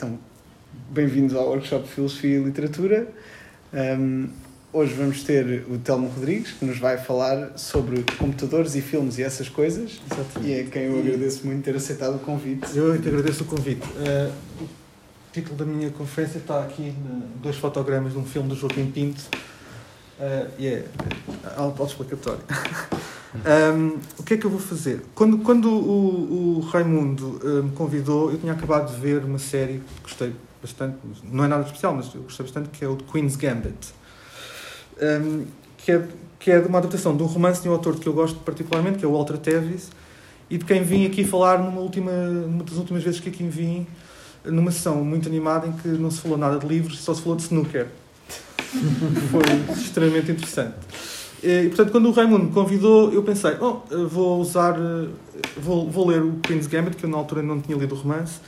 Então, bem-vindos ao Workshop de Filosofia e Literatura. Um, hoje vamos ter o Telmo Rodrigues, que nos vai falar sobre computadores e filmes e essas coisas. Exatamente. E é quem eu agradeço muito ter aceitado o convite. Eu que agradeço o convite. Uh, o título da minha conferência está aqui, dois fotogramas de um filme do Joaquim Pinto. Uh, e é auto-explicatório. Um, o que é que eu vou fazer? Quando, quando o, o Raimundo uh, me convidou, eu tinha acabado de ver uma série que gostei bastante, não é nada especial, mas eu gostei bastante, que é o The Queen's Gambit. Um, que, é, que é de uma adaptação de um romance de um autor que eu gosto particularmente, que é o Walter Tevis, e de quem vim aqui falar numa, última, numa das últimas vezes que aqui vim, numa sessão muito animada em que não se falou nada de livros, só se falou de snooker. Foi extremamente interessante. E, portanto, quando o Raimundo me convidou, eu pensei, oh, vou usar, vou, vou ler o Queen's Gambit, que eu na altura não tinha lido o romance,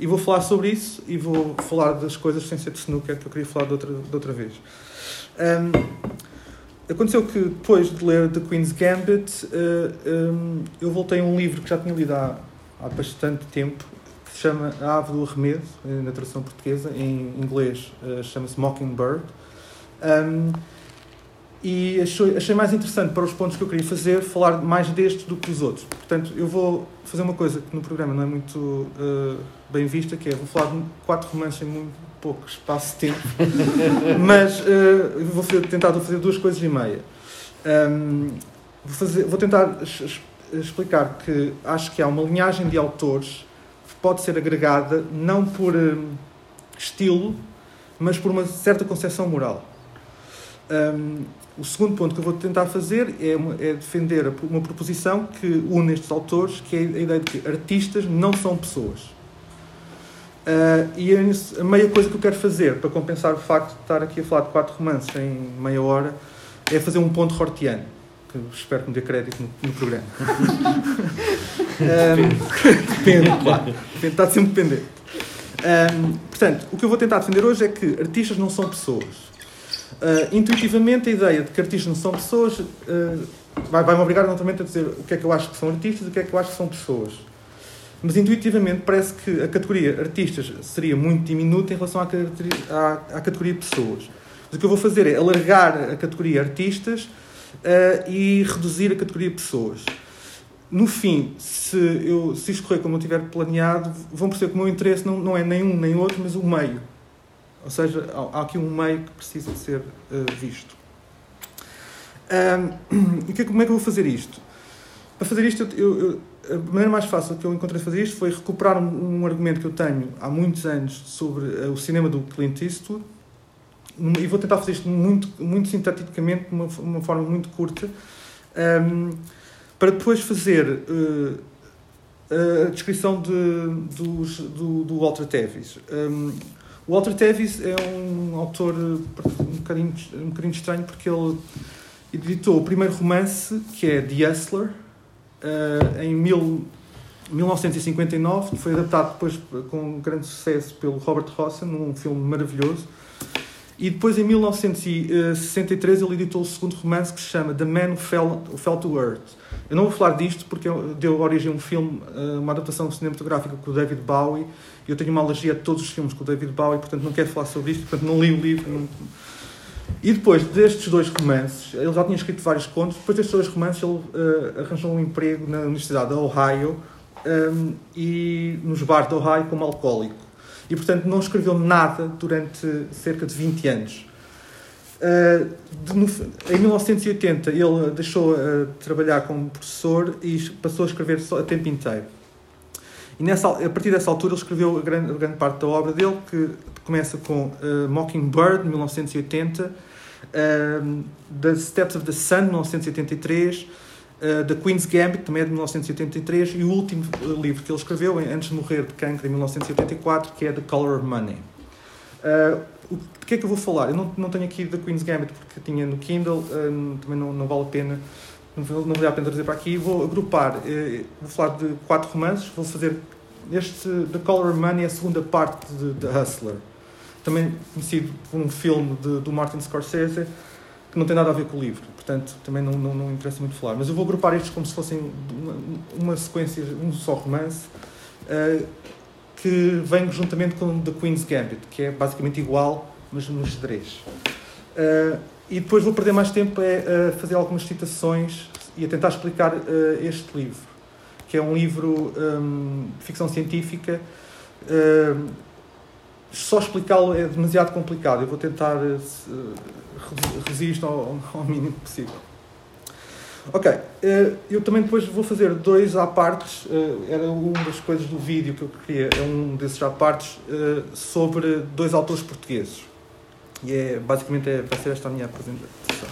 e vou falar sobre isso e vou falar das coisas sem ser de snooker, que eu queria falar de outra, de outra vez. Um, aconteceu que depois de ler The Queen's Gambit, uh, um, eu voltei a um livro que já tinha lido há, há bastante tempo, que se chama A Ave do Arremedo, na tradução portuguesa, em inglês uh, chama-se Mockingbird. Um, e achei, achei mais interessante para os pontos que eu queria fazer falar mais deste do que dos outros. Portanto, eu vou fazer uma coisa que no programa não é muito uh, bem vista, que é vou falar de quatro romances em muito pouco espaço de tempo, mas uh, vou fazer, tentar fazer duas coisas e meia. Um, vou, fazer, vou tentar explicar que acho que há uma linhagem de autores que pode ser agregada não por uh, estilo, mas por uma certa concepção moral. Um, o segundo ponto que eu vou tentar fazer é, uma, é, defender uma proposição que une estes autores, que é a ideia de que artistas não são pessoas. Uh, e é a meia coisa que eu quero fazer para compensar o facto de estar aqui a falar de quatro romances em meia hora é fazer um ponto hortiano, que espero que me dê crédito no, no programa. um, depende, claro. Depende, está sempre dependente. Um, portanto, o que eu vou tentar defender hoje é que artistas não são pessoas. Uh, intuitivamente, a ideia de que artistas não são pessoas uh, vai-me obrigar naturalmente a dizer o que é que eu acho que são artistas e o que é que eu acho que são pessoas. Mas intuitivamente parece que a categoria artistas seria muito diminuta em relação à, à, à categoria pessoas. Mas o que eu vou fazer é alargar a categoria artistas uh, e reduzir a categoria pessoas. No fim, se, eu, se isto correr como eu tiver planeado, vão perceber que o meu interesse não, não é nem um nem outro, mas o meio. Ou seja, há aqui um meio que precisa de ser uh, visto. Um, e que, como é que eu vou fazer isto? Para fazer isto, eu, eu, a maneira mais fácil que eu encontrei de fazer isto foi recuperar um, um argumento que eu tenho há muitos anos sobre uh, o cinema do Clint Eastwood e vou tentar fazer isto muito, muito sinteticamente, de uma, uma forma muito curta, um, para depois fazer uh, a descrição de, dos, do, do Walter Tevis. Um, o Walter Tevis é um autor um bocadinho, um bocadinho estranho porque ele editou o primeiro romance, que é The Hustler, uh, em mil, 1959, foi adaptado depois com grande sucesso pelo Robert Rossen, num filme maravilhoso. E depois, em 1963, ele editou o segundo romance que se chama The Man Who Fell, Who Fell to Earth. Eu não vou falar disto porque deu origem a um filme, eh, uma adaptação cinematográfica com o David Bowie. Eu tenho uma alergia a todos os filmes com o David Bowie, portanto não quero falar sobre isto, portanto não li o livro. Não... E depois destes dois romances, ele já tinha escrito vários contos, depois destes dois romances ele uh, arranjou um emprego na Universidade da Ohio um, ehm, e nos bares da Ohio como alcoólico e, portanto, não escreveu nada durante cerca de 20 anos. Uh, de, no, em 1980, ele deixou de uh, trabalhar como professor e passou a escrever só a tempo inteiro. E nessa, a partir dessa altura, ele escreveu a grande, a grande parte da obra dele, que começa com uh, Mockingbird, 1980, The Steps of the Sun, 1983 uh, The Queen's Gambit, também é de 1983, e o último livro que ele escreveu, antes de morrer de cancro, em 1984, que é The Color of Money. Uh, o de que é que eu vou falar? Eu não, não tenho aqui The Queen's Gambit porque tinha no Kindle, uh, também não, não vale a pena, não, não vale a pena trazer para aqui. Vou agrupar, uh, vou falar de quatro romances, vou fazer este The Color Money, a segunda parte de The Hustler. Também conhecido por um filme de, do Martin Scorsese, que não tem nada a ver com o livro, portanto também não, não, não interessa muito falar. Mas eu vou agrupar estes como se fossem uma, uma sequência, um só romance. Uh, que vem juntamente com The Queen's Gambit, que é basicamente igual, mas no xadrez. Uh, e depois vou perder mais tempo a, a fazer algumas citações e a tentar explicar uh, este livro, que é um livro um, de ficção científica. Uh, só explicá-lo é demasiado complicado. Eu vou tentar uh, isto ao, ao, mínimo possível. Ok, eu também depois vou fazer dois à partes, era uma das coisas do vídeo que eu queria, é um desses à partes, sobre dois autores portugueses. E é, basicamente é, vai ser esta a minha apresentação.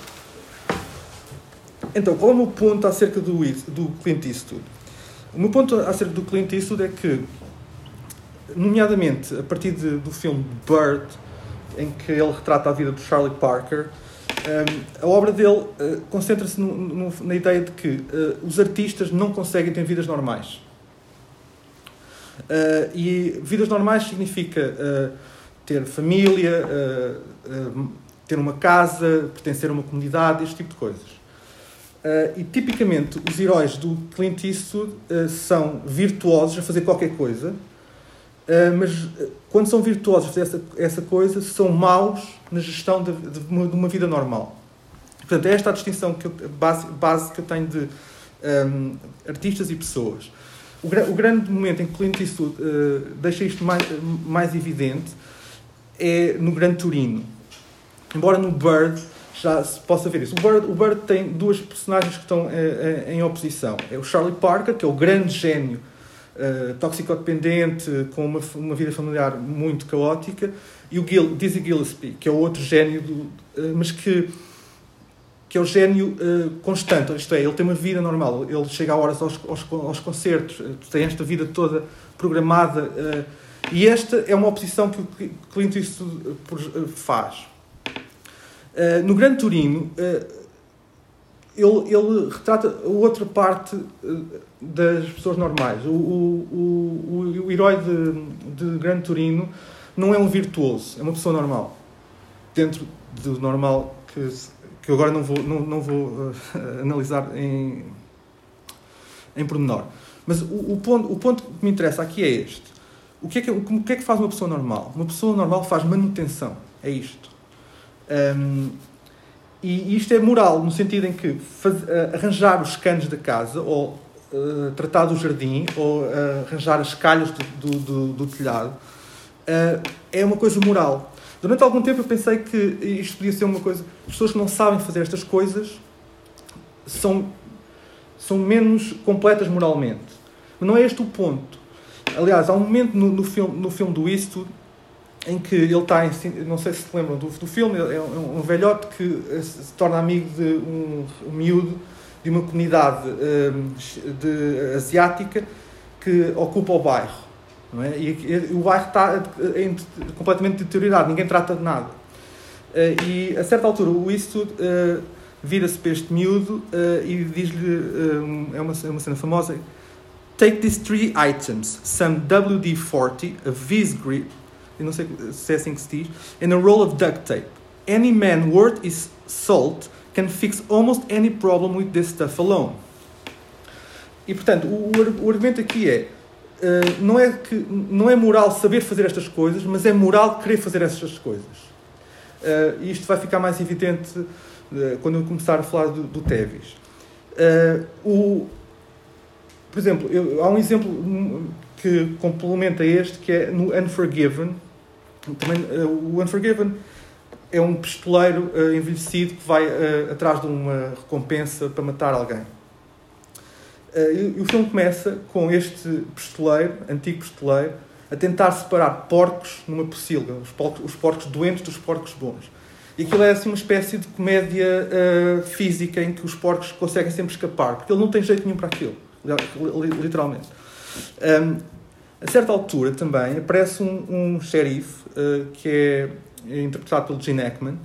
Então, qual é o meu ponto acerca do, do Clint Eastwood? O meu ponto acerca do Clint Eastwood é que, nomeadamente a partir de, do filme Bird, em que ele retrata a vida do Charlie Parker, a obra dele uh, concentra-se na ideia de que uh, os artistas não conseguem ter vidas normais. Uh, e vidas normais significa ter família, ter uma casa, pertencer a uma comunidade, este tipo de coisas. Uh, e tipicamente os heróis do Clint Eastwood uh, são virtuosos a fazer qualquer coisa, uh, mas quando são virtuosos essa, essa coisa, são maus na gestão de, de, uma, de uma, vida normal. Portanto, é esta a distinção que eu, base, base que eu tenho de um, artistas e pessoas. O, o, grande momento em que Clint Eastwood deixa isto mais, mais evidente é no Gran Turino. Embora no Bird já se possa ver isso. O Bird, o Bird tem duas personagens que estão eh, eh, em oposição. É o Charlie Parker, que é o grande gênio uh, toxicodependente, com uma, uma vida familiar muito caótica, e o Gil, Dizzy Gillespie, que é outro gênio, do, uh, mas que, que é o gênio uh, constante. Isto é, ele tem uma vida normal. Ele chega a horas aos, aos, aos concertos, tem esta vida toda programada e esta é uma oposição que o Clint Eastwood eh, faz. No Grande Turino, ele, ele, retrata a outra parte das pessoas normais. O, o, o, o herói de, de Grande Turino não é um virtuoso, é uma pessoa normal. Dentro do normal que, que agora não vou, não, não vou analisar em, em pormenor. Mas o, o, ponto, o ponto que me interessa aqui é este o que, é que, o que é que faz uma pessoa normal? Uma pessoa normal faz manutenção. É isto. Um, e isto é moral, no sentido em que faz, uh, arranjar os canos da casa, ou uh, tratar do jardim, ou uh, arranjar as calhas do, do, do, do telhado, é uma coisa moral. Durante algum tempo eu pensei que isto podia ser uma coisa. As pessoas que não sabem fazer estas coisas são, são menos completas moralmente. Mas não é este o ponto. Aliás, há um momento no, no, filme, no filme do Eastwood em que ele está em. Não sei se se lembram do, do filme, é um, um velhote que eh, se torna amigo de um, um miúdo de uma comunidade um, de, asiática que ocupa o bairro. Não é? E, o bairro está em, completamente deteriorado, ninguém trata de nada. Uh, e a certa altura o Eastwood uh, vira-se para este miúdo e diz-lhe: é, uma, é uma cena famosa Take these three items, some WD-40, a Viz grip, eu não sei se é assim que se diz, and a roll of duct tape. Any man worth his salt can fix almost any problem with this stuff alone. E portanto, o, o argumento aqui é, uh, não é que não é moral saber fazer estas coisas, mas é moral querer fazer estas coisas. Uh, e isto vai ficar mais evidente uh, quando eu começar a falar do, do Tevis. o, por exemplo, eu, há um exemplo que complementa este, que é no Unforgiven. Também, o Unforgiven é um pistoleiro uh, envelhecido que vai uh, atrás de uma recompensa para matar alguém. E, e o filme começa com este pistoleiro, antigo pistoleiro, a tentar separar porcos numa pocilga, os porcos, os porcos doentes dos porcos bons. E aquilo é assim uma espécie de comédia uh, física em que os porcos conseguem sempre escapar, porque ele não tem jeito nenhum para aquilo literalmente. Um, a certa altura também aparece um, um xerife uh, que é interpretado pelo Gene Hackman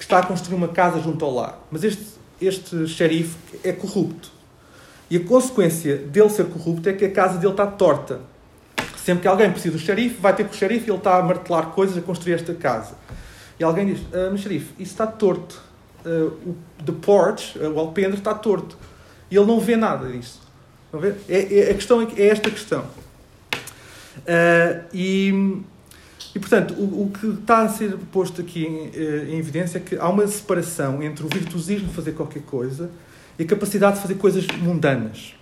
que está a construir uma casa junto ao lar. Mas este, este xerife é corrupto. E a consequência dele ser corrupto é que a casa dele está torta. Sempre que alguém precisa do xerife, vai ter com o xerife e ele está a martelar coisas a construir esta casa. E alguém diz: ah, Mas xerife, isso está torto. Uh, o the porch, uh, o alpendre, está torto. E ele não vê nada disso. A ver? É, é, a questão é, é esta questão. Uh, e, e, portanto, o, o, que está a ser posto aqui em, eh, em, evidência é que há uma separação entre o virtuosismo de fazer qualquer coisa e a capacidade de fazer coisas mundanas.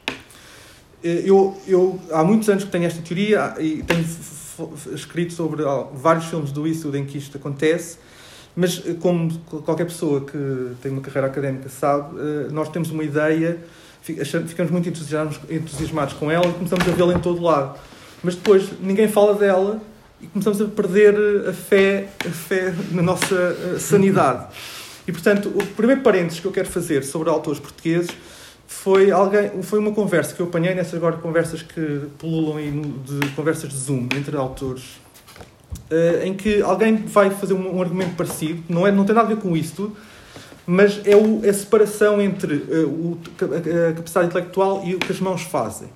Eh, eu, eu, há muitos anos que tenho esta teoria e tenho escrito sobre vários filmes do Eastwood em que isto acontece, mas eh, como qualquer pessoa que tem uma carreira académica sabe, nós temos uma ideia, ficamos muito entusiasmados com ela e começamos a vê-la em todo lado. Mas depois ninguém fala dela e começamos a perder a fé, a fé na nossa eh, sanidade. E, portanto, o primeiro parênteses que eu quero fazer sobre autores portugueses foi, alguém, foi uma conversa que eu apanhei nessas agora conversas que pululam de conversas de Zoom entre autores, uh, em que alguém vai fazer um, um, argumento parecido, não, é, não tem nada a ver com isto, mas é o, a separação entre o, a, a capacidade intelectual e o que as mãos fazem.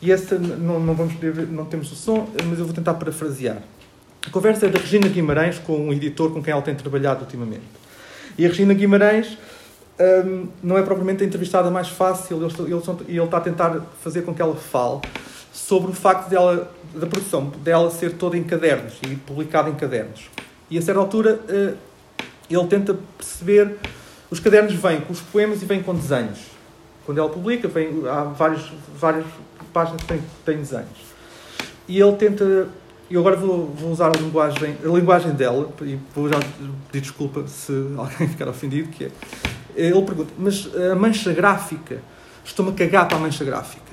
E essa não, não, vamos não temos o som, mas eu vou tentar parafrasear. A conversa é da Regina Guimarães com um editor com quem ela tem trabalhado ultimamente. E a Regina Guimarães um, não é propriamente a entrevistada mais fácil, e ele, ele, está a tentar fazer com que ela fale sobre o facto dela, da produção dela ser toda em cadernos e publicada em cadernos. E a certa altura uh, ele tenta perceber. Os cadernos vêm com os poemas e vêm com desenhos. Quando ela publica, vem, há vários, vários páginas que têm, têm desenhos. E ele tenta. E agora vou, vou usar a linguagem, a linguagem dela, e vou já pedir desculpa se alguém ficar ofendido, que é. Ele pergunta, mas a mancha gráfica, estou-me a cagar para a mancha gráfica.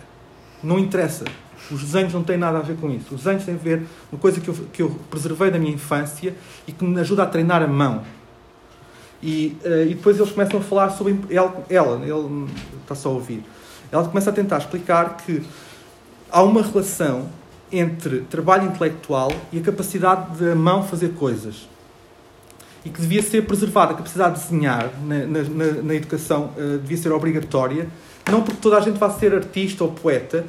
Não interessa. Os desenhos não têm nada a ver com isso. Os desenhos têm a ver uma coisa que eu, que eu preservei da minha infância e que me ajuda a treinar a mão. E, uh, e depois eles começam a falar sobre ela, ela, ele está só a ouvir. Ela começa a tentar explicar que há uma relação entre trabalho intelectual e a capacidade da mão fazer coisas. E que devia ser preservada. A capacidade de desenhar na, na, na educação uh, devia ser obrigatória, não porque toda a gente vá ser artista ou poeta,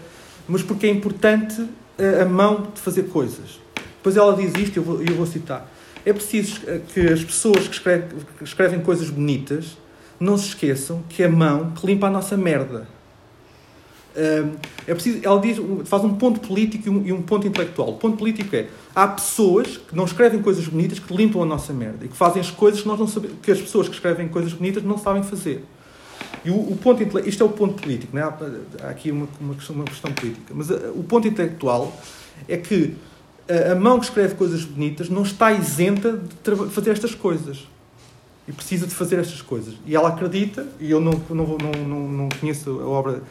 mas porque é importante uh, a mão de fazer coisas. Depois ela diz isto, e eu vou, eu vou citar. É preciso que as pessoas que escrevem, que escrevem coisas bonitas não se esqueçam que é a mão que limpa a nossa merda é preciso, ela diz, faz um ponto político e um, e um, ponto intelectual. O ponto político é há pessoas que não escrevem coisas bonitas que limpam a nossa merda e que fazem as coisas que, nós não sabemos, que as pessoas que escrevem coisas bonitas não sabem fazer. E o, o ponto isto é o ponto político, não é? há aqui uma, uma, questão, uma questão política. Mas uh, o ponto intelectual é que a, a mão que escreve coisas bonitas não está isenta de fazer estas coisas e precisa de fazer estas coisas. E ela acredita, e eu não, não, não, não conheço a obra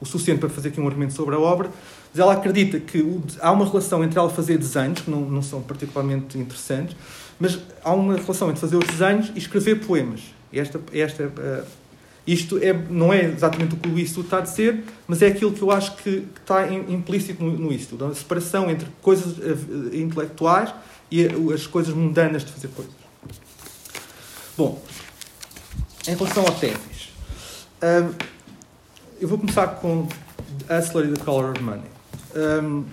o suficiente para fazer aqui um argumento sobre a obra, mas ela acredita que o, há uma relação entre ela fazer desenhos, que não, não são particularmente interessantes, mas há uma relação entre fazer os desenhos e escrever poemas. Esta, esta, uh, isto é, não é exatamente o que o Isto está a dizer, mas é aquilo que eu acho que, que está implícito no, no Isto, a separação entre coisas uh, intelectuais e as coisas mundanas de fazer coisas. Bom, em relação ao Tevis. Uh, eu vou começar com The Color of Money. Um,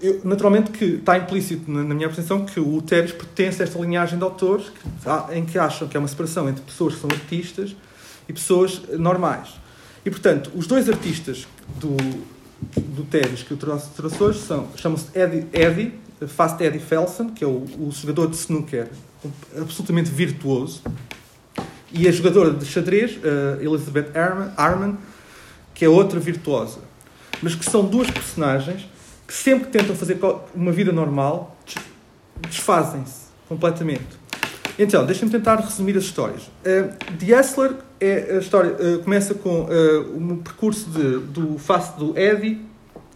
eu, naturalmente que está implícito na, na minha percepção que o Teres pertence a esta linhagem de autores que, em que acham que é uma separação entre pessoas que são artistas e pessoas normais. E, portanto, os dois artistas do, do Teres que eu trouxe, trouxe hoje são, chamam-se Eddie, Eddie, Fast Eddie Felsen, que é o, o jogador de snooker absolutamente virtuoso, e a jogadora de xadrez, uh, Elizabeth Arman, que é outra virtuosa. Mas que são duas personagens que sempre que tentam fazer uma vida normal desfazem-se completamente. Então, deixem-me tentar resumir as histórias. Uh, The Hustler é a história, uh, começa com uh, um percurso de, do face do Eddie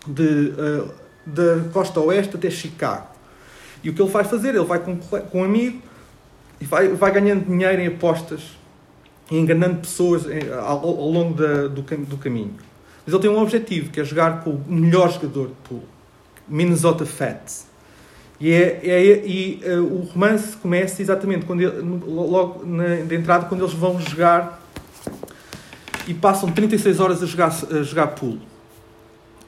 de, uh, da costa oeste até Chicago. E o que ele vai fazer? Ele vai com, com um amigo e vai, vai ganhando dinheiro em apostas enganando pessoas ao, ao longo da, do, do, caminho. Mas ele tem um objetivo, que é jogar com o melhor jogador de pool, Minnesota Fats. E, é, é, e uh, o romance começa exatamente quando ele, logo na, de entrada, quando eles vão jogar e passam 36 horas a jogar, a jogar pool.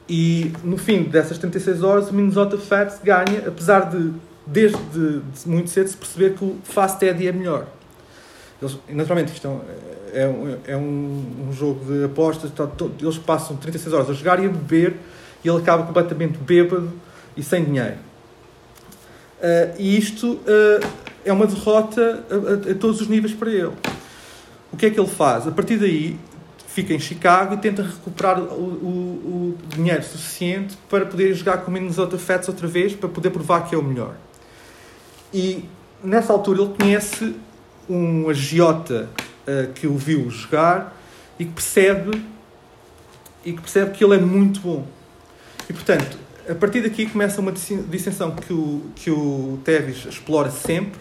E no fim dessas 36 horas, o Minnesota Fats ganha, apesar de, desde de, de muito cedo, se perceber que o Fast Eddie é melhor. Eles, naturalmente, isto é, é, um, é um, um, jogo de apostas, tá, eles passam 36 horas a jogar e a beber e ele acaba completamente bêbado e sem dinheiro. Uh, e isto uh, é uma derrota a, a, a, todos os níveis para ele. O que é que ele faz? A partir daí, fica em Chicago e tenta recuperar o, o, o dinheiro suficiente para poder jogar com Minnesota Fats outra vez, para poder provar que é o melhor. E nessa altura ele conhece um agiota uh, que o viu jogar e que percebe e que percebe que ele é muito bom. E portanto, a partir daqui começa uma distinção que o, que o Tevis explora sempre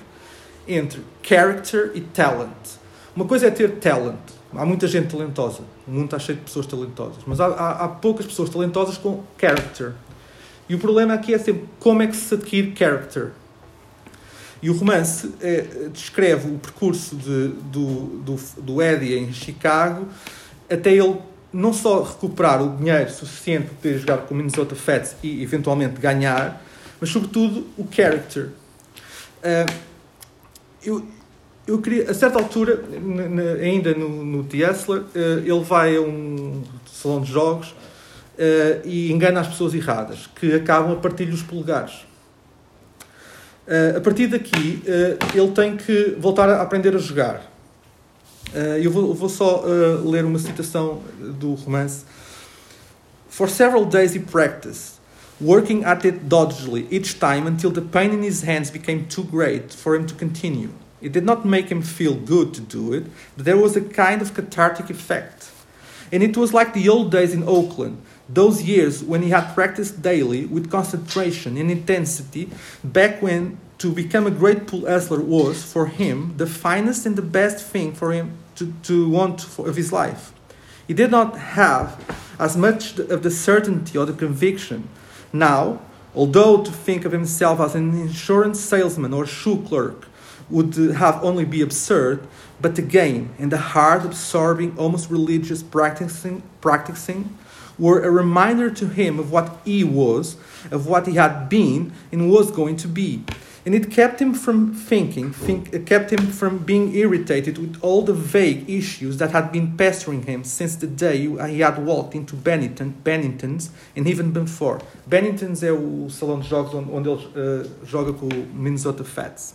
entre character e talent. Uma coisa é ter talent. Há muita gente talentosa. O mundo está cheio de pessoas talentosas. Mas há, há, há poucas pessoas talentosas com character. E o problema aqui é sempre como é que se adquire character. E o romance é, descreve o percurso de, do, do, do Eddie em Chicago até ele não só recuperar o dinheiro suficiente para poder jogar com o Minnesota Fats e eventualmente ganhar, mas sobretudo o character. Uh, eu, eu queria, a certa altura, ainda no, no Hustler, uh, ele vai a um salão de jogos uh, e engana as pessoas erradas, que acabam a partir-lhe os polegares. Uh, a partir daqui, uh, ele tem que voltar a aprender a jogar. Uh, eu vou, vou só ler uma citação do romance. For several days he practiced, working at it doggedly each time until the pain in his hands became too great for him to continue. It did not make him feel good to do it, but there was a kind of cathartic effect. And it was like the old days in Oakland, those years when he had practiced daily with concentration and intensity, back when to become a great pool hustler was, for him, the finest and the best thing for him to, to want for, of his life. He did not have as much of the certainty or the conviction. Now, although to think of himself as an insurance salesman or shoe clerk would have only be absurd, but again, in the hard, absorbing, almost religious practicing, practicing were a reminder to him of what he was, of what he had been, and was going to be. And it kept him from thinking, think, it kept him from being irritated with all the vague issues that had been pestering him since the day he had walked into Bennington, Bennington's and even before. Bennington's é o salão de jogos onde, onde ele uh, joga com o Minnesota Fats.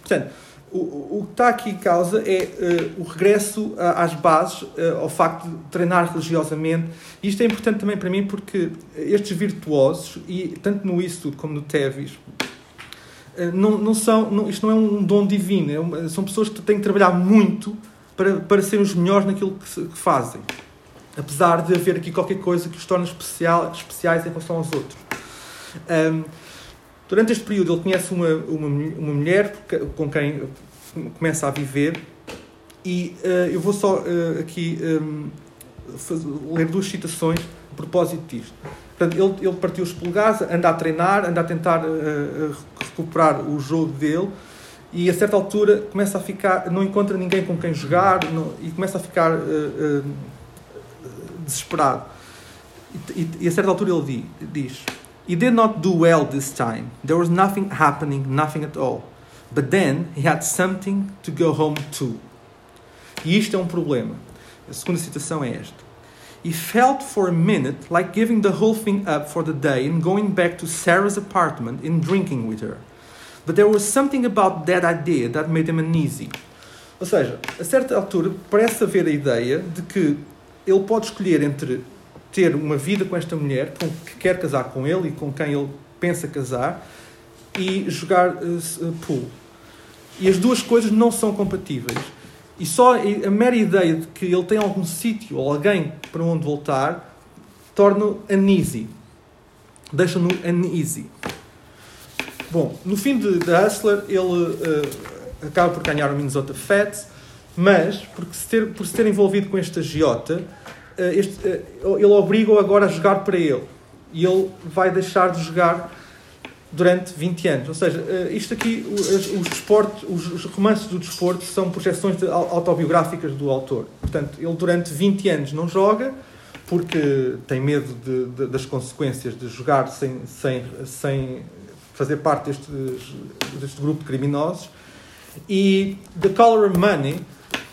Portanto, o, o que está aqui em causa é uh, o regresso às bases, uh, ao facto de treinar religiosamente. Isto é importante também para mim porque estes virtuosos, e tanto no Instituto como no Tevis, uh, não, não são, não, isto não é um dom divino, é uma, são pessoas que têm que trabalhar muito para, para serem os melhores naquilo que, que, fazem. Apesar de haver aqui qualquer coisa que os torna especial, especiais em relação aos outros. Um, Durante este período, ele conhece uma, uma, uma mulher com quem começa a viver, e uh, eu vou só uh, aqui um, fazer, ler duas citações a propósito disto. Portanto, ele, ele partiu os polegares, anda a treinar, anda a tentar uh, recuperar o jogo dele, e a certa altura começa a ficar, não encontra ninguém com quem jogar não, e começa a ficar desesperado. E, e, e, a certa altura ele diz He did not do well this time. There was nothing happening, nothing at all. But then he had something to go home to. E isto é um problema. A segunda citação é esta. He felt for a minute like giving the whole thing up for the day and going back to Sarah's apartment and drinking with her. But there was something about that idea that made him uneasy. Ou seja, a certa altura parece haver a ideia de que ele pode escolher entre ter uma vida com esta mulher com que quer casar com ele e com quem ele pensa casar e jogar uh, pool. E as duas coisas não são compatíveis. E só a mera ideia de que ele tem algum sítio ou alguém para onde voltar torna-o uneasy. Deixa-no uneasy. Bom, no fim de, de Hustler, ele uh, acaba por ganhar o Minnesota Fats, mas por se ter, por se ter envolvido com este agiota, eh, este, eh, ele obriga-o agora a jogar para ele. E ele vai deixar de jogar durante 20 anos. Ou seja, eh, isto aqui, os, os, os romances do desporto são projeções autobiográficas do autor. Portanto, ele durante 20 anos não joga porque tem medo de, de, das consequências de jogar sem, sem, sem fazer parte deste, deste grupo de criminosos. E The Color of Money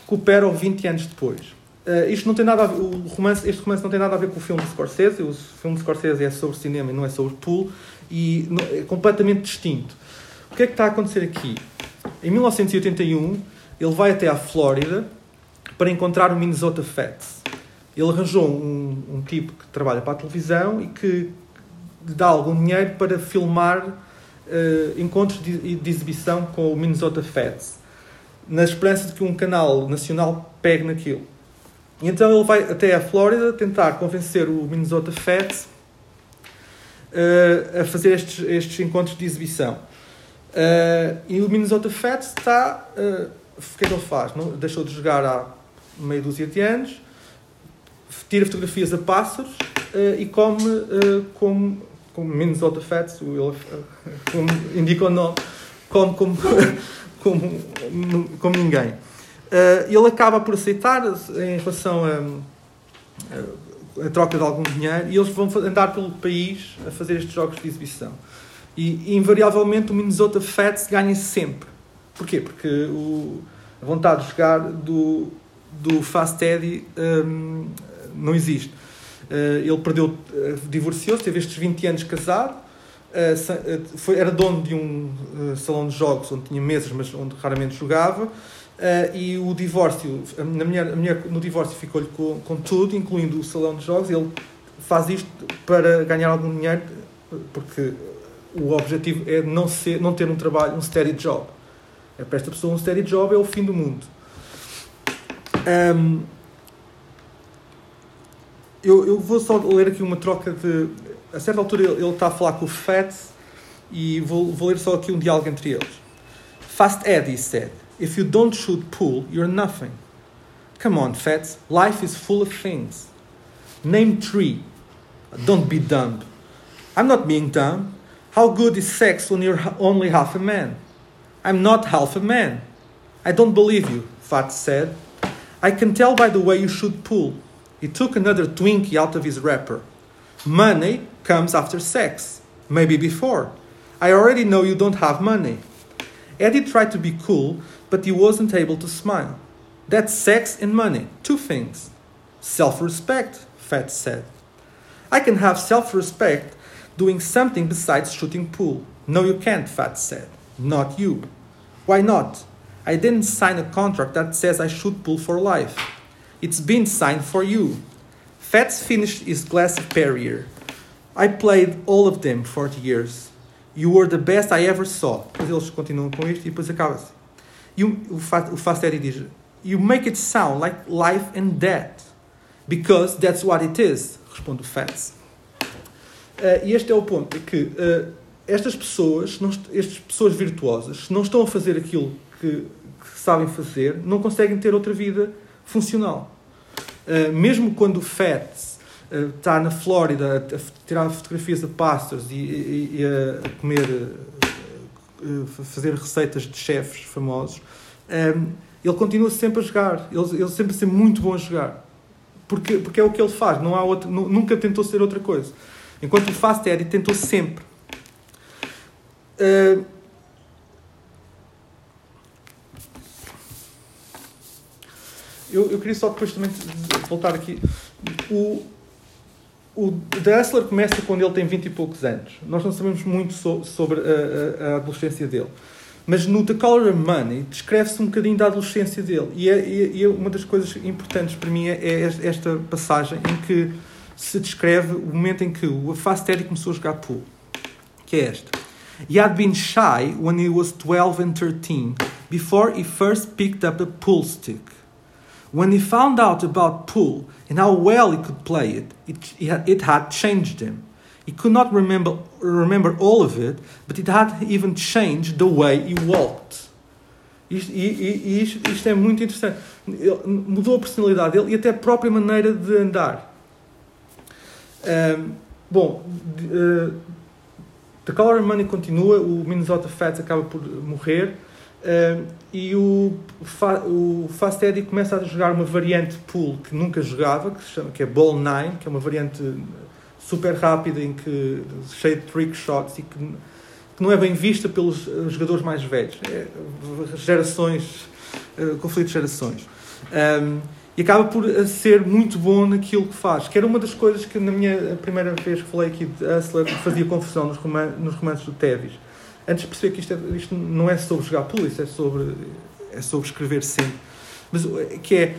recupera 20 anos depois. Uh, isto não tem nada a ver, o romance, este romance não tem nada a ver com o filme de Scorsese. O filme de Scorsese é sobre cinema e não é sobre pool. E é completamente distinto. O que é que está a acontecer aqui? Em 1981, ele vai até à Flórida para encontrar o Minnesota Fats. Ele arranjou um, um tipo que trabalha para a televisão e que dá algum dinheiro para filmar uh, encontros de, de, exibição com o Minnesota Fats, na esperança de que um canal nacional pegue naquilo. E então ele vai até a Flórida tentar convencer o Minnesota Fats uh, a fazer estes, estes encontros de exibição. Uh, e o Minnesota Fats está. Uh, o que é que ele faz? Não, deixou de jogar há meia dúzia de anos, tira fotografias a pássaros e come como, como Minnesota Fats, ele, como indica o nome, come como, como, como ninguém. Ele acaba por aceitar em relação a a troca de algum dinheiro e eles vão andar pelo país a fazer estes jogos de exibição. E, invariavelmente o Minnesota Fats ganha sempre. Porquê? Porque o, a vontade de jogar do, do Fast Eddie um, não existe. Uh, ele perdeu, divorciou-se, teve estes 20 anos casado, uh, foi, era dono de um salão de jogos onde tinha mesas, mas onde raramente jogava Uh, e o divórcio, a mulher, a mulher no divórcio ficou-lhe com, com tudo, incluindo o salão de jogos. Ele faz isto para ganhar algum dinheiro, porque o objetivo é não, ser, não ter um trabalho, um steady job. É para esta pessoa um steady job é o fim do mundo. Um, eu, eu vou só ler aqui uma troca de. A certa altura ele, ele está a falar com o Fat e vou, vou ler só aqui um diálogo entre eles. Fast Eddie said. If you don't shoot pool, you're nothing. Come on, Fats, life is full of things. Name three. Don't be dumb. I'm not being dumb. How good is sex when you're only half a man? I'm not half a man. I don't believe you, Fats said. I can tell by the way you shoot pool. He took another Twinkie out of his wrapper. Money comes after sex, maybe before. I already know you don't have money. Eddie tried to be cool, but he wasn't able to smile. That's sex and money, two things. Self respect, Fat said. I can have self respect doing something besides shooting pool. No, you can't, Fat said. Not you. Why not? I didn't sign a contract that says I shoot pool for life. It's been signed for you. Fats finished his glass of Perrier. I played all of them 40 years. You were the best I ever saw. Depois eles continuam com isto e depois acaba-se. E o, o, Fast Eddie diz: You make it sound like life and death. Because that's what it is. Responde o Fats. Uh, e este é o ponto: é que uh, estas pessoas, não, estas pessoas virtuosas, se não estão a fazer aquilo que, que sabem fazer, não conseguem ter outra vida funcional. Uh, mesmo quando o Fats está na Flórida a tirar fotografias a pastors e, e, e a comer, fazer receitas de chefes famosos, ele continua sempre a jogar. Ele, ele sempre a ser muito bom a jogar. Porque, porque é o que ele faz. Não há outro, nunca tentou ser outra coisa. Enquanto o Fast Eddie tentou sempre. eu, eu queria só depois também voltar aqui. O, o The Hustler começa quando ele tem 20 e poucos anos. Nós não sabemos muito so, sobre a, a, a, adolescência dele. Mas no The Color of Money descreve-se um bocadinho da adolescência dele. E, é, e, é uma das coisas importantes para mim é, é esta passagem em que se descreve o momento em que o Fast Eddie começou a jogar pool. Que é esta. He had been shy when he was 12 and 13 before he first picked up a pool stick. When he found out about pool and how well he could play it, it, it had changed him. He could not remember, remember all of it, but it had even changed the way he walked. Isto, e, isto, isto, é muito interessante. Ele mudou a personalidade dele e até a própria maneira de andar. Um, bom, uh, The Color Money continua, o Minnesota Fats acaba por morrer. Uh, e o, o Fast Eddie começa a jogar uma variante pool que nunca jogava, que, chama, que é Ball 9, que é uma variante super rápida, em que, cheia de trick shots e que, que não é bem vista pelos eh, jogadores mais velhos. É, gerações, uh, conflito de gerações. Um, e acaba por ser muito bom naquilo que faz. Que era uma das coisas que na minha primeira vez que falei aqui de Hustler fazia confusão nos, roman nos romances do Tevis. Antes de perceber que isto, é, isto não é sobre jogar pool, isto é sobre, é sobre escrever sempre. Mas que é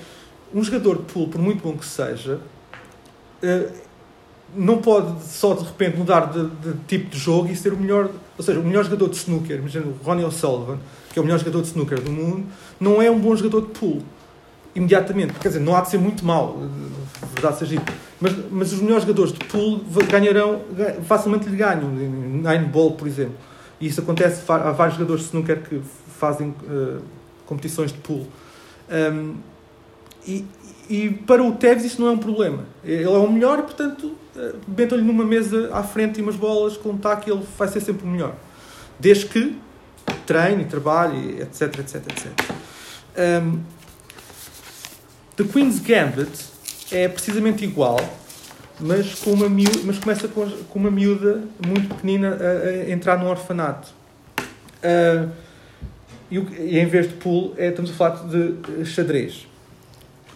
um jogador de pool, por muito bom que seja, uh, não pode só de repente mudar de, de, tipo de jogo e ser o melhor, ou seja, o melhor jogador de snooker, imagina o Ronnie O'Sullivan, que é o melhor jogador de snooker do mundo, não é um bom jogador de pool imediatamente. Quer dizer, não há de ser muito mal, verdade seja dito. Mas, mas os melhores jogadores de pool ganharão, facilmente lhe ganham, nine ball, por exemplo. E isso acontece, há vários jogadores de snooker que fazem uh, competições de pool. Um, e, e para o Tevez isso não é um problema. Ele é o melhor portanto, uh, metam-lhe numa mesa à frente e umas bolas com um taco e ele vai ser sempre o melhor. Desde que treine, trabalhe, etc, etc, etc. Um, The Queen's Gambit é precisamente igual, mas, com uma miúda, mas começa com, com uma miúda muito pequenina a, a entrar num orfanato. Uh, e, e, em vez de pool, é, estamos a falar de xadrez.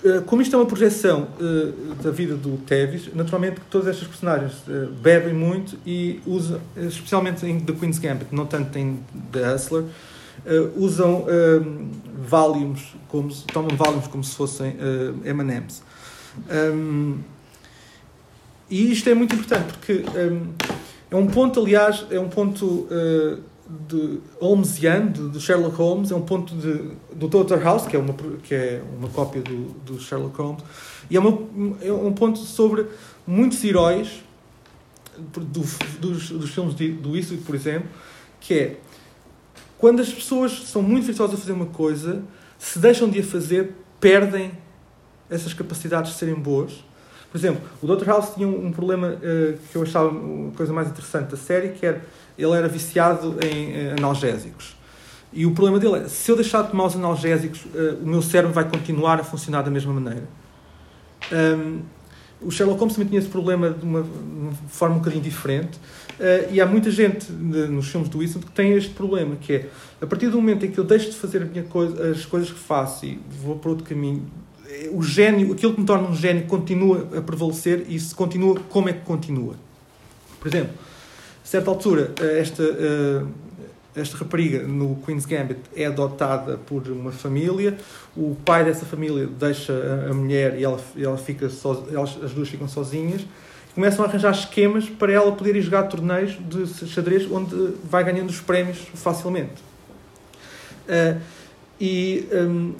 Uh, como isto é uma projeção uh, da vida do Tevis, naturalmente todas estas personagens bebem muito e usam, especialmente em The Queen's Gambit, não tanto em The Hustler, usam Valiums, como tomam Valiums como se fossem M&M's. Um, e isto é muito importante porque um, é um ponto, aliás, é um ponto uh, de Holmesiano, de, de, Sherlock Holmes, é um ponto de, do Dr. House, que é uma, que é uma cópia do, do Sherlock Holmes, e é, uma, é um ponto sobre muitos heróis do, dos, dos filmes de, do Eastwood, por exemplo, que é quando as pessoas são muito virtuosas a fazer uma coisa, se deixam de a fazer, perdem essas capacidades de serem boas. Por exemplo, o Dr. House tinha um, problema uh, que eu achava a coisa mais interessante da série, que era ele era viciado em uh, analgésicos. E o problema dele é, se eu deixar de tomar os analgésicos, uh, o meu cérebro vai continuar a funcionar da mesma maneira. Um, o Sherlock Holmes também tinha esse problema de uma, uma forma um bocadinho diferente. Uh, e há muita gente de, nos filmes do Eastwood que tem este problema, que é, a partir do momento em que eu deixo de fazer coisa, as coisas que faço e vou para outro caminho, o gênio, aquilo que me torna um gênio continua a prevalecer e se continua, como é que continua? Por exemplo, a certa altura, eh, esta, uh, esta rapariga no Queen's Gambit é adotada por uma família, o pai dessa família deixa a, mulher e ela, ela fica so, elas, as duas ficam sozinhas, começam a arranjar esquemas para ela poder ir jogar torneios de xadrez onde vai ganhando os prémios facilmente. Uh, e um,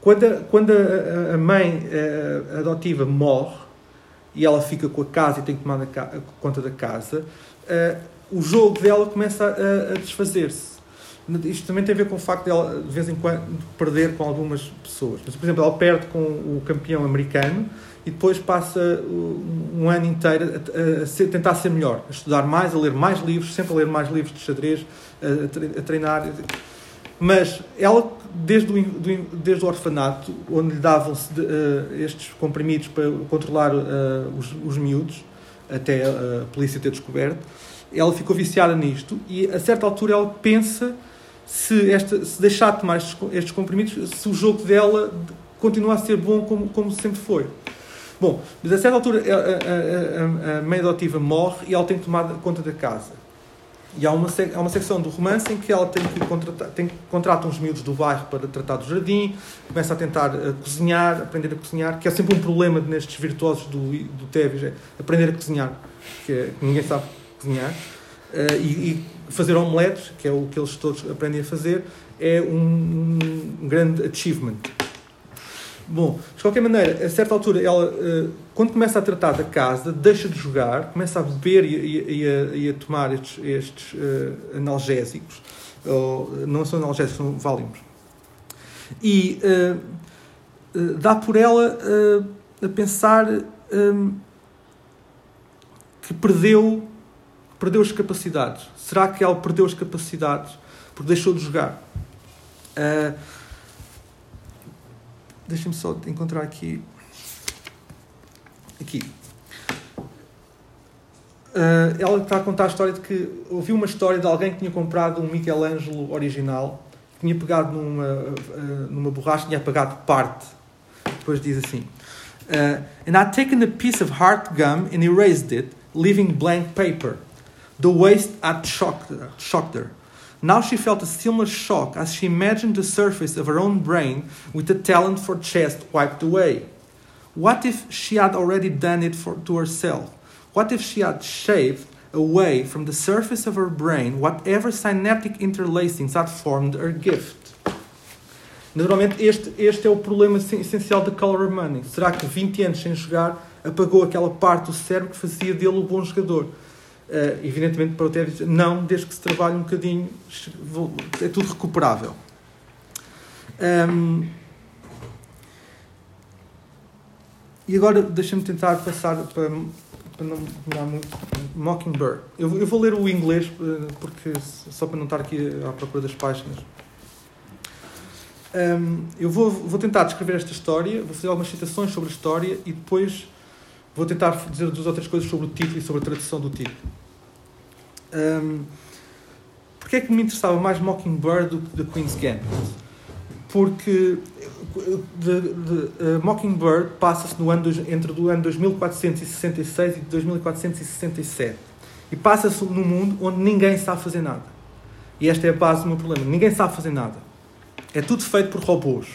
quando, a, quando a, a mãe a, adotiva morre e ela fica com a casa e tem que tomar conta da casa, uh, o jogo dela começa a, a desfazer-se. Isto também tem a ver com o facto de ela, de vez em quando, perder com algumas pessoas. Mas, por exemplo, ela perde com o campeão americano e depois passa um ano inteiro a, a, ser, tentar ser melhor, a estudar mais, a ler mais livros, sempre a ler mais livros de xadrez, a, a treinar. Mas ela, desde o, do, desde o orfanato, onde lhe davam-se uh, estes comprimidos para controlar uh, os, os miúdos, até a polícia ter descoberto, ela ficou viciada nisto e a certa altura ela pensa se, esta, se deixar de tomar estes, estes comprimidos, se o jogo dela continua a ser bom como, como sempre foi. Bom, mas a certa altura a, a, a, a mãe adotiva morre e ela tem que tomar conta da casa. E há uma, há uma secção do romance em que ela tem que contratar, tem, contrata uns miúdos do bairro para tratar do jardim, começa a tentar uh, cozinhar, aprender a cozinhar, que é sempre um problema nestes virtuosos do, do Tevis, é aprender a cozinhar, que, é, que ninguém sabe cozinhar, uh, e, e, fazer omeletes, que é o que eles todos aprendem a fazer, é um, um grande achievement. Bom, de qualquer maneira, a certa altura, ela, eh, quando começa a tratar da casa, deixa de jogar, começa a beber e, e, e, a, e a, tomar estes, estes uh, analgésicos, ou, não são analgésicos, são válimos. E uh, uh, dá por ela a pensar um, que perdeu, perdeu as capacidades. Será que ela perdeu as capacidades porque deixou de jogar? Uh, Deixa-me só encontrar aqui. Aqui. Uh, ela está a contar a história de que ouviu uma história de alguém que tinha comprado um Michelangelo original, tinha pegado numa, uh, numa borracha, tinha apagado parte depois diz assim: uh, And I'd taken a piece of hard gum and erased it, leaving blank paper. The waste had shocked her. Shocked her. Now she felt a similar shock as she imagined the surface of her own brain with the talent for chest wiped away. What if she had already done it for, to herself? What if she had shaved away from the surface of her brain whatever synaptic interlacings had formed her gift? Naturalmente, este, este é o problema essencial da Color Money. Será que 20 anos sem jogar apagou aquela parte do cérebro que fazia dele o bom jogador? Uh, evidentemente, para o Tevez, não, desde que se trabalhe um bocadinho, é tudo recuperável. Um, e agora, deixa-me tentar passar para, para não demorar muito. Mockingbird. Eu, eu vou ler o inglês, eh, porque só para não estar aqui à procura das páginas. Um, eu vou, vou tentar descrever esta história, vou fazer algumas citações sobre a história e depois vou tentar dizer duas outras coisas sobre o título e sobre a tradução do título. Um, Porquê é que me interessava mais Mockingbird do que The Queen's Gambit? Porque de, de, uh, Mockingbird passa-se no ano, entre o ano 2466 e 2467 e passa-se num mundo onde ninguém sabe fazer nada. E esta é a base do meu problema. Ninguém sabe fazer nada. É tudo feito por robôs.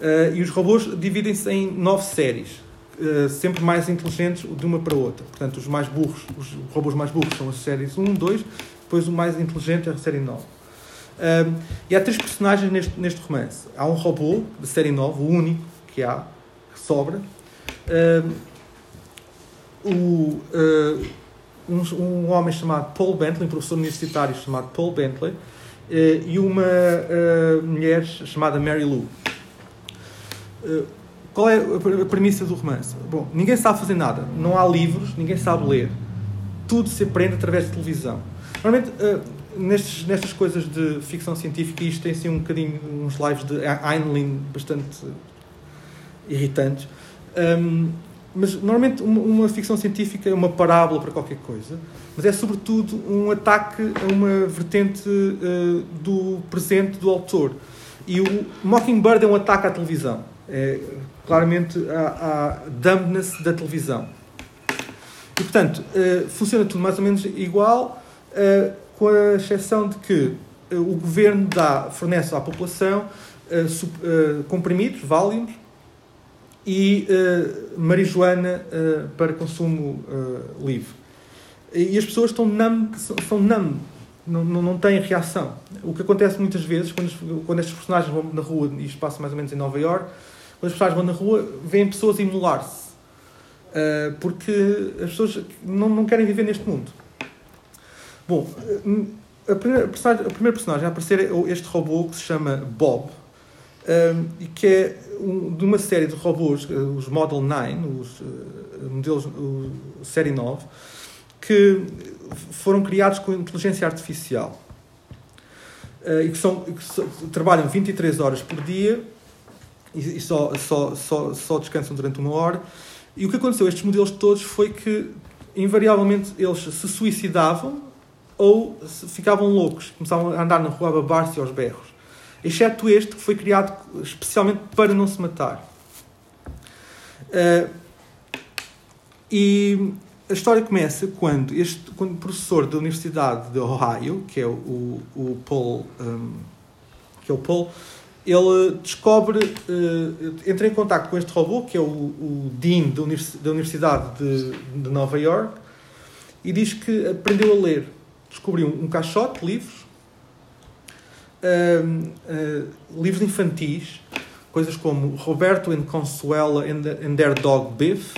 Uh, e os robôs dividem-se em nove séries, uh, sempre mais inteligentes de uma para outra. Portanto, os mais burros, os robôs mais burros são as séries 1, 2, depois o mais inteligente é a série 9. Uh, eh, e há três personagens neste, neste romance. Há um robô de série 9, o único que há, que sobra. o, um, um homem chamado Paul Bentley, um professor universitário chamado Paul Bentley, eh, e uma uh, mulher chamada Mary Lou. Uh, qual é a premissa do romance? Bom, ninguém sabe fazer nada, não há livros, ninguém sabe ler. Tudo se aprende através de televisão. Normalmente, uh, nestes, nestas coisas de ficção científica, isto tem assim um bocadinho uns lives de Heinlein bastante irritantes. Um, mas normalmente uma, uma, ficção científica é uma parábola para qualquer coisa, mas é sobretudo um ataque a uma vertente uh, do presente do autor. E o Mockingbird é um ataque à televisão. É claramente à, à dumbness da televisão. E portanto, uh, funciona tudo mais ou menos igual, uh, com a exceção de que o governo dá, fornece à população comprimidos, válidos, e uh, marijuana uh, para consumo uh, livre. E, as pessoas estão numb, são numb, não, não, não têm reação. O que acontece muitas vezes, quando, quando estes personagens vão na rua, e isto passa mais ou menos em Nova York, quando as pessoas vão na rua, veem pessoas imolar-se. porque as pessoas não, não querem viver neste mundo. Bom, a primeira, personagem, a primeira personagem a aparecer é este robô que se chama Bob, e que é de uma série de robôs, eh, os Model 9, os uh, modelos série 9, que foram criados com inteligência artificial uh, e que, são, que so, trabalham 23 horas por dia e, e só, só, só, só descansam durante uma hora. E o que aconteceu a estes modelos todos foi que, invariavelmente, eles se suicidavam ou ficavam loucos, começavam a andar na rua a babar-se aos berros exceto este que foi criado especialmente para não se matar. Uh, e a história começa quando este quando o professor da Universidade de Ohio, que é o, o Paul, um, que é o Paul, ele descobre, uh, entra em contato com este robô, que é o, o Dean da Universidade de, de, Nova York, e diz que aprendeu a ler. Descobriu um, caixote de livros uh, livros infantis, coisas como Roberto and Consuela and, and Their Dog Biff,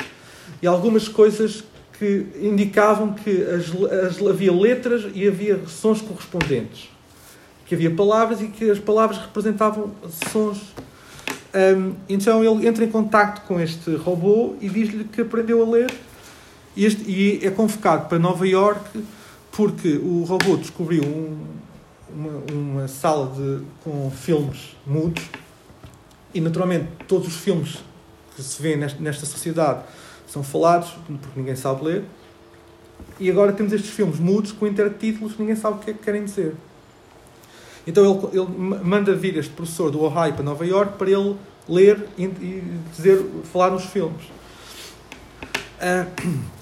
e algumas coisas que indicavam que as, as, havia letras e havia sons correspondentes. Que havia palavras e que as palavras representavam sons. Um, então ele entra em contato com este robô e diz-lhe que aprendeu a ler e, este, e é convocado para Nova York porque o robô descobriu um, uma, uma sala de, com filmes mudos e, naturalmente, todos os filmes que se vêem nesta, sociedade são falados, porque ninguém sabe ler. E agora temos estes filmes mudos com intertítulos que ninguém sabe o que é que querem dizer. Então ele, ele manda vir este professor do Ohio para Nova York para ele ler e, e dizer, falar nos filmes. Uh,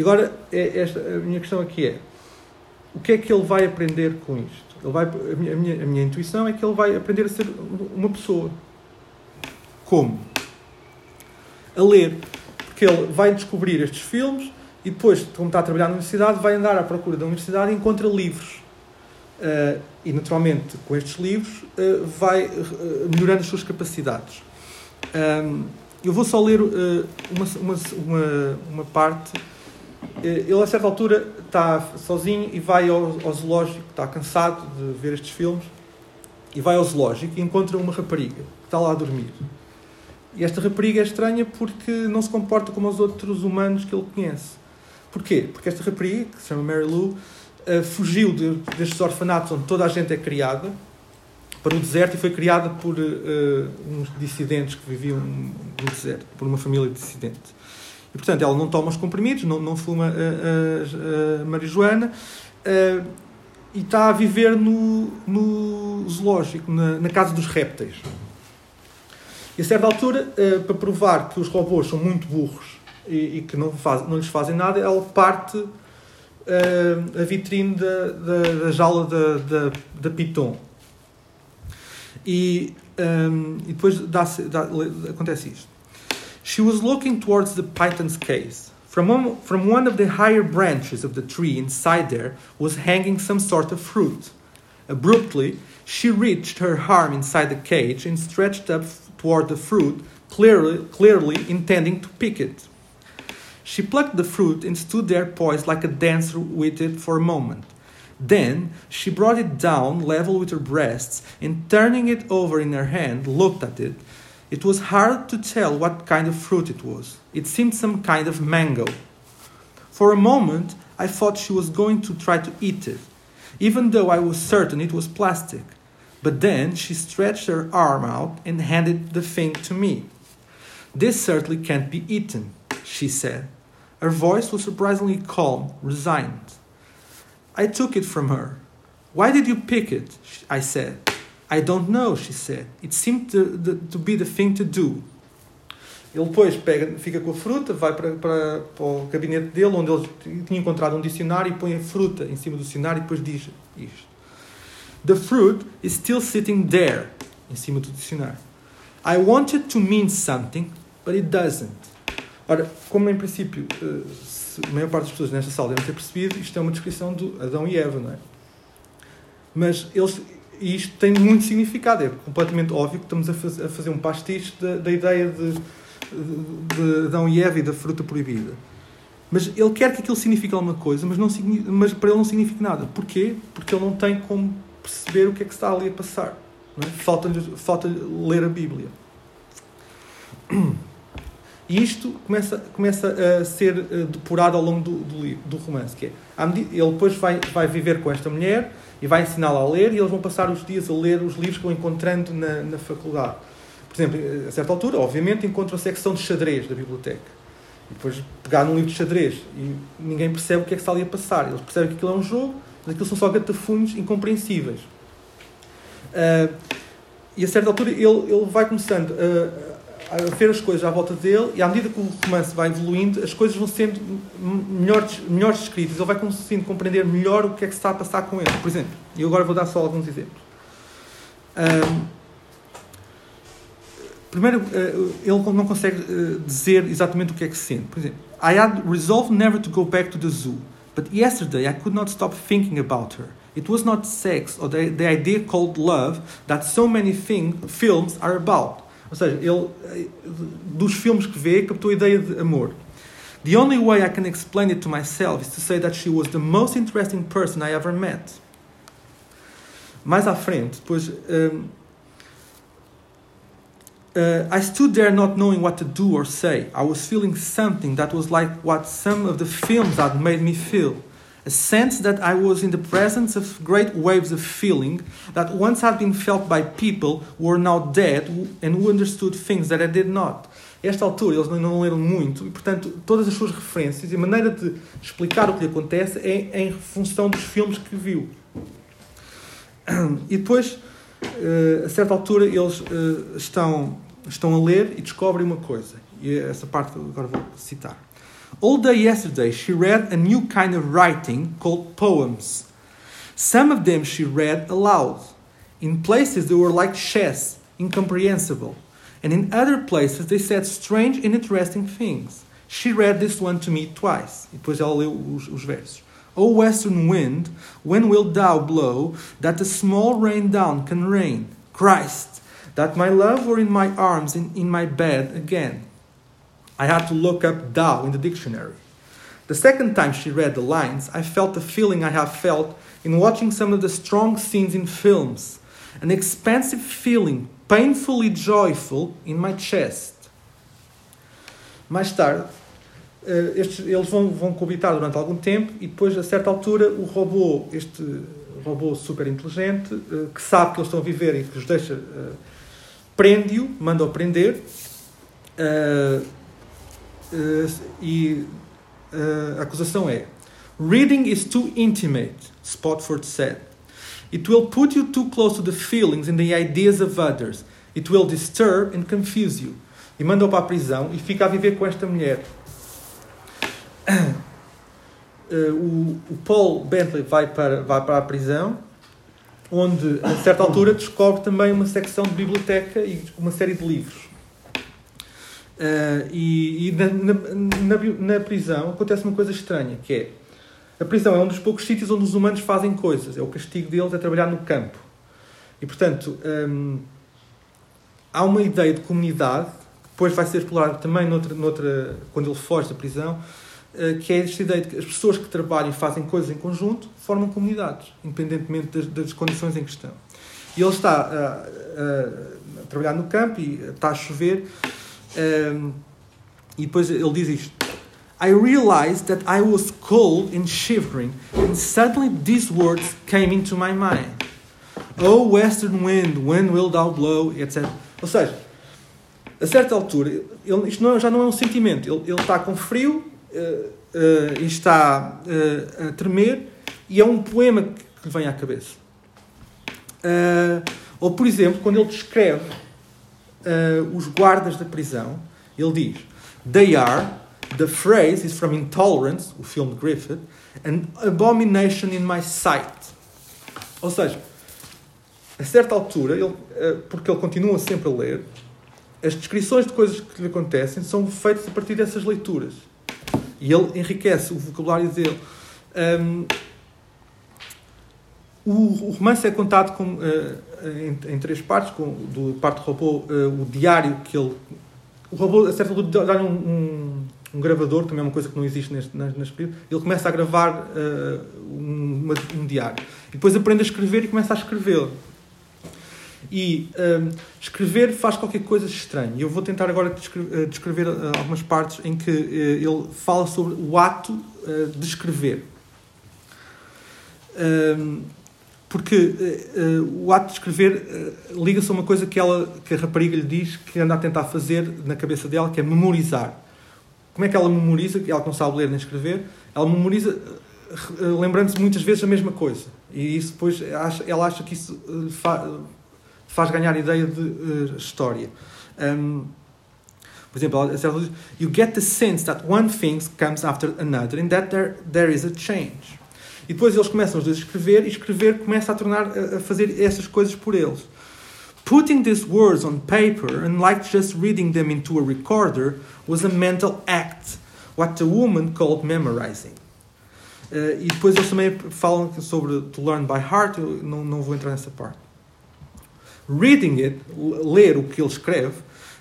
e agora, é esta, a minha questão aqui é: o que é que ele vai aprender com isto? Ele vai, a, minha, a, minha, a minha intuição é que ele vai aprender a ser uma pessoa. Como? A ler. Porque ele vai descobrir estes filmes e depois, como está a trabalhar na universidade, vai andar à procura da universidade e encontra livros. Uh, e, naturalmente, com estes livros, uh, vai uh, melhorando as suas capacidades. Um, eu vou só ler uma, uma, uma, parte ele a certa altura está sozinho e vai ao, ao, zoológico, está cansado de ver estes filmes, e vai ao zoológico e encontra uma rapariga que está lá a dormir. E esta rapariga é estranha porque não se comporta como os outros humanos que ele conhece. Porquê? Porque esta rapariga, que se chama Mary Lou, uh, fugiu de, destes orfanatos onde toda a gente é criada para o deserto e foi criada por uh, uns dissidentes que viviam no deserto, por uma família dissidente. E, portanto, ela não toma os comprimidos, não, não fuma a, a, a marijuana uh, e está a viver no, no zoológico, na, na casa dos répteis. E a certa altura, uh, para provar que os robôs são muito burros e, e que não, faz, não lhes fazem nada, ela parte uh, a vitrine da, da, da jaula da, da, da Piton. E, e depois dá, dá, acontece isto. She was looking towards the python's case. From one, from one of the higher branches of the tree inside there was hanging some sort of fruit. Abruptly, she reached her arm inside the cage and stretched up toward the fruit, clearly, clearly intending to pick it. She plucked the fruit and stood there poised like a dancer with it for a moment. Then she brought it down level with her breasts and turning it over in her hand, looked at it it was hard to tell what kind of fruit it was. It seemed some kind of mango. For a moment, I thought she was going to try to eat it, even though I was certain it was plastic. But then she stretched her arm out and handed the thing to me. This certainly can't be eaten, she said. Her voice was surprisingly calm, resigned. I took it from her. Why did you pick it? I said. I don't know, she said. It seemed to, the, to be the thing to do. Ele depois pega, fica com a fruta, vai para, para, para o gabinete dele, onde ele tinha encontrado um dicionário, e põe a fruta em cima do dicionário e depois diz isto. The fruit is still sitting there, em cima do dicionário. I wanted to mean something, but it doesn't. Ora, como em princípio eh, a maior parte das pessoas nesta sala devem ter percebido, isto é uma descrição de Adão e Eva, não é? Mas eles e isto tem muito significado. É completamente óbvio que estamos a, faz, a fazer um pastiche da, da ideia de, de Adão e Eva e da fruta proibida. Mas ele quer que aquilo signifique alguma coisa, mas, não, mas para ele não significa nada. Porquê? Porque ele não tem como perceber o que é que está ali a passar. É? Falta-lhe falta ler a Bíblia. E isto começa, começa a ser eh, depurado ao longo do, do, do romance. Que é, medida, ele depois vai, vai viver com esta mulher e vai ensiná-la a ler e eles vão passar os dias a ler os livros que vão encontrando na, na faculdade. Por exemplo, a certa altura, obviamente, encontram a secção de xadrez da biblioteca. E depois pegar num livro de xadrez e ninguém percebe o que é que está ali a passar. Eles percebem que aquilo é um jogo, mas aquilo são só gatafunhos incompreensíveis. Uh, e a certa altura ele, ele vai começando a, ver as coisas à volta dele e à medida que o romance vai evoluindo, as coisas vão sendo melhores, melhores descritas. Ele vai conseguindo compreender melhor o que é que se está a passar com ele. Por exemplo, e agora vou dar só alguns exemplos. Um, primeiro, uh, ele não consegue uh, dizer exatamente o que é que sente. Por exemplo, I had resolved never to go back to the zoo, but yesterday I could not stop thinking about her. It was not sex or the, the idea called love that so many thing, films are about. Ou seja, ele, eh, dos filmes que vê, captou a ideia de amor. The only way I can explain it to myself is to say that she was the most interesting person I ever met. Mais à frente, depois. Um, uh, I stood there not knowing what to do or say. I was feeling something that was like what some of the films had made me feel. A sense that I was in the presence of great waves of feeling that once had been felt by people who were now dead and who understood things that I did not. A esta altura eles não leram muito e, portanto, todas as suas referências e a maneira de explicar o que lhe acontece é em função dos filmes que viu. E depois, uh, a certa altura, eles uh, estão, estão a ler e descobrem uma coisa. E é essa parte agora vou citar. All day yesterday, she read a new kind of writing called poems. Some of them she read aloud. In places, they were like chess, incomprehensible. And in other places, they said strange and interesting things. She read this one to me twice. Depois ela leu os, os versos. O western wind, when wilt thou blow, that a small rain down can rain? Christ, that my love were in my arms and in my bed again. I had to look up thou in the dictionary. The second time she read the lines, I felt the feeling I have felt in watching some of the strong scenes in films an expansive feeling, painfully joyful, in my chest. Mais tarde, uh, estes, eles vão, vão coabitar durante algum tempo e depois, a certa altura, o robô, este robô super inteligente, uh, que sabe que eles estão a viver e que os deixa, uh, prende-o, manda-o prender e a acusação é Reading is too intimate, Spotford said. It will put you too close to the feelings and the ideas of others. It will disturb and confuse you. E manda-o para a prisão e fica a viver com esta mulher. Uh, o, o, Paul Bentley vai para, vai para a prisão, onde a certa altura descobre também uma secção de biblioteca e uma série de livros. Uh, e, e na, na, na, na prisão acontece uma coisa estranha, que é a prisão é um dos poucos sítios onde os humanos fazem coisas. É o castigo deles é trabalhar no campo. E, portanto, hum, há uma ideia de comunidade, que depois vai ser explorada também noutra, noutra, quando ele foge da prisão, uh, que é esta ideia de que as pessoas que trabalham e fazem coisas em conjunto formam comunidades, independentemente das, das condições em questão. E ele está a, a, trabalhar no campo e está a chover, um, e depois ele diz isto. I realized that I was cold and shivering, and suddenly these words came into my mind. Oh, western wind, when wilt thou blow? etc. Ou seja, a certa altura, ele, isto não, já não é um sentimento, ele, ele está com frio uh, uh, está uh, a tremer, e é um poema que lhe vem à cabeça. ou, por exemplo, quando ele descreve os guardas da prisão, ele diz: They are The phrase is from Intolerance, o filme de Griffith, an abomination in my sight. Ou seja, a certa altura, ele, eh, porque ele continua sempre a ler, as descrições de coisas que lhe acontecem são feitas a partir dessas leituras. E ele enriquece o vocabulário dele. Um, o, romance é contado com, uh, em, em, três partes, com, do parte do robô, uh, o diário que ele... O robô, a certa altura, dá-lhe um, um um gravador, também é uma coisa que não existe neste, nas, nas ele começa a gravar uh, um, uma, um, diário. E depois aprende a escrever e começa a escrever. E uh, escrever faz qualquer coisa estranha. Eu vou tentar agora descrever, uh, descrever algumas partes em que ele fala sobre o ato de escrever. Porque o ato de escrever liga-se a uma coisa que, ela, que a rapariga lhe diz que anda a tentar fazer na cabeça dela, que é memorizar. Como é que ela memoriza? Ela que não sabe ler nem escrever, ela memoriza lembrando-se muitas vezes a mesma coisa. E isso depois, ela acha que isso eh, faz ganhar ideia de uh, história. Um, por exemplo, ela diz, you get the sense that one thing comes after another and that there, there is a change. E depois eles começam os dois a escrever e escrever começa a tornar a fazer essas coisas por eles. Putting these words on paper, unlike just reading them into a recorder, was a mental act, what the woman called memorizing. Uh, e depois eles também falam sobre to learn by heart, eu não, não vou entrar nessa parte. Reading it, ler o que ele escreve,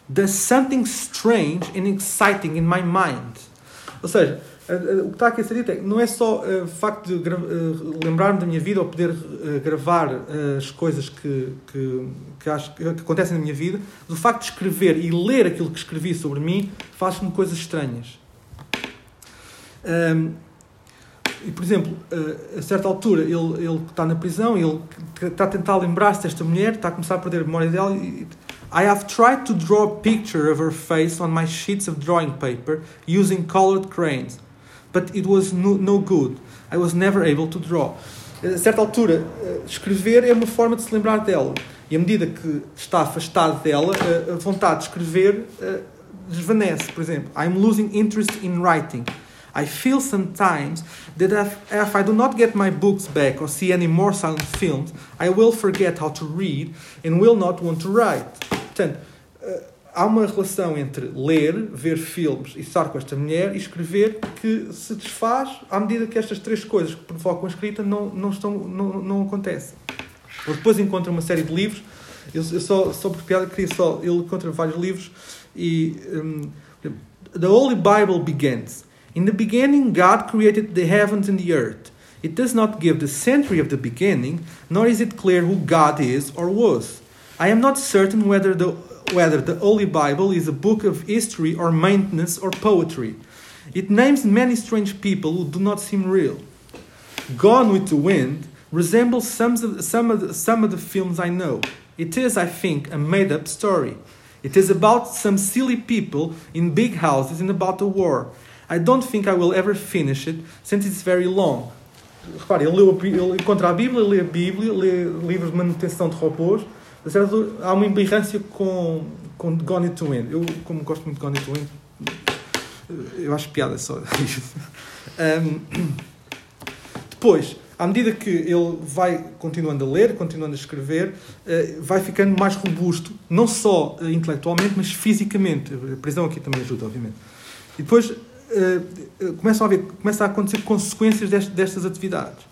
does something strange and exciting in my mind. Ou seja, o que está aqui a ser dito é não é só uh, o facto de lembrar-me da minha vida ou poder gravar as coisas que, que, que, acho, que acontecem na minha vida, mas o facto de escrever e ler aquilo que escrevi sobre mim faz-me coisas estranhas. Um, e, por exemplo, a certa altura ele, ele está na prisão, ele está a tentar lembrar-se desta mulher, está a começar a perder a memória dela e I have tried to draw a picture of her face on my sheets of drawing paper using colored crayons but it was no, no good. I was never able to draw. A certa altura, eh, escrever é uma forma de se lembrar dela. E à medida que está afastado dela, a vontade de escrever eh, desvanece. Por exemplo, I'm losing interest in writing. I feel sometimes that if I do not get my books back or see any more silent films, I will forget how to read and will not want to write. Portanto, eh, há uma relação entre ler, ver filmes e estar com esta mulher e escrever que se desfaz à medida que estas três coisas que provocam a escrita não, não, estão, não, não acontecem. Depois encontra uma série de livros. Eu, eu só, só por piada queria só. Ele encontra vários livros e. Um, the Holy Bible begins. In the beginning, God created the heavens and the earth. It does not give the century of the beginning, nor is it clear who God is or was. I am not certain whether the, whether the Holy Bible is a book of history or maintenance or poetry. It names many strange people who do not seem real. Gone with the Wind resembles some of, some, of the, some of the films I know. It is, I think, a made up story. It is about some silly people in big houses and about a war. I don't think I will ever finish it, since it's very long. Repare, ele, leu, ele encontra a Bíblia, lê a Bíblia, lê livros de manutenção de robôs. Há uma embirrância com, com Gone to Win. Eu, como gosto muito de Gone to Win, eu acho piada só isso. Um, depois, à medida que ele vai continuando a ler, continuando a escrever, eh, vai ficando mais robusto, não só eh, intelectualmente, mas fisicamente. A prisão aqui também ajuda, obviamente. E depois eh, começam a, começam a acontecer consequências destas atividades.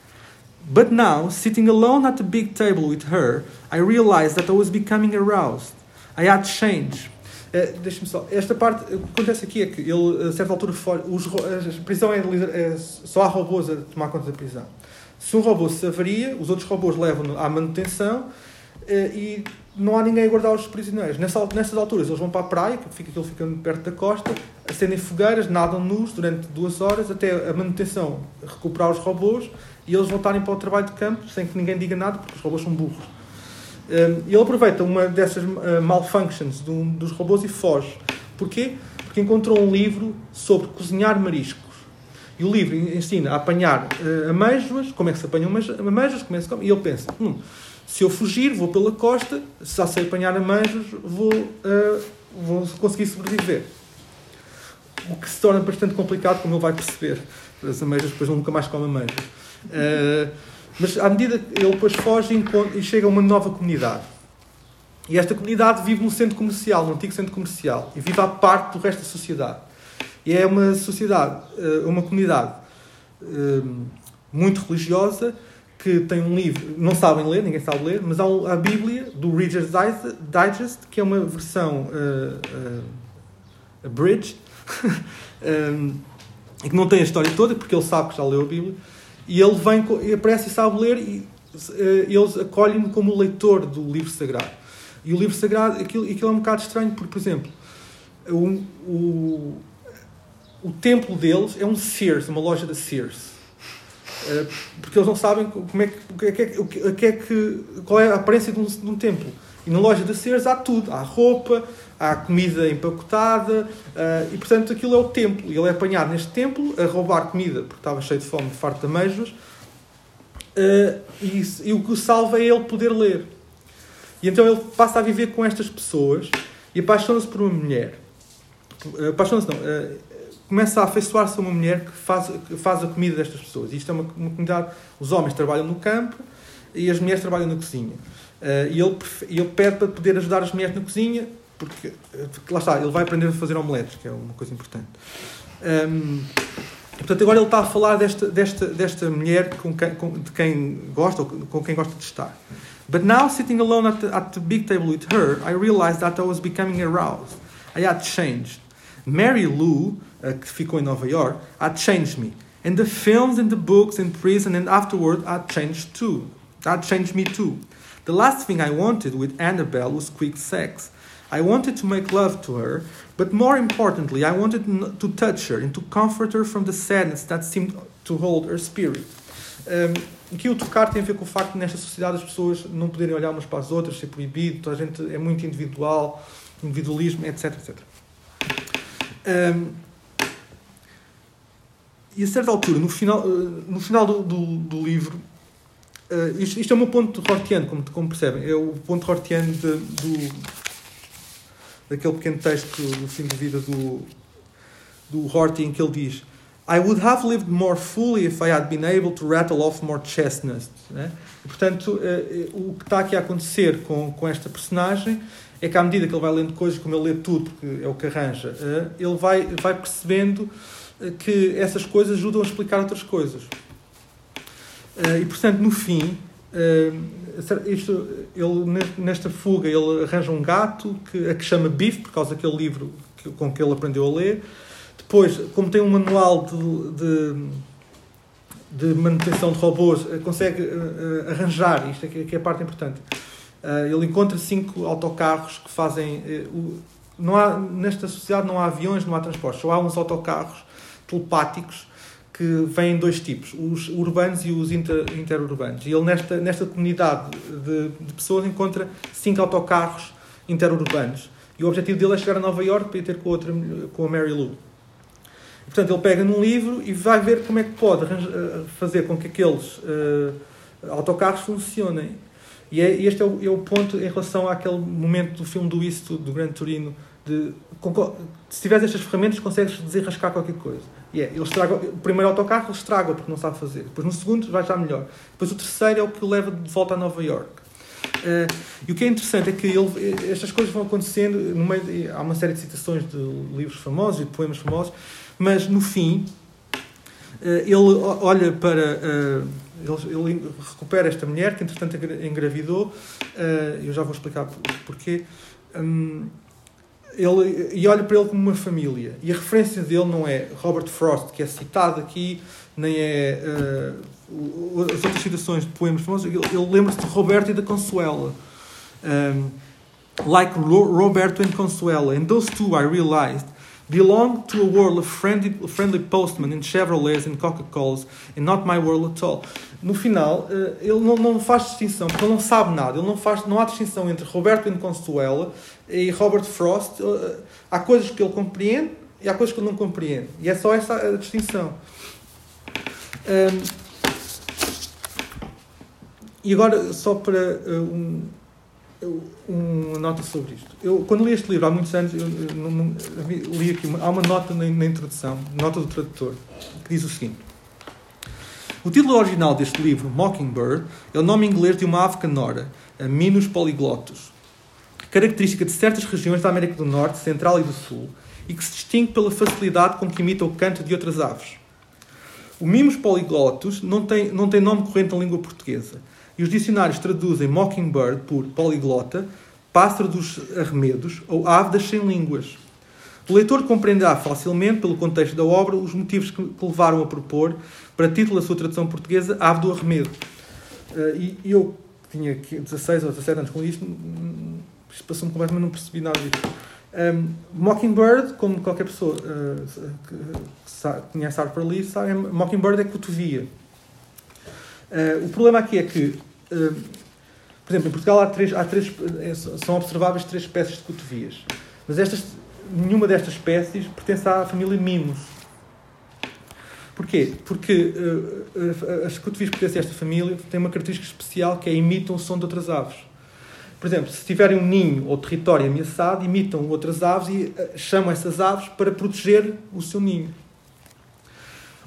But now, sitting alone at the big table with her, I realized that I was becoming aroused. I had changed. Uh, Deixa-me só. Esta parte, o que acontece aqui é que ele, a certa altura, os, a prisão é, é, só há robôs a tomar conta da prisão. Se um robô se avaria, os outros robôs levam-no à manutenção eh, e não há ninguém a guardar os prisioneiros. Nessa, nessas alturas, eles vão para a praia, que fica, fica perto da costa, acendem fogueiras, nadam nus durante duas horas até a manutenção recuperar os robôs e eles voltarem para o trabalho de campo sem que ninguém diga nada, porque os robôs são burros. Eh, e ele aproveita uma dessas uh, malfunctions dos robôs e foge. Porquê? Porque encontrou um livro sobre cozinhar marisco. E o livro ensina a apanhar uh, amêijoas, como é que se apanham amêijoas, como é que se come. E ele pensa, hum, se eu fugir, vou pela costa, se já sei apanhar amêijoas, vou, uh, vou conseguir sobreviver. O que se torna bastante complicado, como ele vai perceber. As amêijoas depois nunca mais come amêijoas. Uh, mas à medida que ele depois foge e chega a uma nova comunidade. E esta comunidade vive num centro comercial, num antigo centro comercial, e vive à parte do resto da sociedade. E é uma sociedade, eh, uma comunidade eh, muito religiosa que tem um livro, não sabem ler, ninguém sabe ler, mas há a Bíblia do Reader's Digest, que é uma versão uh, uh, abridged, um, que não tem a história toda, porque ele sabe que já leu a Bíblia, e ele vem, aparece e sabe ler, e uh, eles acolhem-no como leitor do livro sagrado. E o livro sagrado, aquilo, aquilo é um bocado estranho, porque, por exemplo, o, o, o templo deles é um Sears, uma loja da Sears. Eh, porque eles não sabem como é que, o que, é, o que é que, qual é a aparência de um, de um templo. E na loja da Sears há tudo. Há roupa, há comida empacotada uh, e, portanto, aquilo é o templo. Ele é apanhado neste templo a roubar comida porque estava cheio de fome, farto de amêijoas. Uh, e, e, o que o salva é ele poder ler. E então ele passa a viver com estas pessoas e apaixona-se por uma mulher. Apaixona-se, não. Uh, começa a afeiçoar-se a uma mulher que faz, que faz a comida destas pessoas. Isto é uma, uma comunidade. Os homens trabalham no campo e as mulheres trabalham na cozinha. E ele, ele pede para poder ajudar as mulheres na cozinha, porque, lá está, ele vai aprender a fazer omeletes, que é uma coisa importante. Um, portanto, agora ele está a falar desta, desta, desta mulher com quem, com, de quem gosta, ou com quem gosta de estar. But now, sitting alone at the, at the big table with her, I realized that I was becoming aroused. I had changed. Mary Lou, uh, que ficou em Nova York, had changed me. And the films and the books in prison and afterward had changed too. That changed me too. The last thing I wanted with Annabelle was quick sex. I wanted to make love to her, but more importantly, I wanted to touch her and to comfort her from the sadness that seemed to hold her spirit. Um, aqui o tocar tem a ver com o facto de nesta sociedade as pessoas não poderem olhar umas para as outras, ser proibido, toda a gente é muito individual, individualismo, etc, etc. Um, e a certa altura, no final, no final do, do, do livro, uh, isto, isto, é o meu ponto hortiano, como, como percebem. É o ponto hortiano de, do, daquele pequeno texto do fim de vida do, do Horty, em que ele diz I would have lived more fully if I had been able to rattle off more chestnuts. Né? Portanto, uh, o que está aqui a acontecer com, com esta personagem é que à medida que ele vai lendo coisas, como ele lê tudo, porque é o que arranja, uh, ele vai, vai percebendo que essas coisas ajudam a explicar outras coisas. E, portanto, no fim, isto, ele, nesta fuga, ele arranja um gato que, a que chama Biff, por causa daquele livro que, com que ele aprendeu a ler. Depois, como tem um manual de, de, de manutenção de robôs, uh, consegue arranjar, isto é que, é a parte importante. ele encontra cinco autocarros que fazem. não há, nesta sociedade não há aviões, não há transportes, só há uns autocarros telepáticos que vêm dois tipos, os urbanos e os inter, interurbanos. E ele, nesta, nesta comunidade de, de, pessoas, encontra cinco autocarros interurbanos. E o objetivo dele é chegar a Nova York para ir ter com, outra, com a Mary Lou. E, portanto, ele pega num livro e vai ver como é que pode eh, fazer com que aqueles uh, autocarros funcionem. E é, este é o, é o, ponto em relação àquele momento do filme do Isto, do Grande Turino, de, se tiveres estas ferramentas consegues desenrascar qualquer coisa. E é, ele estraga, o primeiro autocarro ele estraga porque não sabe fazer. Depois no segundo vai já melhor. Depois o terceiro é o que o leva de volta a Nova York. Uh, e o que é interessante é que ele, estas coisas vão acontecendo no meio de, há uma série de citações de livros famosos e de poemas famosos, mas no fim uh, ele olha para uh, ele, ele, recupera esta mulher que entretanto engravidou. eu já vou explicar porquê. Um, ele, e olha para ele como uma família. E a referência dele não é Robert Frost, que é citado aqui, nem é uh, as outras citações de poemas famosos. Ele, ele lembra-se de Roberto e da Consuela. Um, like Roberto and Consuela. And those two, I realized, belong to a world of friendly, friendly postmen and Chevrolets and Coca-Colas and not my world at all. No final, uh, ele não, não faz distinção, porque ele não sabe nada. Ele não, faz, não há distinção entre Roberto and Consuela e Robert Frost, eh, há coisas que ele compreende e há coisas que ele não compreende. E é só essa a distinção. Um, e agora, só para uh, um, uma nota sobre isto. Eu, quando li este livro, há muitos anos, eu, eu, eu li aqui, há uma nota na, na, introdução, nota do tradutor, que diz o seguinte. O título original deste livro, Mockingbird, é o nome inglês de uma ave canora, a Minus polyglotus característica de certas regiões da América do Norte, Central e do Sul, e que se distingue pela facilidade com que imita o canto de outras aves. O Mimos polyglotus não tem, não tem nome corrente na língua portuguesa, e os dicionários traduzem mockingbird por poliglota, pássaro dos arremedos ou ave das sem línguas. O leitor compreenderá facilmente, pelo contexto da obra, os motivos que levaram a propor, para título da sua tradução portuguesa, Ave do Arremedo. Uh, e eu tinha 16 ou 17 anos com isto, isto passou-me completamente, não percebi nada disso. Um, Mockingbird, como qualquer pessoa uh, que, conhece Harper Lee, sabe, Mockingbird é cotovia. Uh, o problema aqui é que, por exemplo, em Portugal há três, há três, é, são observáveis três espécies de cotovias. Mas estas, nenhuma destas espécies pertence à família Mimos. Porquê? Porque as cotovias pertencem a esta família têm uma característica especial que é imitam o som de outras aves. Por exemplo, se tiverem um ninho ou território ameaçado, imitam outras aves e eh, chamam essas aves para proteger o seu ninho.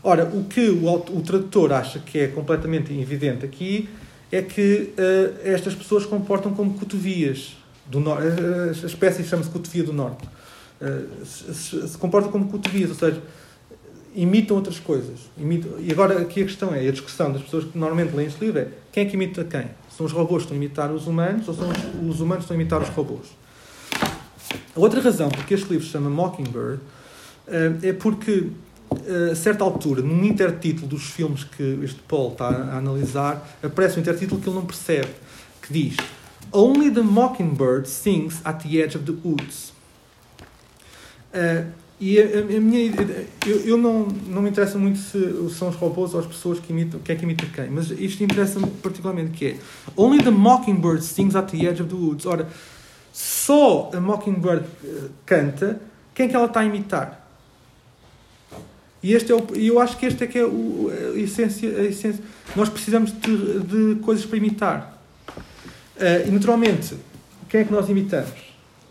Ora, o que o, o tradutor acha que é completamente evidente aqui é que uh, estas pessoas comportam como cotovias do norte. A espécie chama-se cotovia do norte. Uh, se, se, comportam como cotovias, ou seja, imitam outras coisas. Imitam, e agora aqui a questão é, a discussão das pessoas que normalmente leem este livro é quem é que imita quem? São os robôs que estão a imitar os humanos ou são os, os humanos que estão a imitar os robôs? A outra razão porque este livro se chama Mockingbird eh, é porque, eh, a certa altura, num intertítulo dos filmes que este Paul está a analisar, aparece um intertítulo que ele não percebe, que diz Only the Mockingbird sings at the edge of the woods. Eh, e a, a minha eu, eu não, não me interessa muito se são os robôs ou as pessoas que imitam, quem é que imita quem, mas isto interessa-me particularmente que é Only the Mockingbird sings at the edge of the woods. Ora, só a Mockingbird uh, canta, quem é que ela está a imitar? E este é o, eu acho que este é que é o, a, essência, a essência. Nós precisamos de, de coisas para imitar. Uh, e naturalmente, quem é que nós imitamos?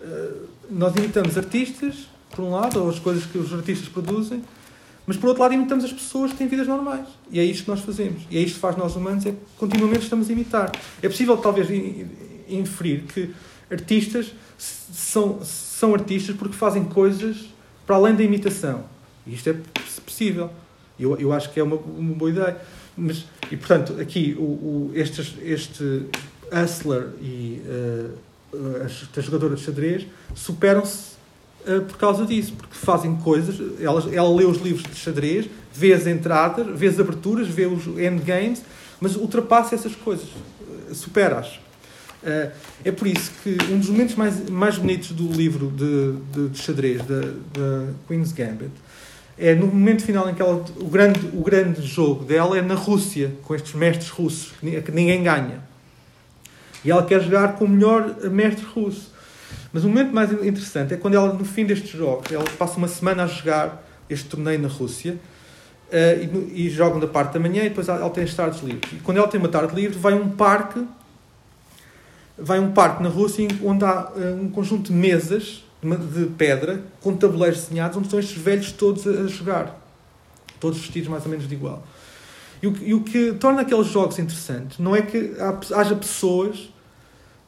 Uh, nós imitamos artistas, por um lado, ou as coisas que os artistas produzem, mas por outro lado imitamos as pessoas que têm vidas normais. E é isto que nós fazemos. E é isto que faz nós humanos, é que continuamente estamos a imitar. É possível talvez inferir que artistas são, são artistas porque fazem coisas para além da imitação. E isto é possível. Eu, eu acho que é uma, uma boa ideia. Mas, e portanto, aqui o, o, este, este Hustler e uh, as, as jogadoras de xadrez superam-se uh, por causa disso, porque fazem coisas. Ela, ela lê os livros de xadrez, vê as entradas, vê as aberturas, vê os endgames, mas ultrapassa essas coisas, uh, supera-as. Uh, é por isso que um dos momentos mais, mais bonitos do livro de, de, de xadrez, da Queen's Gambit, é no momento final em que ela, o, grande, o grande jogo dela é na Rússia, com estes mestres russos, que ninguém ganha. E ela quer jogar com o melhor mestre russo. Mas o momento mais interessante é quando ela, no fim destes jogos, ela passa uma semana a jogar este torneio na Rússia uh, e, e jogam da parte da manhã e depois ela tem as tardes livres. E quando ela tem uma tarde livre, vai a um parque vai um parque na Rússia onde há uh, um conjunto de mesas de pedra com tabuleiros desenhados onde estão estes velhos todos a jogar. Todos vestidos mais ou menos de igual. E o, e o que torna aqueles jogos interessantes não é que haja pessoas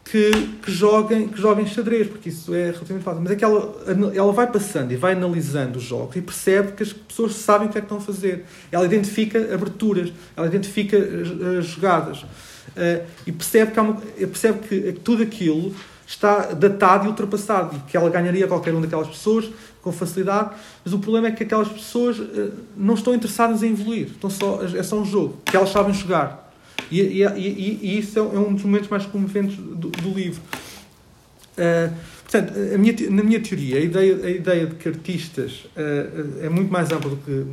que, que, joguem, que joguem xadrez, porque isso é relativamente fácil, mas é que ela, ela vai passando e vai analisando os jogos e percebe que as pessoas sabem o que é que estão a fazer. Ela identifica aberturas, ela identifica uh, jogadas uh, e percebe que, uma, percebe que tudo aquilo está datado e ultrapassado e que ela ganharia qualquer uma daquelas pessoas com facilidade, mas o problema é que aquelas pessoas uh, não estão interessadas em evoluir, estão só, é só um jogo, que elas sabem jogar. E, e, e, e isso é um dos momentos mais comoventes do, do livro. Uh, portanto, minha, na minha teoria, a ideia, a ideia de que artistas uh, é muito mais ampla do que.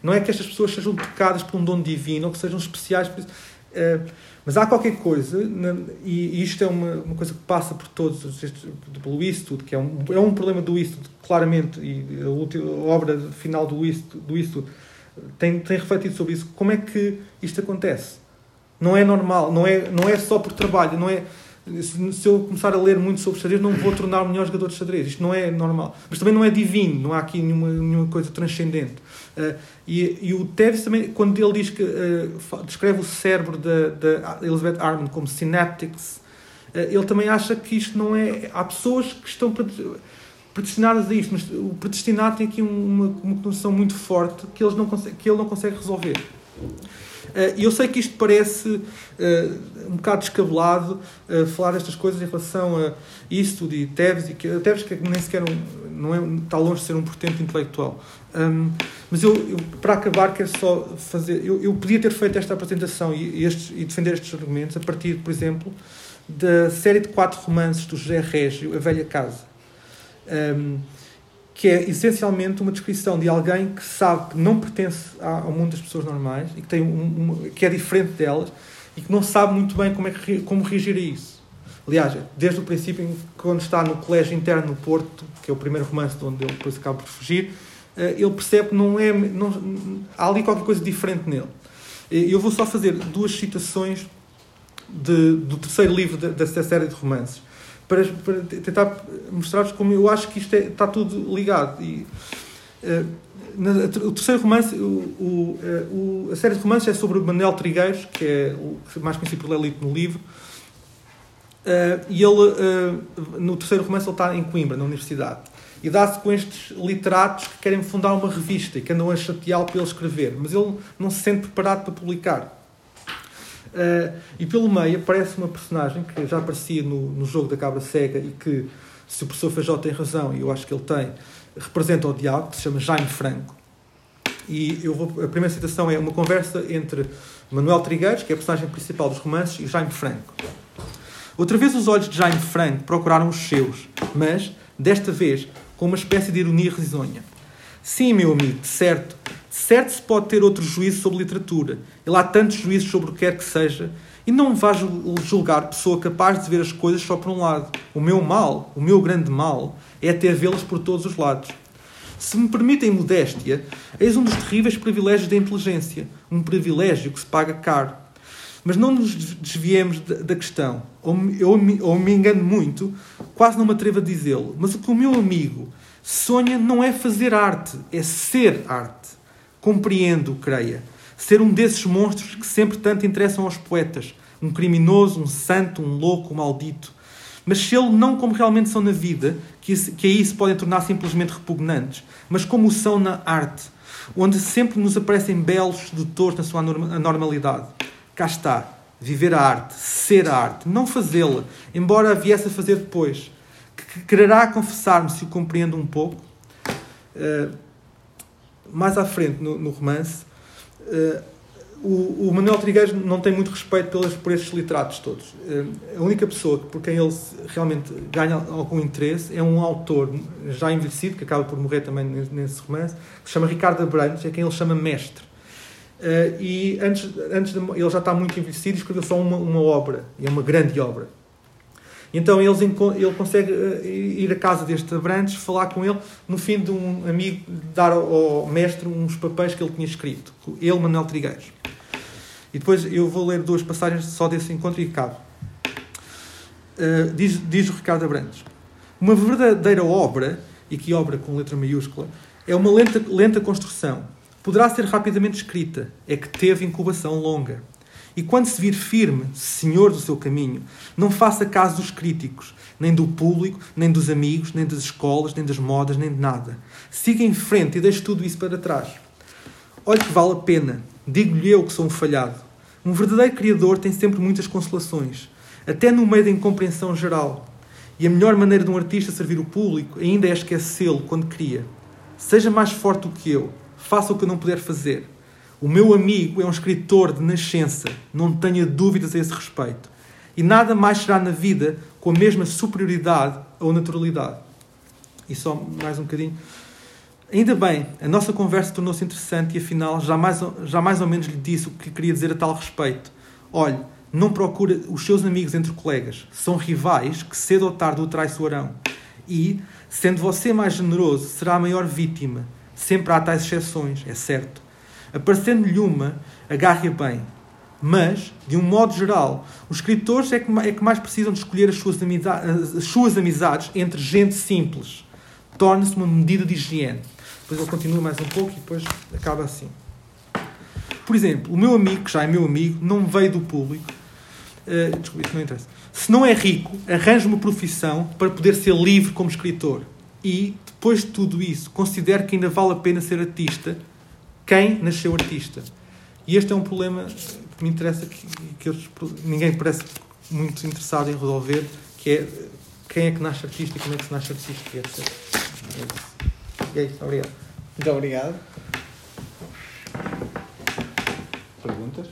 Não é que estas pessoas sejam tocadas por um dom divino ou que sejam especiais. Por isso, mas há qualquer coisa, e isto é uma, uma coisa que passa por todos, pelo Eastwood, que é um, é um problema do Eastwood, claramente, e a, última, a obra final do Eastwood, do Eastwood tem, tem refletido sobre isso. Como é que isto acontece? Não é normal, não é, não é só por trabalho, não é se eu começar a ler muito sobre xadrez, não vou tornar o melhor jogador de xadrez. Isto não é normal. Mas também não é divino, não há aqui nenhuma, nenhuma coisa transcendente. Uh, e, e, o Tevis também, quando ele diz que uh, descreve o cérebro da, Elizabeth Armin como synaptics, uh, ele também acha que isto não é. Há pessoas que estão predestinadas a isto, mas o predestinado tem aqui uma, uma noção muito forte que, eles não que ele não consegue resolver. E eu sei que isto parece um bocado descabelado falar estas coisas em relação a isto de Teves, e que Teves que nem sequer um, não é, está longe de ser um portento intelectual. Um, mas eu, eu, para acabar, quero só fazer. Eu, eu podia ter feito esta apresentação e, estes, e defender estes argumentos a partir, por exemplo, da série de quatro romances do José Régio, A Velha Casa. Um, que é essencialmente uma descrição de alguém que sabe que não pertence ao mundo das pessoas normais e que, tem um, um, que é diferente delas e que não sabe muito bem como, é que, como reagir a isso. Aliás, desde o princípio, quando está no colégio interno no Porto, que é o primeiro romance de onde ele depois acaba por fugir, eh, ele percebe que não é, não, há ali qualquer coisa diferente nele. Eu vou só fazer duas citações de, do terceiro livro dessa série de romances para, para tentar mostrar-vos como eu acho que isto é, está tudo ligado. E, uh, na, o terceiro romance, o, o, eh, o, a série de romances é sobre Manuel Trigueiros, que é o mais conhecido por Lelito no livro. Uh, e ele, uh, no terceiro romance, ele está em Coimbra, na universidade. E dá-se com estes literatos que querem fundar uma revista e que andam a chateá-lo para ele escrever, mas ele não se sente preparado para publicar. Uh, e pelo meio aparece uma personagem que já aparecia no, no jogo da Cabra Cega e que, se o professor Feijó tem razão, e eu acho que ele tem, representa o diabo, que se chama Jaime Franco. E eu vou, a primeira citação é uma conversa entre Manuel Trigueiros, que é a personagem principal dos romances, e Jaime Franco. Outra vez os olhos de Jaime Franco procuraram os seus, mas, desta vez, com uma espécie de ironia risonha. Sim, meu amigo, de certo. Certo se pode ter outro juízo sobre literatura. E lá há tantos juízos sobre o que quer que seja. E não vá julgar pessoa capaz de ver as coisas só por um lado. O meu mal, o meu grande mal, é ter vê-las por todos os lados. Se me permitem modéstia, eis um dos terríveis privilégios da inteligência. Um privilégio que se paga caro. Mas não nos desviemos da questão. Ou me, ou me, ou me engano muito, quase não me atrevo a dizê-lo. Mas o que o meu amigo sonha não é fazer arte, é ser arte. Compreendo, creia. Ser um desses monstros que sempre tanto interessam aos poetas. Um criminoso, um santo, um louco, um maldito. Mas se ele não como realmente são na vida, que, que aí se podem tornar simplesmente repugnantes, mas como são na arte, onde sempre nos aparecem belos sedutores na sua normalidade. Cá está. Viver a arte, ser a arte, não fazê-la, embora a viesse a fazer depois. Que quererá confessar-me se o compreendo um pouco. Uh, mais à frente no, no romance, uh, o, o, Manuel Trigueiros não tem muito respeito pelas, por estes literatos todos. Uh, a única pessoa por quem ele realmente ganha algum interesse é um autor já envelhecido, que acaba por morrer também nesse romance, que se chama Ricardo Abrantes, é quem ele chama mestre. Uh, e antes, antes de, ele já está muito envelhecido e escreveu só uma, uma obra, e é uma grande obra. Então eles, ele consegue uh, ir à casa deste Abrantes, falar com ele, no fim de um amigo dar ao, mestre uns papéis que ele tinha escrito, ele, Manuel Trigueiros. E depois eu vou ler duas passagens só desse encontro e acabo. Uh, diz, diz o Ricardo Abrantes: Uma verdadeira obra, e que obra com letra maiúscula, é uma lenta, lenta construção. Poderá ser rapidamente escrita, é que teve incubação longa. E quando se vir firme, senhor do seu caminho, não faça caso dos críticos, nem do público, nem dos amigos, nem das escolas, nem das modas, nem de nada. Siga em frente e deixe tudo isso para trás. Olhe que vale a pena. Digo-lhe eu que sou um falhado. Um verdadeiro criador tem sempre muitas consolações, até no meio da incompreensão geral. E a melhor maneira de um artista servir o público ainda é esquecê-lo quando cria. Seja mais forte do que eu. Faça o que eu não puder fazer. O meu amigo é um escritor de nascença, não tenha dúvidas a esse respeito. E nada mais será na vida com a mesma superioridade ou naturalidade. E só mais um bocadinho. Ainda bem, a nossa conversa tornou-se interessante e afinal já mais, já mais ou menos lhe disse o que queria dizer a tal respeito. Olhe, não procura os seus amigos entre colegas. São rivais que cedo ou tarde o traiçoarão. E, sendo você mais generoso, será a maior vítima. Sempre há tais exceções, é certo. Aparecendo-lhe uma, agarre-a bem. Mas, de um modo geral, os escritores é que, é que mais precisam de escolher as suas, amizades, as suas amizades entre gente simples. Torna-se uma medida de higiene. Depois ele continua mais um pouco e depois acaba assim. Por exemplo, o meu amigo, que já é meu amigo, não veio do público. Uh, desculpe, isso não interessa. Se não é rico, arranja uma profissão para poder ser livre como escritor. E, depois de tudo isso, considero que ainda vale a pena ser artista quem nasceu artista. E este é um problema que me interessa, que, que eles, ninguém parece muito interessado em resolver, que é quem é que nasce artista e como é que se nasce artista. E, etc. E é isso. Obrigado. Muito obrigado. Perguntas?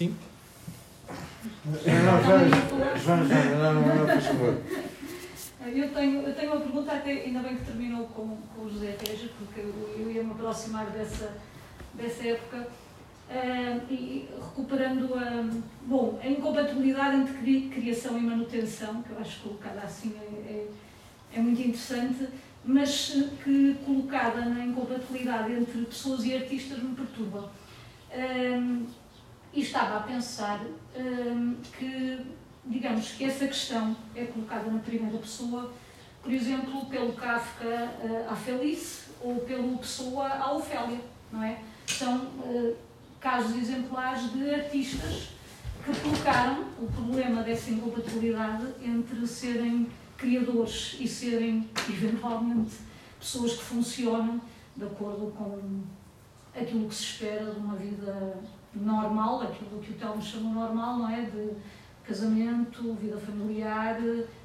Sim. Eu tenho, eu tenho uma pergunta, até ainda bem que terminou com, com o José Reja, porque eu, eu ia me aproximar dessa, dessa época. Uh, e recuperando a, bom, a incompatibilidade entre criação e manutenção, que eu acho colocada assim é, é, é muito interessante, mas que colocada na incompatibilidade entre pessoas e artistas me perturba. Uh, e estava a pensar hum, que, digamos, que essa questão é colocada na primeira pessoa, por exemplo, pelo Kafka uh, à Felice ou pelo Pessoa à Ofélia, não é? São uh, casos exemplares de artistas que colocaram o problema dessa incompatibilidade entre serem criadores e serem, eventualmente, pessoas que funcionam de acordo com aquilo que se espera de uma vida normal, aquilo que o Telmo chamou normal, não é? De casamento, vida familiar,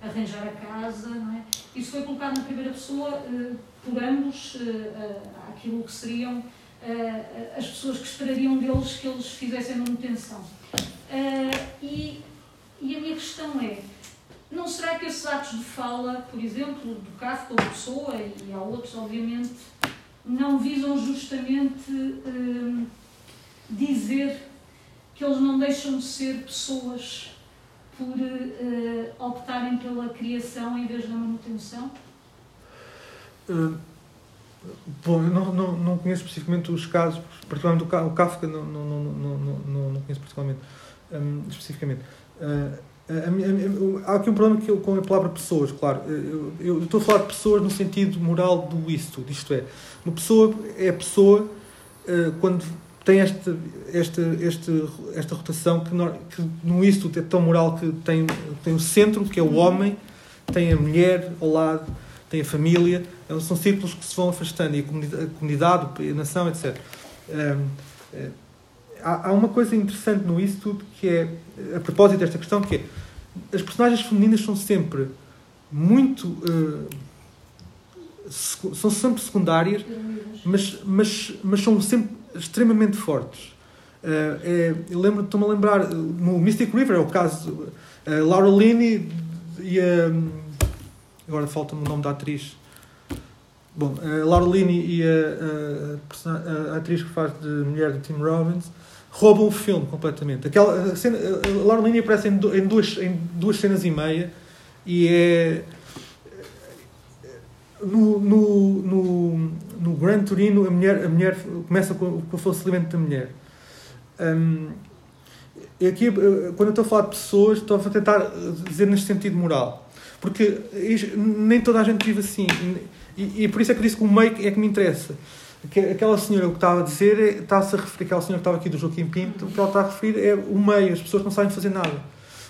arranjar a casa, não é? Isso foi colocado na primeira pessoa uh, por ambos, uh, aquilo que seriam uh, as pessoas que esperariam deles que eles fizessem manutenção. E, e, a minha questão é, não será que esses atos de fala, por exemplo, do Kafka ou Pessoa, e há outros, obviamente, não visam justamente dizer que eles não deixam de ser pessoas por uh, optarem pela criação em vez da manutenção? Uh, bom, eu não, não, não conheço especificamente os casos, particularmente o Kafka, não, não, não, não, não, conheço particularmente, um, especificamente. Uh, a a minha, há aqui um problema que eu, com a palavra pessoas, claro. Eu, eu, estou a falar de pessoas no sentido moral do isto, isto é, uma pessoa é pessoa quando tem esta, esta, esta, esta rotação que no, que no isto é tão moral que tem, tem o centro, que é o homem, tem a mulher ao lado, tem a família, então, são círculos que se vão afastando, e a comunidade, a, comunidade, a nação, etc. Um, é, há, há uma coisa interessante no isso tudo que é, a propósito desta questão, que é as personagens femininas são sempre muito. Uh, são sempre secundárias, mas, mas, mas são sempre extremamente fortes. Uh, é, eu lembro, estou-me a lembrar, no Mystic River é o caso, uh, Laura Linney e a. agora falta-me o nome da atriz. Bom, a Laura Linney e a, a, a, atriz que faz de mulher de Tim Robbins roubam o filme completamente. Aquela, a, cena, a Laura Linney aparece em, em, duas, em duas cenas e meia e é no, no, no Gran Turino, a mulher, a mulher começa com, com o falecimento da mulher. Um, e aqui, quando eu estou a falar de pessoas, estou a tentar dizer neste sentido moral. Porque nem toda a gente vive assim. E, e por isso é que eu disse que o meio é que me interessa. Que aquela senhora que estava a dizer, é, está-se a referir, aquela senhora que estava aqui do Joaquim Pinto, o que ela está a referir é o meio, as pessoas não sabem fazer nada.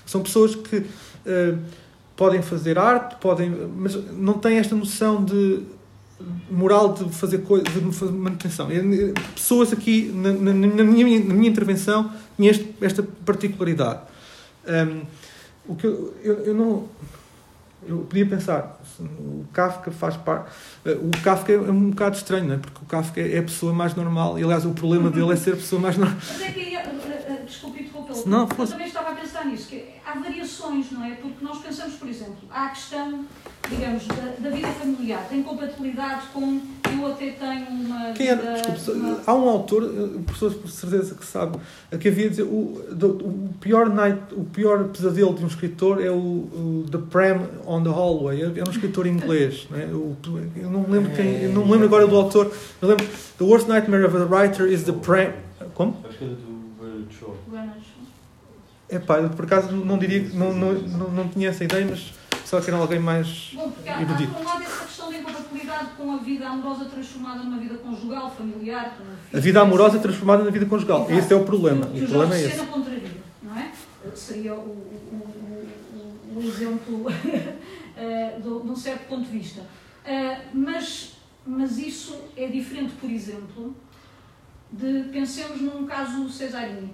São pessoas que. Uh, podem fazer arte, podem, mas não têm esta noção de moral de fazer coisa, de manutenção. Pessoas aqui, na, na, na, minha, na minha intervenção, tinham esta particularidade. Um, o que eu, eu, eu, não. Eu podia pensar, o Kafka faz parte. O Kafka é um bocado estranho, não é? Porque o Kafka é a pessoa mais normal e, aliás, o problema dele é ser a pessoa mais normal. Mas é que, eh, eh, desculpe interrompê-lo, eu também estava a pensar nisso, que há variações, não é? Porque nós pensamos, por exemplo, há a questão, digamos, da, da vida familiar, tem compatibilidade com eu até tenho uma. Quem é? Desculpe, uma... há um autor, o professor por certeza que sabe, que havia dizer o, o, pior night, o pior pesadelo de um escritor é o, o The Pram on the Hallway. É um escritor inglês. Não é? eu, eu não me lembro quem, eu não me lembro agora do autor. Eu lembro The worst nightmare of a writer is the Pram. Como? Acho que é do Bernard Shaw. É pá, por acaso não diria não, não, não, não tinha essa ideia, mas só que era alguém mais Bom, porque há, erudito. Há, por um lado, essa questão da incompatibilidade com a vida amorosa transformada numa vida conjugal, familiar. A vida amorosa transformada na vida conjugal. Exato. Esse é o problema. Que, que o problema é esse. contraria, não é? Seria o, o, o, o exemplo eh, de um certo ponto de vista. Uh, mas, mas isso é diferente, por exemplo, de pensemos num caso Cesarini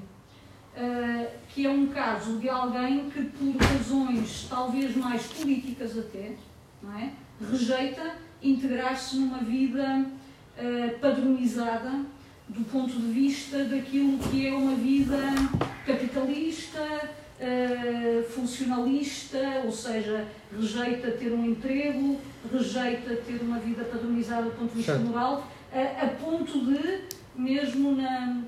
uh, que é um caso de alguém que, por razões talvez mais políticas até, não é? rejeita integrar-se numa vida uh, padronizada do ponto de vista daquilo que é uma vida capitalista, uh, funcionalista, ou seja, rejeita ter um emprego, rejeita ter uma vida padronizada do ponto de vista moral, uh, a ponto de, mesmo na,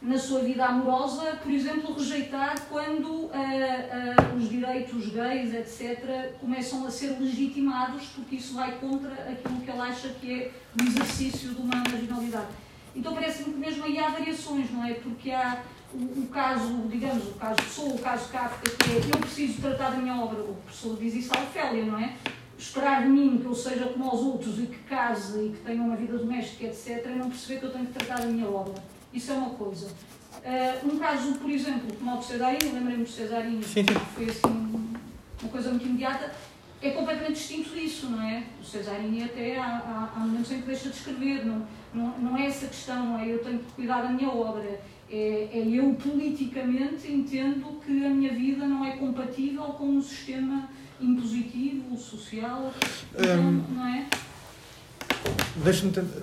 na sua vida amorosa, por exemplo, rejeitar quando uh, uh, os direitos gays, etc., começam a ser legitimados, porque isso vai contra aquilo que ele acha que é o exercício de uma marginalidade. Então parece-me que mesmo aí há variações, não é? Porque há o, o caso, digamos, o caso Pessoa, o caso Kafka, que é eu preciso tratar da minha obra, o professor diz isso à Ofélia, não é? Esperar de mim que eu seja como aos outros e que case e que tenha uma vida doméstica, etc., não perceber que eu tenho que tratar da minha obra. Isso é uma coisa. Uh, um caso, por exemplo, como o do Cesarinho, lembrei-me do Cesarinho, que foi assim uma coisa muito imediata, é completamente distinto disso, não é? O Cesarinho até há, há, há momentos em que deixa de escrever, não, não, não é essa questão, não é eu tenho que cuidar da minha obra, é, é eu politicamente entendo que a minha vida não é compatível com um sistema impositivo, social, então, um, não é? Deixa-me tentar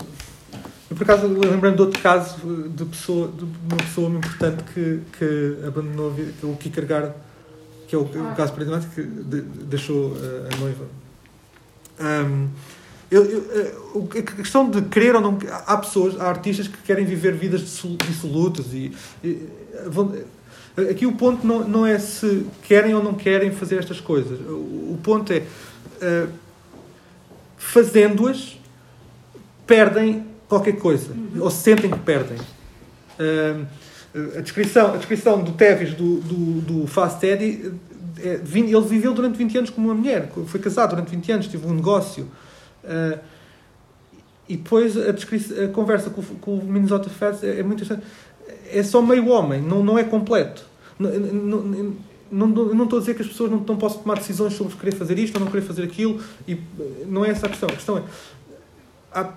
eu, por acaso, lembrando de outro caso de, pessoa, de uma pessoa muito importante que, que abandonou a vida, que é o Kierkegaard, que é o, o caso paradigmático, que de, deixou a, a noiva. Um, eu, eu, a questão de querer ou não. Há pessoas, há artistas que querem viver vidas dissolutas e, e vão, aqui o ponto não, não é se querem ou não querem fazer estas coisas. O, o ponto é uh, fazendo-as perdem qualquer coisa ou sentem que perdem. A descrição, a descrição do Tevis do, do, do Fast Eddie é, ele viveu durante 20 anos como uma mulher, foi casado durante 20 anos, teve um negócio. Uh, e depois a, a conversa com, com, o Minnesota Fats é, é, muito interessante. É só meio homem, não, não é completo. Não, não, não, não estou a dizer que as pessoas não, não possam tomar decisões sobre querer fazer isto ou não querer fazer aquilo. E não é essa a questão. A questão é, há,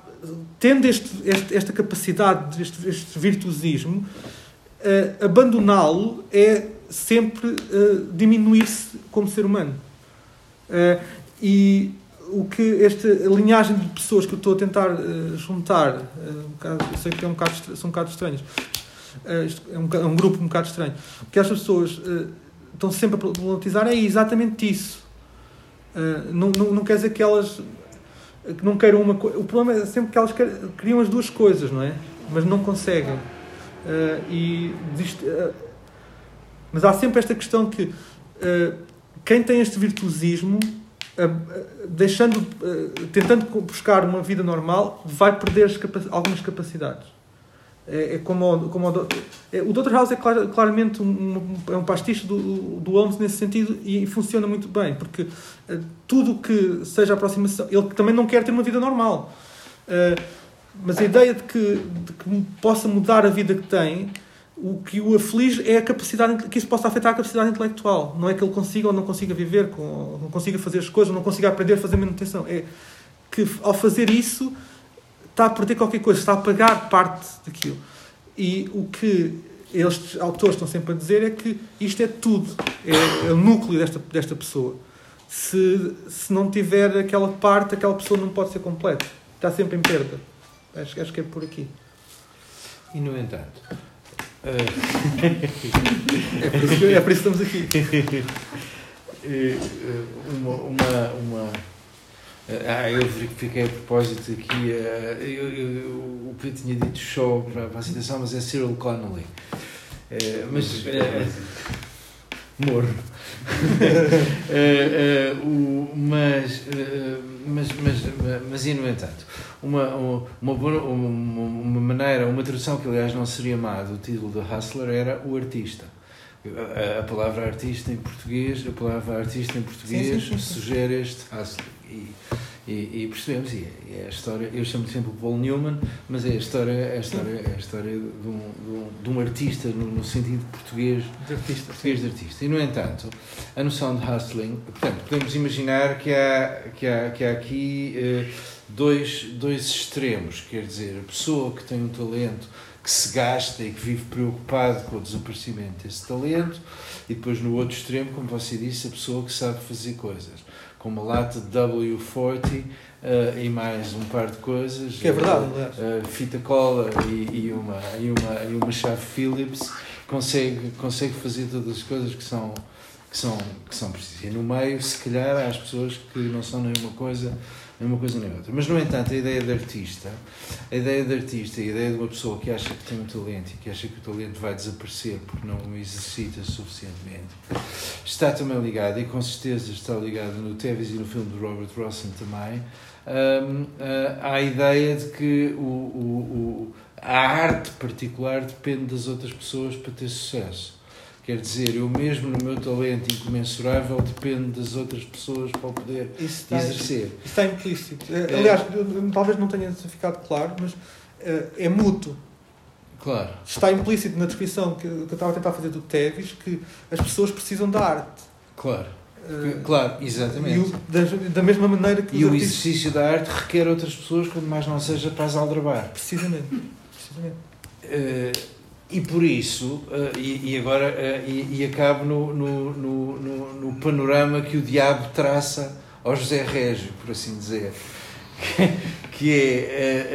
tendo este, este, esta capacidade, este, este virtuosismo, uh, abandoná-lo é sempre uh, diminuir-se como ser humano. Uh, e o que esta linhagem de pessoas que eu estou a tentar juntar, um bocado, sei que é um bocado, são um bocado estranhos, é um, é, um, grupo um bocado estranho, o que estas pessoas estão sempre a problematizar é exatamente isso. não, não, não quer dizer que elas que não queiram uma coisa. O problema é sempre que elas queriam as duas coisas, não é? Mas não conseguem. Uh, e uh, mas há sempre esta questão que uh, quem tem este virtuosismo, deixando, tentando buscar uma vida normal, vai perder capac algumas capacidades. É, é como, como o, é, o Dr. House é clar, claramente um, é um pastiche do, do Holmes nesse sentido e, funciona muito bem, porque tudo que seja aproximação, ele também não quer ter uma vida normal. mas a ideia de que, de que possa mudar a vida que tem o que o aflige é a capacidade que isso possa afetar a capacidade intelectual. Não é que ele consiga ou não consiga viver, com, não consiga fazer as coisas, não consiga aprender a fazer manutenção. É que ao fazer isso está a perder qualquer coisa, está a pagar parte daquilo. E o que estes autores estão sempre a dizer é que isto é tudo, é, é o núcleo desta, desta pessoa. Se, se não tiver aquela parte, aquela pessoa não pode ser completa. Está sempre em perda. Acho, acho que é por aqui. E no entanto, é, por isso, é por isso que estamos aqui. Eh, uma, uma, uma, ah, eu verifiquei a propósito aqui, eh, eu, eu, o Pedro tinha dito show para, para a citação, mas é Cyril Connolly. É, mas. É, morro. é, o, mas, mas, mas, mas, e no entanto, uma, uma, uma, uma maneira, uma tradução que aliás não seria má do título do Hustler era o artista. A, a, palavra artista em português, a palavra artista em português sim, sim, sim, sugere este hustler. E, e, e, percebemos, e é, é a história, eu chamo sempre Paul Newman, mas é a história, é a história, é a história de, um, de, um, de um artista no, no, sentido português de artista. português de artista. E, no entanto, a noção de hustling, portanto, podemos imaginar que há, que há, que há aqui eh, dois, dois extremos, quer dizer, a pessoa que tem um talento que se gasta e que vive preocupado com o desaparecimento desse talento, e depois no outro extremo, como você disse, a pessoa que sabe fazer coisas, com uma lata de W40 uh, e mais um par de coisas, que é verdade, uh, uh, fita cola e, e, uma, e, uma, e uma chave Phillips, consegue, consegue fazer todas as coisas que são, que são, que são precisas. E no meio, se calhar, há as pessoas que não são nenhuma coisa nem uma coisa nem outra. Mas, no entanto, a ideia de artista, a ideia de artista, a ideia de uma pessoa que acha que tem um talento e que acha que o talento vai desaparecer porque não o exercita suficientemente, está também ligada, e com certeza está ligada no Tevis e no filme de Robert Rossen também, um, uh, à ideia de que o, o, o, a arte particular depende das outras pessoas para ter sucesso. Quer dizer, eu mesmo no meu talento incomensurável dependo das outras pessoas para o poder isso está, exercer. Isso está implícito. É, é. Aliás, é. talvez não tenha ficado claro, mas é, é mútuo. Claro. Está implícito na descrição que, que eu estava a tentar fazer do Tevis que as pessoas precisam da arte. Claro. Uh, claro, exatamente. O, da, da, mesma maneira que E o artistas... exercício da arte requer outras pessoas, quando mais não seja para as aldrabar. Precisamente. Precisamente. Uh, e por isso, uh, e, e, agora, uh, e, e, acabo no, no, no, no, no panorama que o diabo traça ao José Régio, por assim dizer, que é,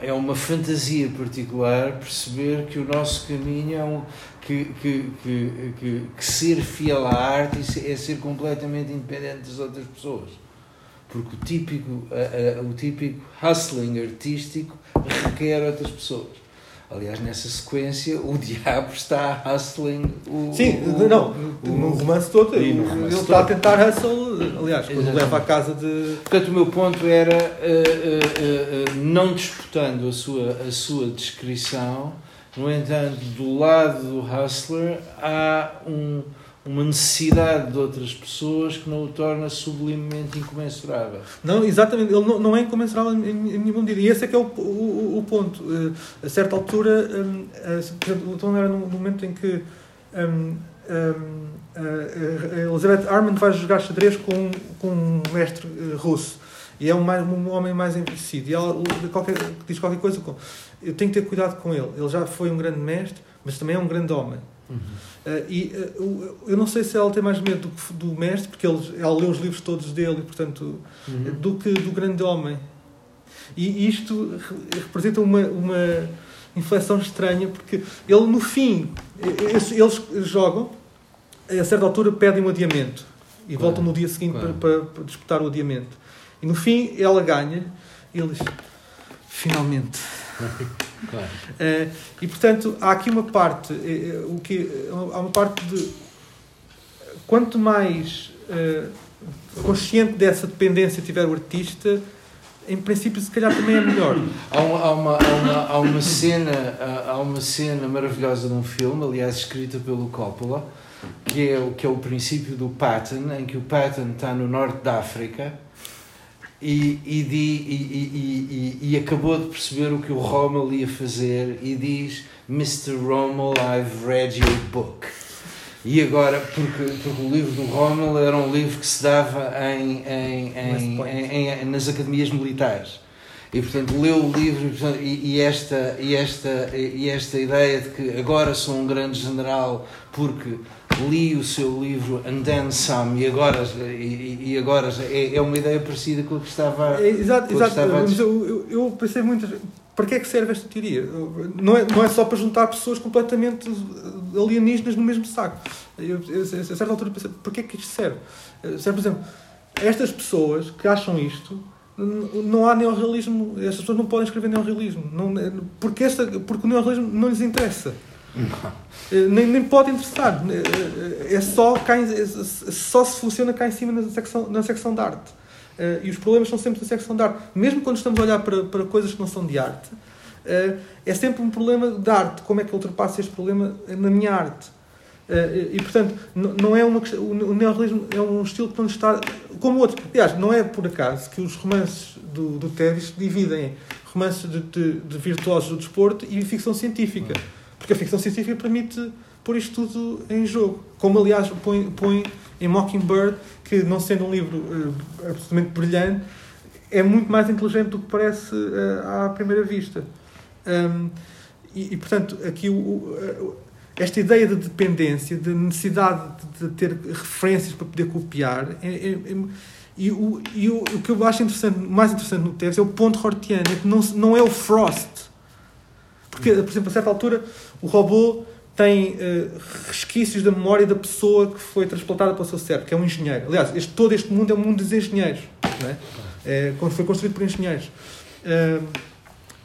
uh, é uma fantasia particular perceber que o nosso caminho é um, que, que, que, que, que ser fiel à arte é ser completamente independente das outras pessoas. porque o típico, o típico hustling artístico requer outras pessoas. Aliás, nessa sequência, o diabo está hustling o. Sim, o, não, o, no romance todo, e no ele romance está a todo. tentar hustle, aliás, quando Exatamente. leva à casa de. Portanto, o meu ponto era, eh, eh, eh, não disputando a sua, a sua descrição, no entanto, do lado do hustler há um, uma necessidade de outras pessoas que não o torna sublimemente incomensurável. Não, exatamente, ele não, não é incomensurável em, em nenhuma medida. E esse é que é o, o, o ponto. Eh, a certa altura, um, eh, por exemplo, então era no, momento em que um, um, a- a Elizabeth Armand vai jogar xadrez com, com um mestre eh, russo. E é um, mais, um homem mais envelhecido. E ela qualquer, diz qualquer coisa como: Eu tenho que ter cuidado com ele. Ele já foi um grande mestre, mas também é um grande homem. Uh, e uh, eu não sei se ela tem mais medo do, do mestre, porque ele, ela lê os livros todos dele portanto, do que do grande homem. E isto re- representa uma, uma inflexão estranha, porque ele, no fim, eles, eles jogam, a certa altura pedem um adiamento e Claro, voltam no dia seguinte claro. para, para- disputar o adiamento. E no fim, ela ganha e ele diz: Finalmente. Claro. Eh, e portanto há aqui uma parte eh, o que há uma parte de quanto mais eh, consciente dessa dependência tiver o artista em princípio se calhar também é melhor Há, um- há uma, há, uma, há, uma cena, há uma cena maravilhosa num filme, aliás, escrita pelo Coppola, que é, o, que é o princípio do Patton, em que o Patton está no norte da África e, e, di- e, e, acabou de perceber o que o Rommel ia fazer e diz Mr. Rommel, I've read your book. E agora, porque, porque o livro do Rommel era um livro que se dava em, em, em, em- em- nas academias militares. E portanto leu o livro e, portanto, e, e esta, e, esta, e esta ideia de que agora sou um grande general porque li o seu livro And Then Some e agora, e, e agora é, é uma ideia parecida com o que estava. É, exato, exato. estava mas eu, eu, pensei muitas para que é que serve esta teoria? Não é, não é só para juntar pessoas completamente alienígenas no mesmo saco. Eu, eu, a certa altura pensei, para que é que isto serve? Eh, Serve, por exemplo, estas pessoas que acham isto, não há neorrealismo, estas pessoas não podem escrever neorrealismo, não, porque, esta, porque o neorrealismo não lhes interessa. Eh, Nem, nem pode interessar. Eh, É só, em- só se funciona cá em cima na secção, na secção de arte. Eh, e os problemas são sempre na secção de arte. Mesmo quando estamos a olhar para, para coisas que não são de arte, eh, é sempre um problema de arte. Como é que eu ultrapasso este problema na minha arte? Eh, e, portanto, não é uma o neorrealismo é um estilo que não está como o outro. Aliás, não é por acaso que os romances do, do Tevis dividem em romances de, de, de virtuosos do desporto e ficção científica. Porque a ficção científica permite pôr isto tudo em jogo. Como, aliás, põe, põe em Mockingbird, que, não sendo um livro eh, absolutamente brilhante, é muito mais inteligente do que parece eh, à primeira vista. Um, e, e, portanto, aqui o, o- esta ideia de dependência, de necessidade de, de ter referências para poder copiar, é- é- é- e, o, e o, o que eu acho interessante, mais interessante no Teves é o ponto hortiano, é que não, não é o Frost. Porque, por exemplo, a certa altura, o robô tem eh, resquícios da memória da pessoa que foi transplantada para o seu cérebro, que é um engenheiro. Aliás, este, todo este mundo é um mundo dos engenheiros. Não é? É, foi construído por engenheiros. Ahm,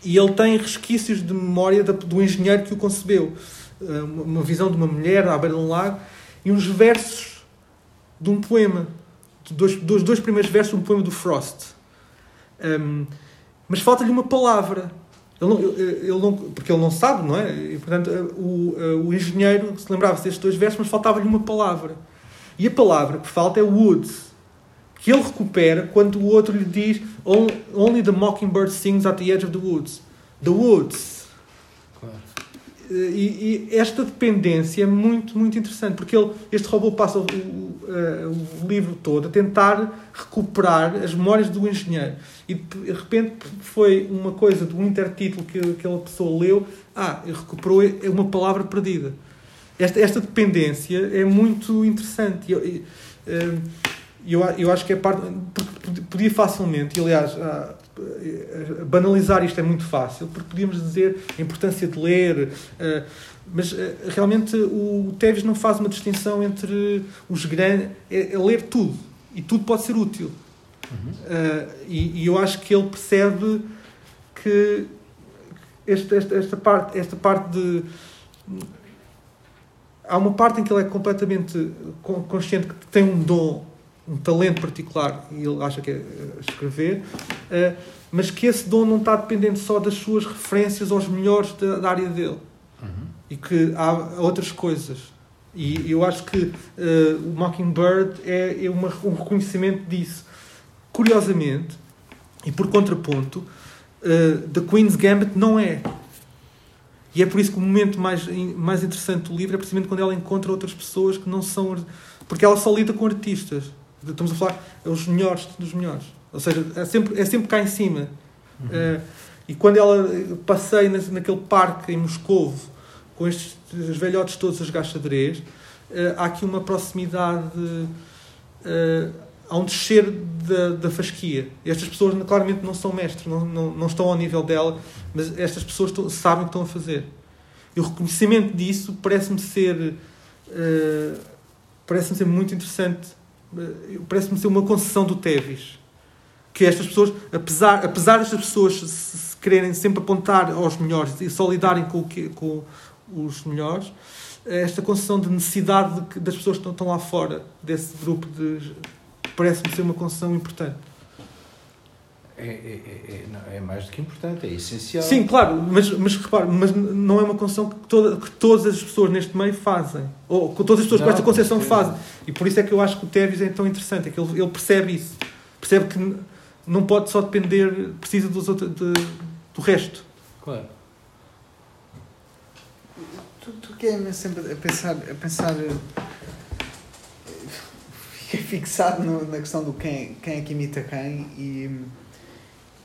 e ele tem resquícios de memória da- do engenheiro que o concebeu. Ah, uma, visão de uma mulher à beira de um lago e uns versos de um poema. Dois, dois, dois primeiros versos de um poema do Frost. Ahm, mas falta-lhe uma palavra. Ele não, ele não, porque ele não sabe, não é? E, portanto, o, o engenheiro se lembrava-se destes dois versos, mas faltava-lhe uma palavra. E a palavra que falta é woods, que ele recupera quando o outro lhe diz "On- Only the mockingbird sings at the edge of the woods. The woods. Claro. E, e esta dependência é muito, muito interessante, porque ele, este robô passa o, o, eh, o livro todo a tentar recuperar as memórias do engenheiro. E de repente foi uma coisa de um intertítulo que aquela pessoa leu, ah, recuperou é uma palavra perdida. Esta, esta dependência é muito interessante. Eu, eh, eu, eu acho que é parte. porque Podia facilmente, e aliás, eh, banalizar isto é muito fácil, porque podíamos dizer a importância de ler, eh, mas eh, realmente o Teves não faz uma distinção entre os grandes. É, é ler tudo. E tudo pode ser útil. Uhum. Uh, e, e, eu acho que ele percebe que esta, esta, esta, parte, esta parte de. Há uma parte em que ele é completamente consciente que tem um dom, um talento particular, e ele acha que é escrever, uh, mas que esse dom não está dependente só das suas referências aos melhores da, da área dele. Uhum. E que há outras coisas. E eu acho que uh, o Mockingbird é, é uma, um reconhecimento disso. Curiosamente, e por contraponto, uh, The Queen's Gambit não é. E é por isso que o momento mais, mais interessante do livro é precisamente quando ela encontra outras pessoas que não são. Porque ela só lida com artistas. Estamos a falar, é os melhores dos melhores. Ou seja, é sempre, é sempre cá em cima. Uhum. Uh, e quando ela passeia naquele parque em Moscovo com estes os velhotes todos a jogar xadrez, uh, há aqui uma proximidade, uh, há um descer da, da fasquia. Estas pessoas claramente não são mestres, não, não, não estão ao nível dela, mas estas pessoas estão, sabem o que estão a fazer. E o reconhecimento disso parece-me ser, uh, parece-me ser muito interessante, parece-me ser uma concessão do Tevis. Que estas pessoas, apesar, apesar destas pessoas se, se quererem sempre apontar aos melhores e só lidarem com o que, com, os melhores, esta concessão de necessidade de, das pessoas que estão lá fora desse grupo de parece-me ser uma concessão importante. É, é, é, é, mais do que importante, é essencial. Sim, claro, mas, mas repare, mas não é uma concessão que, toda, que todas as pessoas neste meio fazem, ou que todas as pessoas não, com esta concepção fazem. E por isso é que eu acho que o Tevis é tão interessante, é que ele, ele percebe isso, percebe que não pode só depender, precisa dos outros, de, do resto. Claro tu, tu que é sempre a pensar, a pensar fiquei fixado no, na questão do quem, quem é que imita quem e,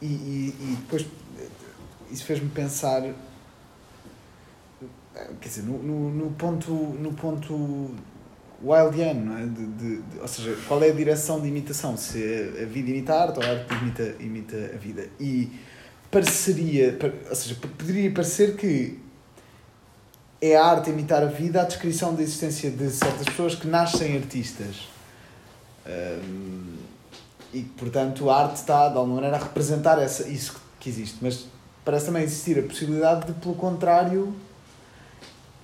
e, e, e depois isso fez-me pensar quer dizer, no, no, no ponto no ponto wildiano, não é? De, de, de, ou seja, qual é a direção de imitação? Se a vida imita a arte ou a arte imita, imita a vida. E pareceria, ou seja, poderia parecer que é a arte imitar a vida a descrição da existência de certas pessoas que nascem artistas. Um, e, portanto, a arte está, de alguma maneira, a representar essa, isso que existe. Mas parece também existir a possibilidade de, pelo contrário,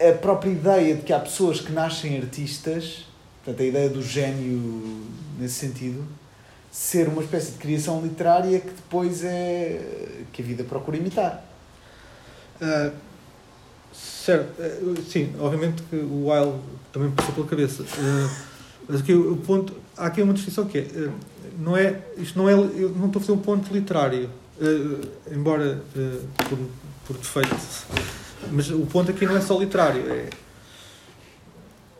a própria ideia de que há pessoas que nascem artistas, portanto, a ideia do gênio nesse sentido, ser uma espécie de criação literária que depois é. que a vida procura imitar. Uh, Certo, eh, sim, obviamente que o Wild também passou pela cabeça. Eh, mas aqui o ponto. Há aqui uma distinção que é. Eh, não é isto não é. Eu não estou a fazer um ponto literário. Embora por, por defeito. Mas o ponto aqui não é só literário. É,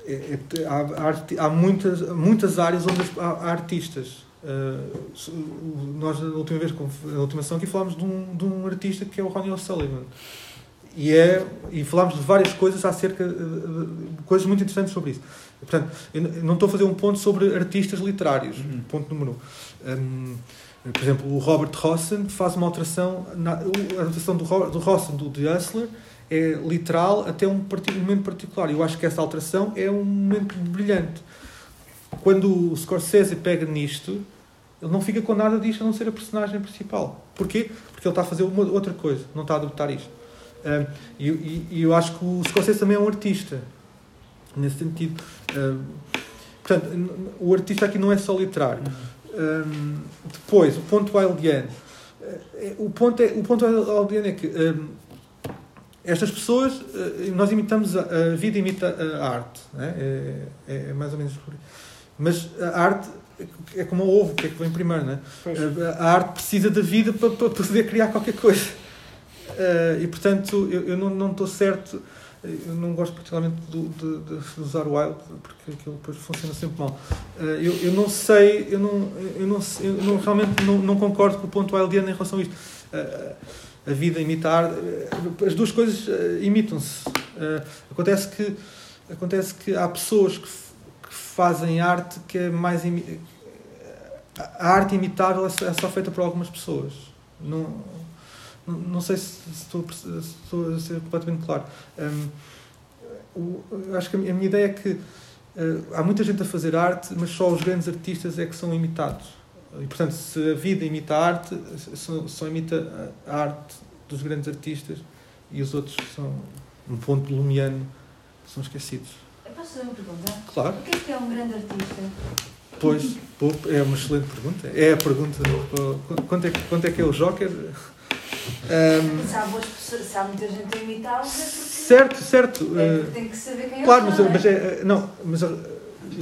é, é, há, há, muitas, muitas áreas onde há, há artistas. Uh, nós, na última vez, na última sessão aqui, falámos de um, de um artista que é o Ronnie O'Sullivan. E, é, e falámos de várias coisas acerca de coisas muito interessantes sobre isso. Portanto, não estou a fazer um ponto sobre artistas literários, uhum. ponto número um. um. Por exemplo, o Robert Rossen faz uma alteração, na, a alteração do, do Rossen, do The Hustler, é literal até um, um momento particular. Eu acho que essa alteração é um momento brilhante. Quando o Scorsese pega nisto, ele não fica com nada disto a não ser a personagem principal. Porquê? Porque ele está a fazer uma, outra coisa, não está a adoptar isto. Uh, e, e, e, eu acho que o Scorsese também é um artista, nesse sentido. Portanto, o artista aqui não é só literário. Um, depois, o ponto wildiano. Uh, o ponto, é, o ponto wildiano é que um, estas pessoas, uh, nós imitamos, a, a, vida imita a arte. Né? É, é, é mais ou menos por. Mas a arte é como o ovo, que é que vem primeiro, né? A, arte precisa da vida para, para poder criar qualquer coisa. Uh, e portanto, eu, eu não estou certo, eu não gosto particularmente de, de, usar o wild, porque aquilo depois funciona sempre mal. Uh, eu, eu não sei, eu não, eu não, eu não realmente não, não concordo com o ponto wildiano em relação a isto. Uh, a vida imitar, as duas coisas imitam-se. acontece, que, acontece que há pessoas que, que fazem arte que é mais. A arte imitável é só feita por algumas pessoas. Não, não sei se estou, se estou a ser completamente claro. Um, o, acho que a minha ideia é que uh, há muita gente a fazer arte, mas só os grandes artistas é que são imitados. E, portanto, se a vida imita a arte, só, só imita a arte dos grandes artistas e os outros são um ponto lumiano são esquecidos. Posso fazer uma pergunta? Claro. O que é que é um grande artista? Pois, é uma excelente pergunta. É a pergunta. Quanto é, quanto é que é o Joker? Ahm, Se há, boas pessoas, se há muita gente a imitá-los, é porque, certo, certo. é tem que saber quem Claro, mas, são. mas, é? é, não, mas eh,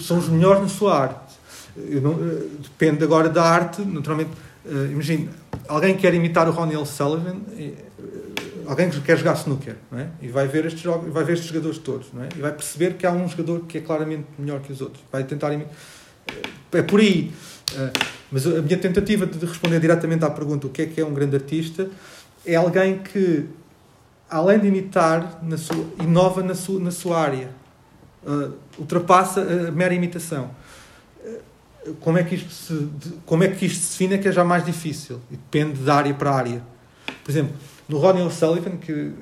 são os melhores na sua arte. Não, depende agora da arte, naturalmente. Imagina, alguém quer imitar o Ronnie L. Sullivan, alguém que quer jogar snooker, não é? E vai ver estes jogos, vai ver estes jogadores todos, não é? E vai perceber que há um jogador que é claramente melhor que os outros. Vai tentar imitar. É por aí. Mas a minha tentativa de responder diretamente à pergunta o que é que é um grande artista é alguém que, além de imitar, na sua, inova na sua, na sua área. Uh, ultrapassa a mera imitação. Uh, como é, que isto se, como é que isto se define é que é já mais difícil. E depende de área para área. Por exemplo, no Ronnie O'Sullivan, que,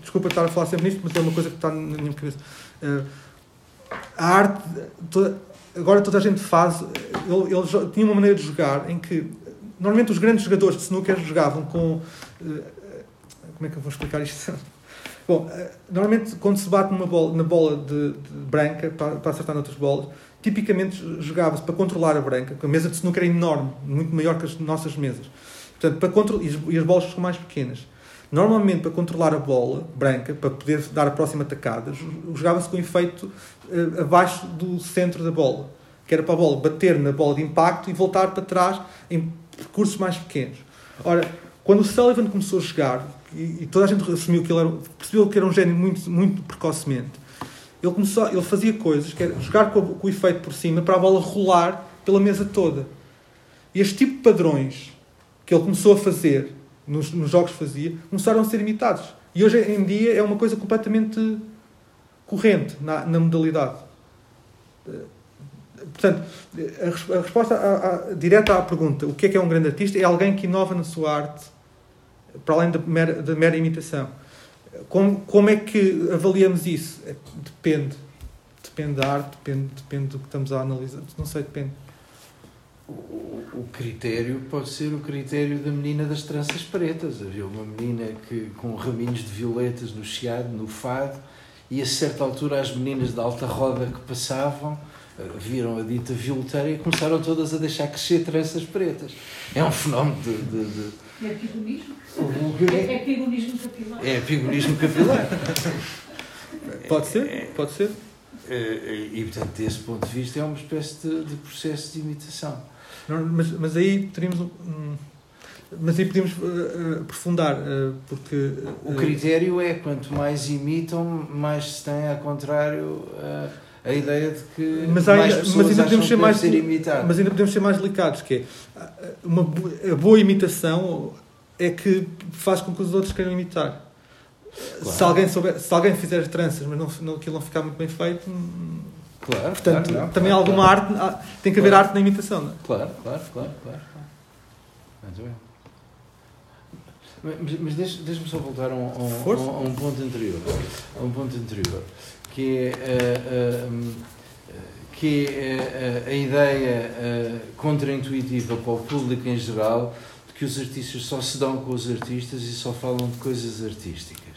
desculpa estar a falar sempre nisto, mas é uma coisa que está na minha cabeça. Uh, a arte, toda- agora toda a gente faz. Ele, ele tinha uma maneira de jogar em que normalmente os grandes jogadores de snooker jogavam com. uh, como é que eu vou explicar isto? Bom, uh, normalmente quando se bate numa bola, na bola de, de branca para, para acertar noutras bolas, tipicamente jogava-se para controlar a branca, porque a mesa de snooker é enorme, muito maior que as nossas mesas. Portanto, para contro- e, as, as bolas são mais pequenas. Normalmente, para controlar a bola branca, para poder dar a próxima tacada, jo- jogava-se com efeito eh, abaixo do centro da bola, que era para a bola bater na bola de impacto e voltar para trás percursos mais pequenos. Ora, quando o Sullivan começou a jogar, e, e toda a gente assumiu que ele era, percebeu que era um gênio muito, muito precocemente, ele, começou, ele fazia coisas, que era jogar com, com o efeito por cima para a bola rolar pela mesa toda. E este tipo de padrões que ele começou a fazer, nos, nos jogos que fazia, começaram a ser imitados. E hoje em dia é uma coisa completamente corrente na, na modalidade. Portanto, a, res- a resposta à- à- direta à pergunta o que é que é um grande artista é alguém que inova na sua arte para além da mera, da mera imitação. Como, como é que avaliamos isso? É, Depende. Depende da arte, depende, depende do que estamos a analisar. Não sei, depende. O, critério pode ser o critério da menina das tranças pretas. Havia uma menina que, com raminhos de violetas no chiado, no fado, e a certa altura as meninas da alta roda que passavam viram a dita violeteira e começaram todas a deixar crescer tranças pretas. É um fenómeno de. de, de... É pigonismo? O que É, é? é pigonismo capilar. É pigonismo capilar. Pode ser? Pode ser? Eh, E, portanto, desse ponto de vista, é uma espécie de, de processo de imitação. Não, mas, mas aí teríamos. um- mas aí podíamos uh, uh, aprofundar, uh, porque. uh, O critério é quanto mais imitam, mais se tem, ao contrário, a, a ideia de que Mas mais ainda- pessoas mas ainda podemos ser mais- ser imitado. Mas ainda podemos ser mais delicados, que é uma boa imitação é que faz com que os outros queiram imitar. Claro. Se, alguém souber, se alguém fizer as tranças, mas não, não, aquilo não ficar muito bem feito, hum, Claro, portanto, claro, também claro, alguma claro. arte, tem que haver Claro. arte na imitação, não é? Claro, claro, claro, claro. Muito bem. Mas, mas deixa- deixa-me só voltar a um, a um- a um ponto anterior. A um ponto anterior. Que é, que é a ideia contraintuitiva para o público em geral de que os artistas só se dão com os artistas e só falam de coisas artísticas.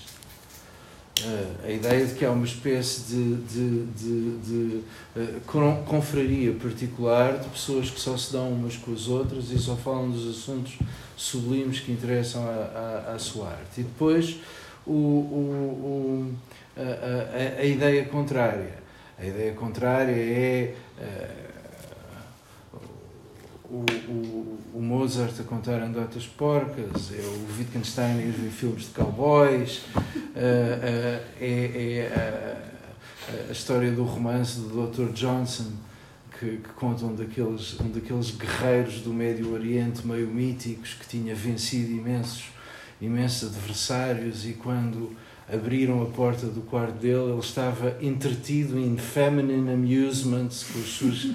A ideia de que há uma espécie de, de, de, de con- confraria particular de pessoas que só se dão umas com as outras e só falam dos assuntos sublimes que interessam à, à, à sua arte. E depois o, o, o- a, a- a ideia contrária. A ideia contrária é eh, o, o, o Mozart a contar anedotas porcas, é o Wittgenstein a ir ver filmes de cowboys, eh, eh, é, é a, a história do romance do Dr. Johnson, que, que conta um daqueles, um daqueles guerreiros do Médio Oriente meio míticos que tinha vencido imensos, imensos adversários e quando abriram a porta do quarto dele ele estava entretido em feminine amusements com os seus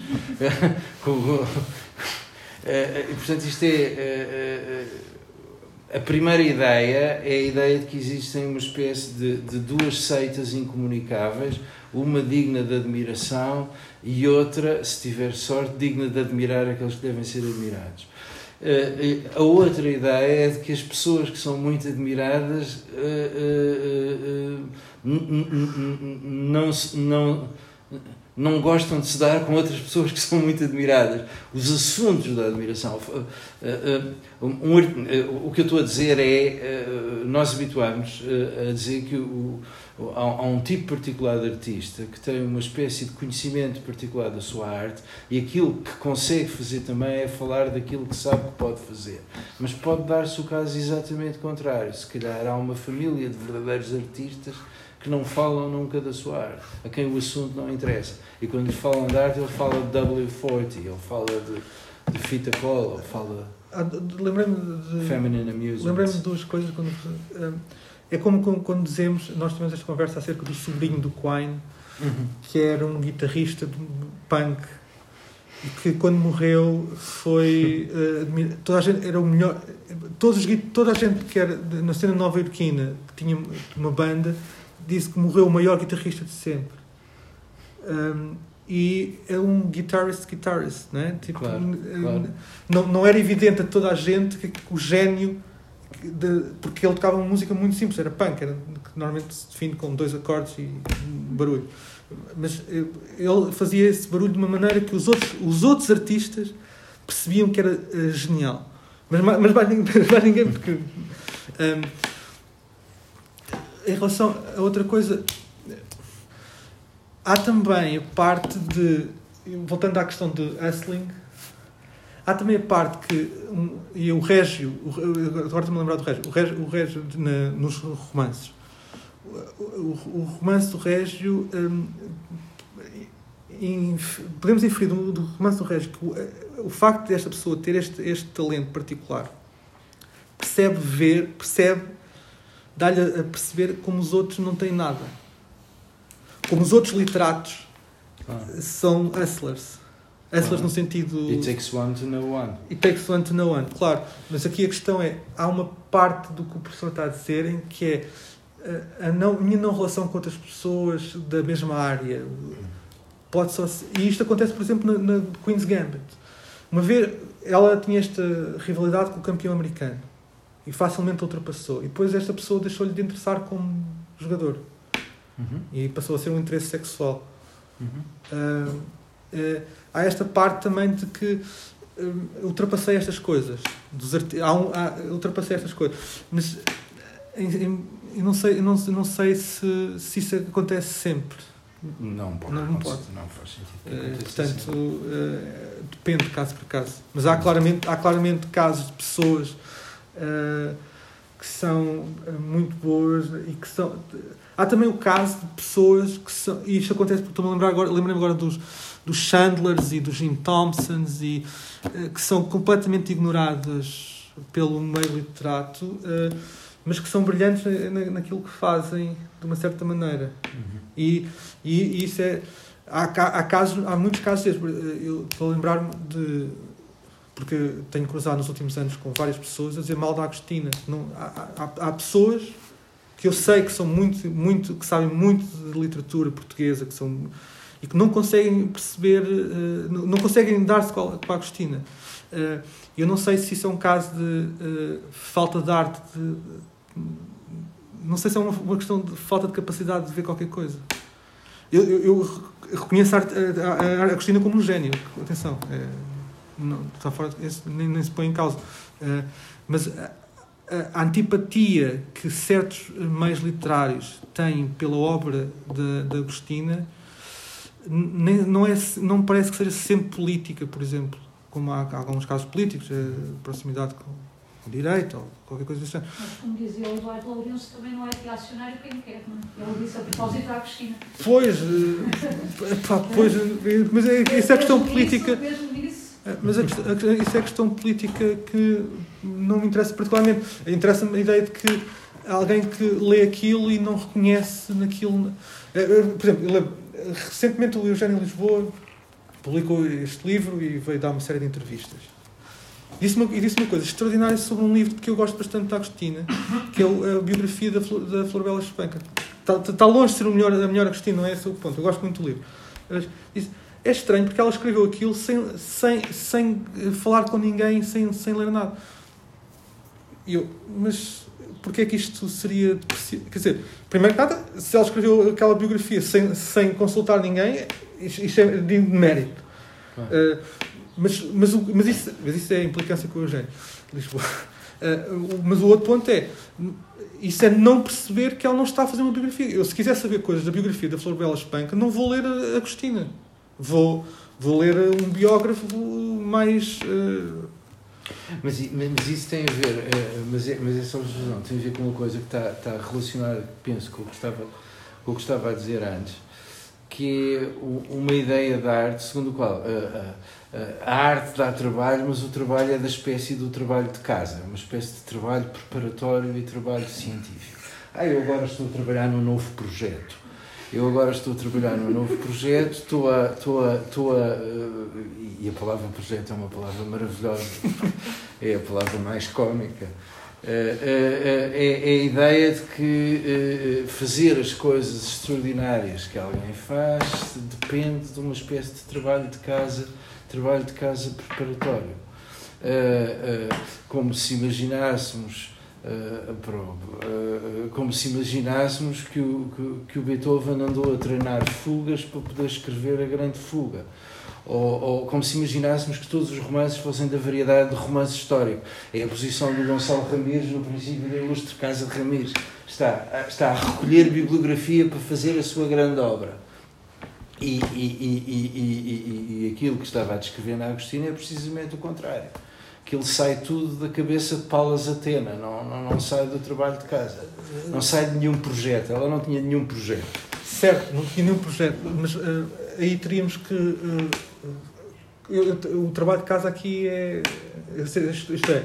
com, o- Eh, e, portanto isto é eh, eh, a primeira ideia é a ideia de que existem uma espécie de, de duas seitas incomunicáveis uma digna de admiração e outra, se tiver sorte, digna de admirar aqueles que devem ser admirados. Uh, a outra ideia é de que as pessoas que são muito admiradas uh, não, não, não gostam de se dar com outras pessoas que são muito admiradas. Os assuntos da admiração. Um, um, o que eu estou a dizer é. Nós habituamos a dizer que o há, um tipo particular de artista que tem uma espécie de conhecimento particular da sua arte e aquilo que consegue fazer também é falar daquilo que sabe que pode fazer. Mas pode dar-se o caso exatamente contrário. Se calhar há uma família de verdadeiros artistas que não falam nunca da sua arte, a quem o assunto não interessa. E quando lhe falam de arte, ele fala de W40, ele fala de, de fita cola, ele fala. Ah, lembrei-me de. Feminine Amusement. Lembrei-me de duas coisas quando. Um, é como quando dizemos, nós tivemos esta conversa acerca do sobrinho do Quine, uhum. que era um guitarrista de punk que quando morreu foi uh, toda a gente era o melhor todos toda a gente que era na cena nova iorquina que tinha uma banda disse que morreu o maior guitarrista de sempre um, e é um guitarist guitarist né tipo claro, claro. Não, não era evidente a toda a gente que, que o gênio de, porque ele tocava uma música muito simples, era punk, era, que normalmente se define com dois acordes e barulho. Mas eh, ele fazia esse barulho de uma maneira que os outros, os outros artistas percebiam que era uh, genial. Mas, mas mais, ninguém, mais ninguém porque. Um, em relação a outra coisa, há também a parte de. Voltando à questão de hustling, Há também a parte que. E o Régio. Agora estou-me a lembrar do Régio. O Régio, o Régio na, nos romances. O, o, o, romance do Régio. Um, podemos inferir do, do, romance do Régio que o, o facto desta pessoa ter este, este talento particular percebe ver, percebe, dá-lhe a perceber como os outros não têm nada. Como os outros literatos ah. são hustlers Hustlers no sentido. It takes one to know one. It takes one to know one, claro. Mas aqui a questão é: há uma parte do que o professor está a dizer em que é a, não, minha não relação com outras pessoas da mesma área. Pode só ser, e isto acontece, por exemplo, na, na Queen's Gambit. Uma vez ela tinha esta rivalidade com o campeão americano e facilmente ultrapassou. E depois esta pessoa deixou-lhe de interessar como jogador. Uhum. E passou a ser um interesse sexual. Uhum. Uh, uh, há esta parte também de que um, ultrapassei estas coisas. Há um, há, ultrapassei estas coisas. Mas eu não sei, eu não, não sei se, se isso acontece sempre. Não pode. Não, não pode. Não faz sentido. Uh, portanto, uh, depende de caso por caso. Mas há claramente, há claramente casos de pessoas uh, que são muito boas e que são. Há também o caso de pessoas que são. E isto acontece porque estou-me a lembrar agora, lembrei-me agora dos dos Chandlers e dos Jim Thompsons e uh, que são completamente ignoradas pelo meio literato, uh, mas que são brilhantes na, naquilo que fazem de uma certa maneira. Uhum. E, e, e, isso é há, há, casos, há muitos casos desses. Eu estou a lembrar-me de porque tenho cruzado nos últimos anos com várias pessoas a dizer mal da Agostina. Não, há, há, há pessoas que eu sei que são muito, muito, que sabem muito de literatura portuguesa, que são e que não conseguem perceber, uh, não conseguem dar-se com a Agostina. Uh, eu não sei se isso é um caso de uh, falta de arte, de, não sei se é uma, questão de falta de capacidade de ver qualquer coisa. Eu, eu, eu reconheço a, a, a, Agostina como um gênio, atenção, não, está fora, nem, nem, se põe em causa. mas a, a, antipatia que certos meios literários têm pela obra da Agostina nem, não, é, não parece que seja sempre política, por exemplo, como há, há alguns casos políticos, é proximidade com o direito ou qualquer coisa desse Mas, como dizia o Eduardo Lourenço, também não é reacionário quem quer, não é? Ele disse a propósito da Cristina. Pois, eh, pá, pois mas é, isso é questão política. Eh, mas a, a, isso é questão política que não me interessa particularmente. Interessa-me a ideia de que alguém que lê aquilo e não reconhece naquilo. Eh, por exemplo, recentemente o Eugênio Lisboa publicou este livro e veio dar uma série de entrevistas. Disse uma, e disse uma coisa extraordinária sobre um livro que eu gosto bastante da Agostina, que é a biografia da, Flor, da Espanca. Está, está longe de ser o melhor, a melhor Agostina, não é esse o ponto. Eu gosto muito do livro. Mas, isso, é estranho porque ela escreveu aquilo sem, sem, sem falar com ninguém, sem, sem ler nada. E eu, mas porquê é que isto seria. Quer dizer, primeiro que nada, se ela escreveu aquela biografia sem, sem consultar ninguém, isto é de mérito. Uh, mas, mas, mas, isso, mas isso é a implicância com o Eugênio de Lisboa. Uh, mas o outro ponto é isso é não perceber que ela não está a fazer uma biografia. Eu, se quiser saber coisas da biografia da Flor Bela Espanca, não vou ler a Agostina. Vou, vou ler um biógrafo mais. Uh... Mas, mas isso tem a ver, uh, mas, é, mas é só não, tem a ver com uma coisa que está, está relacionada, penso, com o, que estava, com o que estava a dizer antes, que é uma ideia da arte, segundo a qual uh, a arte dá trabalho, mas o trabalho é da espécie do trabalho de casa, uma espécie de trabalho preparatório e trabalho científico. Ah, eu agora estou a trabalhar num novo projeto eu agora estou a trabalhar num novo projeto, estou a. Estou a, estou a e a palavra projeto é uma palavra maravilhosa, é a palavra mais cómica. É, é, é a ideia de que fazer as coisas extraordinárias que alguém faz depende de uma espécie de trabalho de casa, trabalho de casa preparatório. Como se imaginássemos Uh, como se imaginássemos que o, que, que, o Beethoven andou a treinar fugas para poder escrever a grande fuga. Ou, ou, como se imaginássemos que todos os romances fossem da variedade de romance histórico. É a posição do Gonçalo Ramires no princípio da ilustre Casa de Ramires. Está, está a recolher bibliografia para fazer a sua grande obra. E, e, e, e, aquilo que estava a descrever na Agostina é precisamente o contrário ele sai tudo da cabeça de Paulas Atena, não, não, não sai do trabalho de casa, não sai de nenhum projeto, ela não tinha nenhum projeto. Certo, não tinha nenhum projeto, mas uh, aí teríamos que. Uh, uh, o trabalho de casa aqui é. Isto é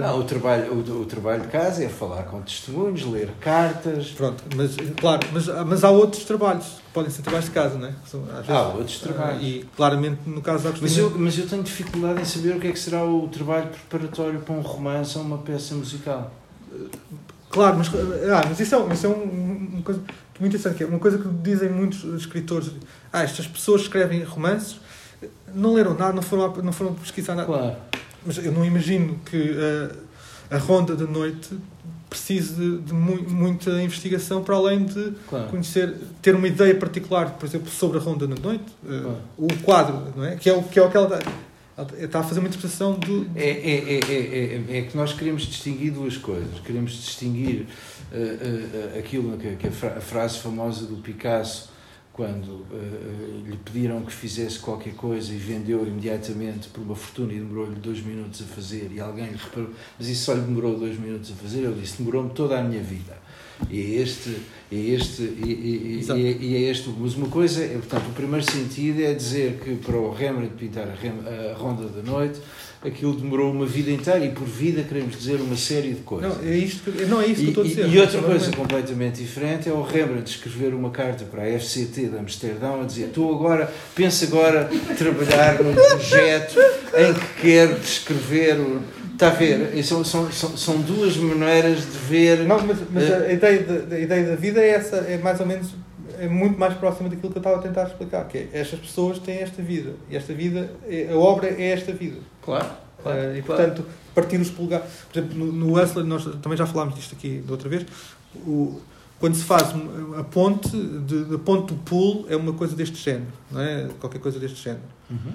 Não, o trabalho, o, o, trabalho de casa é falar com testemunhos, ler cartas. Pronto, mas claro, mas, mas há outros trabalhos que podem ser trabalhos de casa, não é? São, vezes, há outros trabalhos. E claramente no caso da mas eu, mas eu tenho dificuldade em saber o que é que será o trabalho preparatório para um romance ou uma peça musical. Claro, mas, ah, mas isso é, isso é um, uma coisa muito interessante, que é uma coisa que dizem muitos escritores. Ah, estas pessoas escrevem romances, não leram nada, não foram, não foram pesquisar nada. Claro. Mas eu não imagino que a, a ronda da noite precise de, de mu muita investigação para além de claro. conhecer, ter uma ideia particular, por exemplo, sobre a ronda da noite, eh, claro. uh, o quadro, não é? Que é o que, é o que ela, ela está a fazer uma interpretação do. É, é, é, é, é, que nós queremos distinguir duas coisas. Queremos distinguir uh, uh, aquilo que, que a frase famosa do Picasso quando uh, lhe pediram que fizesse qualquer coisa e vendeu imediatamente por uma fortuna e demorou-lhe dois minutos a fazer e alguém lhe reparou, mas isso só lhe demorou dois minutos a fazer, ele disse, demorou-me toda a minha vida. E é este, é este, e, e, e, e, é este, mas uma coisa, é, portanto, o primeiro sentido é dizer que para o Rembrandt pintar a, a Ronda da Noite, aquilo demorou uma vida inteira e por vida queremos dizer uma série de coisas. Não, é isto que, não é isso que estou a dizer. E, e outra coisa completamente diferente é o Rembrandt escrever uma carta para a FCT de Amsterdão a dizer estou agora, penso agora trabalhar num projeto em que quero descrever o... Está a ver? São, são, são, são duas maneiras de ver... Não, mas, mas uh, a, ideia de, a ideia da vida é essa, é mais ou menos é muito mais próxima daquilo que eu estava a tentar explicar, que é estas pessoas têm esta vida, e esta vida, é, a obra é esta vida. Claro. claro uh, e portanto, partir os polegares. Por exemplo, no, no Hustler, nós também já falámos disto aqui da outra vez, o, quando se faz a ponte, de, a ponte do pool é uma coisa deste género, não é? Qualquer coisa deste género. Uhum.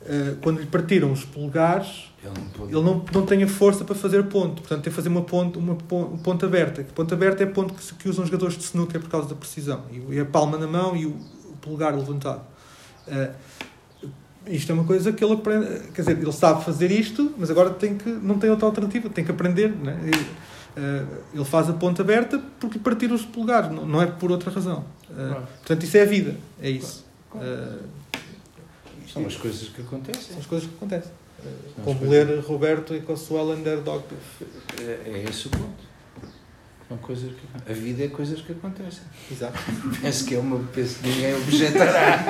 Uh, quando lhe partiram os polegares, ele não, pode... ele não, não tem a força para fazer ponto. Portanto, tem que fazer uma ponte, uma ponte aberta. Ponte aberta é ponto que, que usam os jogadores de snooker por causa da precisão. E a palma na mão e o, o polegar levantado. Uh, isto é uma coisa que ele aprende. Quer dizer, ele sabe fazer isto, mas agora tem que, não tem outra alternativa, tem que aprender. Né? E, uh, ele faz a ponta aberta porque partir os polegares, não, não é por outra razão. Uh, portanto, isso é a vida, é isso. São as coisas que acontecem. São as coisas que acontecem. Como ler Roberto e Consuelo Underdog. É, é esse o ponto. São coisas que, a vida é coisas que acontecem. Exato. Penso que é uma. Penso que ninguém objetará.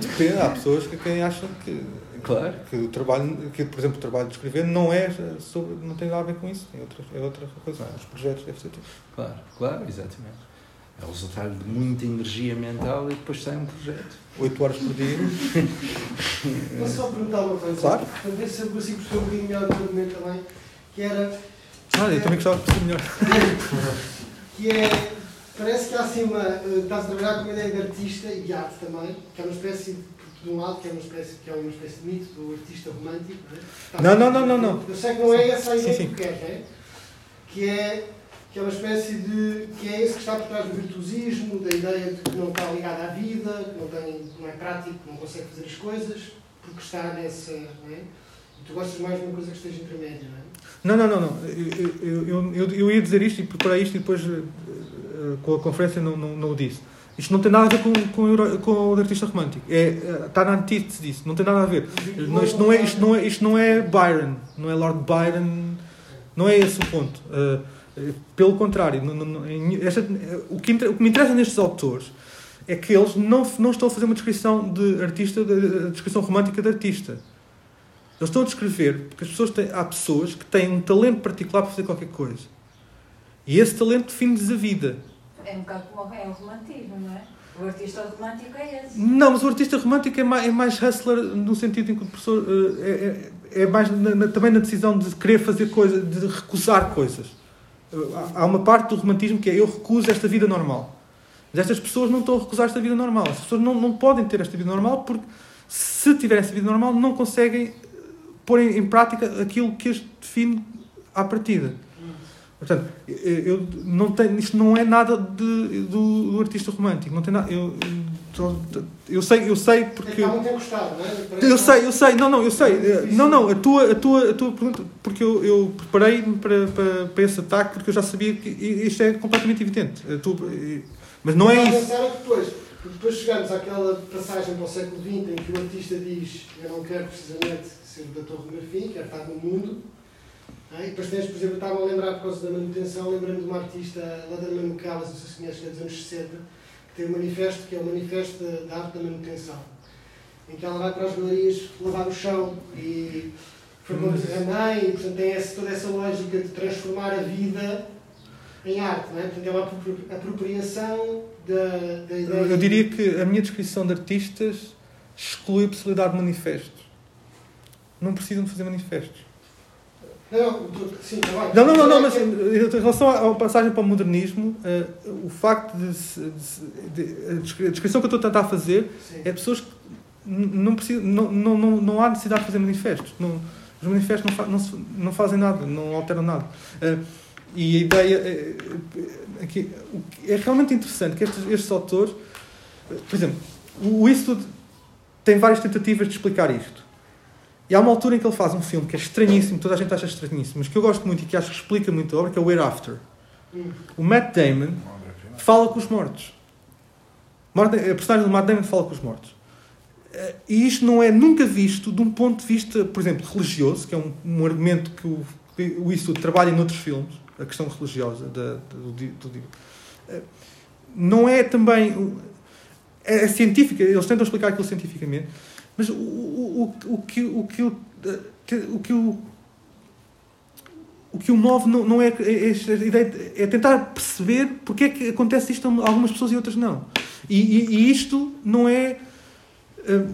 Depende, há pessoas que quem acham que. Claro. Que o trabalho, que, por exemplo, o trabalho de escrever não é sobre, não tem nada a ver com isso, é outra, é outra coisa. Os projetos devem ser Claro, claro, exatamente. É o resultado de muita energia mental e depois sai um projeto. 8 horas por dia. Posso só perguntar uma coisa? Claro. Para ver se eu consigo perceber um bocadinho melhor o teu argumento também. Que era. Ah, eu também gostava de perceber melhor. que é. Parece que há assim uma. eh, Estás a trabalhar com uma ideia de artista e de arte também, que é uma espécie de. De um lado, que é uma espécie, que é uma espécie de mito do artista romântico. é? Não, não, não, não, não. Eu sei que não é essa a ideia Sim, sim. que queres, é? Que é. Que é uma espécie de. que é esse que está por trás do virtuosismo, da ideia de que não está ligado à vida, que não, tem, não é prático, que não consegue fazer as coisas, porque está nessa. Não é? Tu gostas mais de uma coisa que esteja intermédia, não é? Não, não, não, não. Eu, eu, eu, eu, ia dizer isto e preparar isto e depois eh, eh, com a conferência não, não, não o disse. Isto não tem nada a ver com, com, com o artista romântico. É, eh, está na antítese disso. Não tem nada a ver. Isto, não é, isto, não é, isto não é Byron. Não é Lord Byron. Não é esse o ponto. Eh, pelo contrário. não- não- esta- o, que, o que me interessa nestes autores é que eles não, não estão a fazer uma descrição de artista, de, de- descrição romântica de artista. Eles estão a descrever porque as pessoas têm, há pessoas que têm um talento particular para fazer qualquer coisa. E esse talento define-lhes a vida. É um bocado como é o romantismo, não é? O artista romântico é esse. Não, mas o artista romântico é mais, é mais hustler no sentido em que o professor eh, é, é, é mais na- na- também na decisão de querer fazer coisas, de recusar coisas. Há uma parte do romantismo que é eu recuso esta vida normal. Mas estas pessoas não estão a recusar esta vida normal. As pessoas não, não podem ter esta vida normal porque se tiverem esta vida normal não conseguem pôr em, em prática aquilo que as define à partida. Portanto, eu não tenho, isto não é nada de, do, do artista romântico. Não tem nada, eu, eu, eu sei, eu sei porque. Gostado, não é? Eu sei, eu sei, não, não, eu sei. Eh, Não, não, a tua, a tua, a tua pergunta, porque eu, eu preparei-me para, para, para esse ataque porque eu já sabia que isto é completamente evidente. A tua- eh, mas não é Mas isso. que depois, depois chegamos àquela passagem para o século XX em que o artista diz eu não quero precisamente ser da torre quero estar no mundo. não é? E depois tens, por exemplo, estava a lembrar por causa da manutenção, lembrando de uma artista, Laderman McCallas, não sei se conheces, é dos anos 60, que tem um manifesto que é o manifesto da, arte da manutenção, em que ela vai para as galerias lavar o chão e dizer a mãe, e portanto tem essa, toda essa lógica de transformar a vida em arte, não é? Portanto, é uma apropri- apropriação da, da ideia. Eu diria que a minha descrição de artistas exclui a possibilidade de manifesto. Não precisam de fazer manifestos. Não. Não, não, não, mas É em relação à passagem para o modernismo, eh, o facto de, a descri- a descrição que eu estou a tentar fazer é pessoas que não, precisam, não, não, não, não há necessidade de fazer manifestos. Não, os manifestos não, não, não fazem nada, não alteram nada. Eh, e a ideia. o que é realmente interessante que estes, estes autores. Por exemplo, o Eastwood tem várias tentativas de explicar isto. E há uma altura em que ele faz um filme que é estranhíssimo, toda a gente acha estranhíssimo, mas que eu gosto muito e que acho que explica muito a obra, que é o We're After. O Matt Damon fala com os mortos. A personagem do Matt Damon fala com os mortos. Eh, E isto não é nunca visto de um ponto de vista, por exemplo, religioso, que é um, um argumento que o, que o trabalha em outros filmes, a questão religiosa da, do, do, di- Eh, Não é também. É, é científica, eles tentam explicar aquilo cientificamente, mas o, o, o, o que o que o, eh, o que o o que o move não, não é é- de- é tentar perceber porque é que acontece isto a algumas pessoas e outras não. E, e- e isto não é. eh,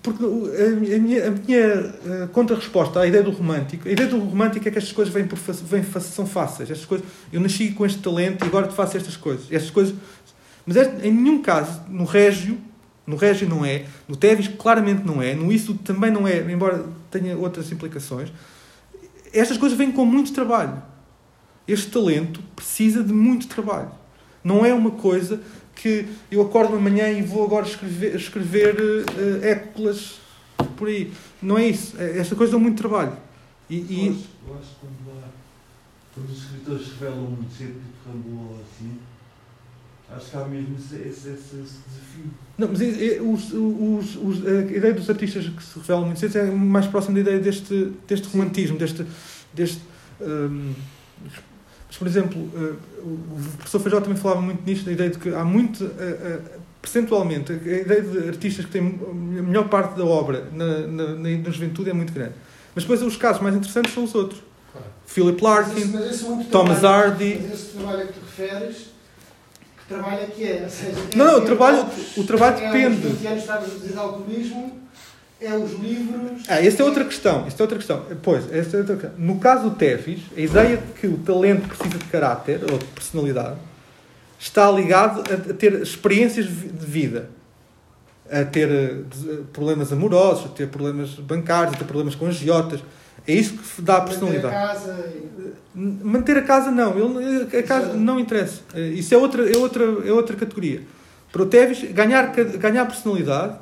Porque a minha, a minha, eh, contra-resposta à ideia do romântico, a ideia do romântico é que estas coisas vêm por, vêm, são fáceis. Estas coisas, eu nasci com este talento e agora te faço estas coisas. Estas coisas mas este- em nenhum caso, no Régio, no Régio não é, no Tevis claramente não é, no Isso também não é, embora tenha outras implicações. Estas coisas vêm com muito trabalho. Este talento precisa de muito trabalho. Não é uma coisa que eu acordo amanhã e vou agora escrever, escrever eh, écolas por aí. Não é isso. É- Esta coisa dá muito trabalho. E, Eu e- acho, eu acho que quando, os escritores revelam muito cedo, tipo assim, acho que há mesmo esse, esse, esse, desafio. Não, mas é- é- os, os, os- a ideia dos artistas que se revelam muito cedo é mais próxima da ideia deste, deste romantismo, deste. deste hum, mas, por exemplo, uh, o professor Feijó também falava muito nisto, da ideia de que há muito. uh, uh, percentualmente, a ideia de artistas que têm a melhor parte da obra na, na, na, na juventude é muito grande. Mas depois os casos mais interessantes são os outros. Claro. Philip Mas esse- Larkin, mas esse muito Thomas trabalho- Hardy. Mas esse trabalho a que tu referes, trabalho é que é? Ou seja, é Não, não, o trabalho- o trabalho é depende. Os 20 anos dizer de alcoolismo, é os livros. Ah, esta é outra questão. Esta é outra questão. Pois, esta é outra questão. No caso do Tevis, a ideia de que o talento precisa de caráter ou de personalidade está ligado a, ter experiências de vi- de vida. A ter eh, problemas amorosos, a ter problemas bancários, a ter problemas com agiotas. É isso que dá a manter personalidade. casa Manter a casa não, ele, a casa não interessa. Eh, Isso é outra, é outra, é outra categoria. Para o Tevis, ganhar, ganhar personalidade,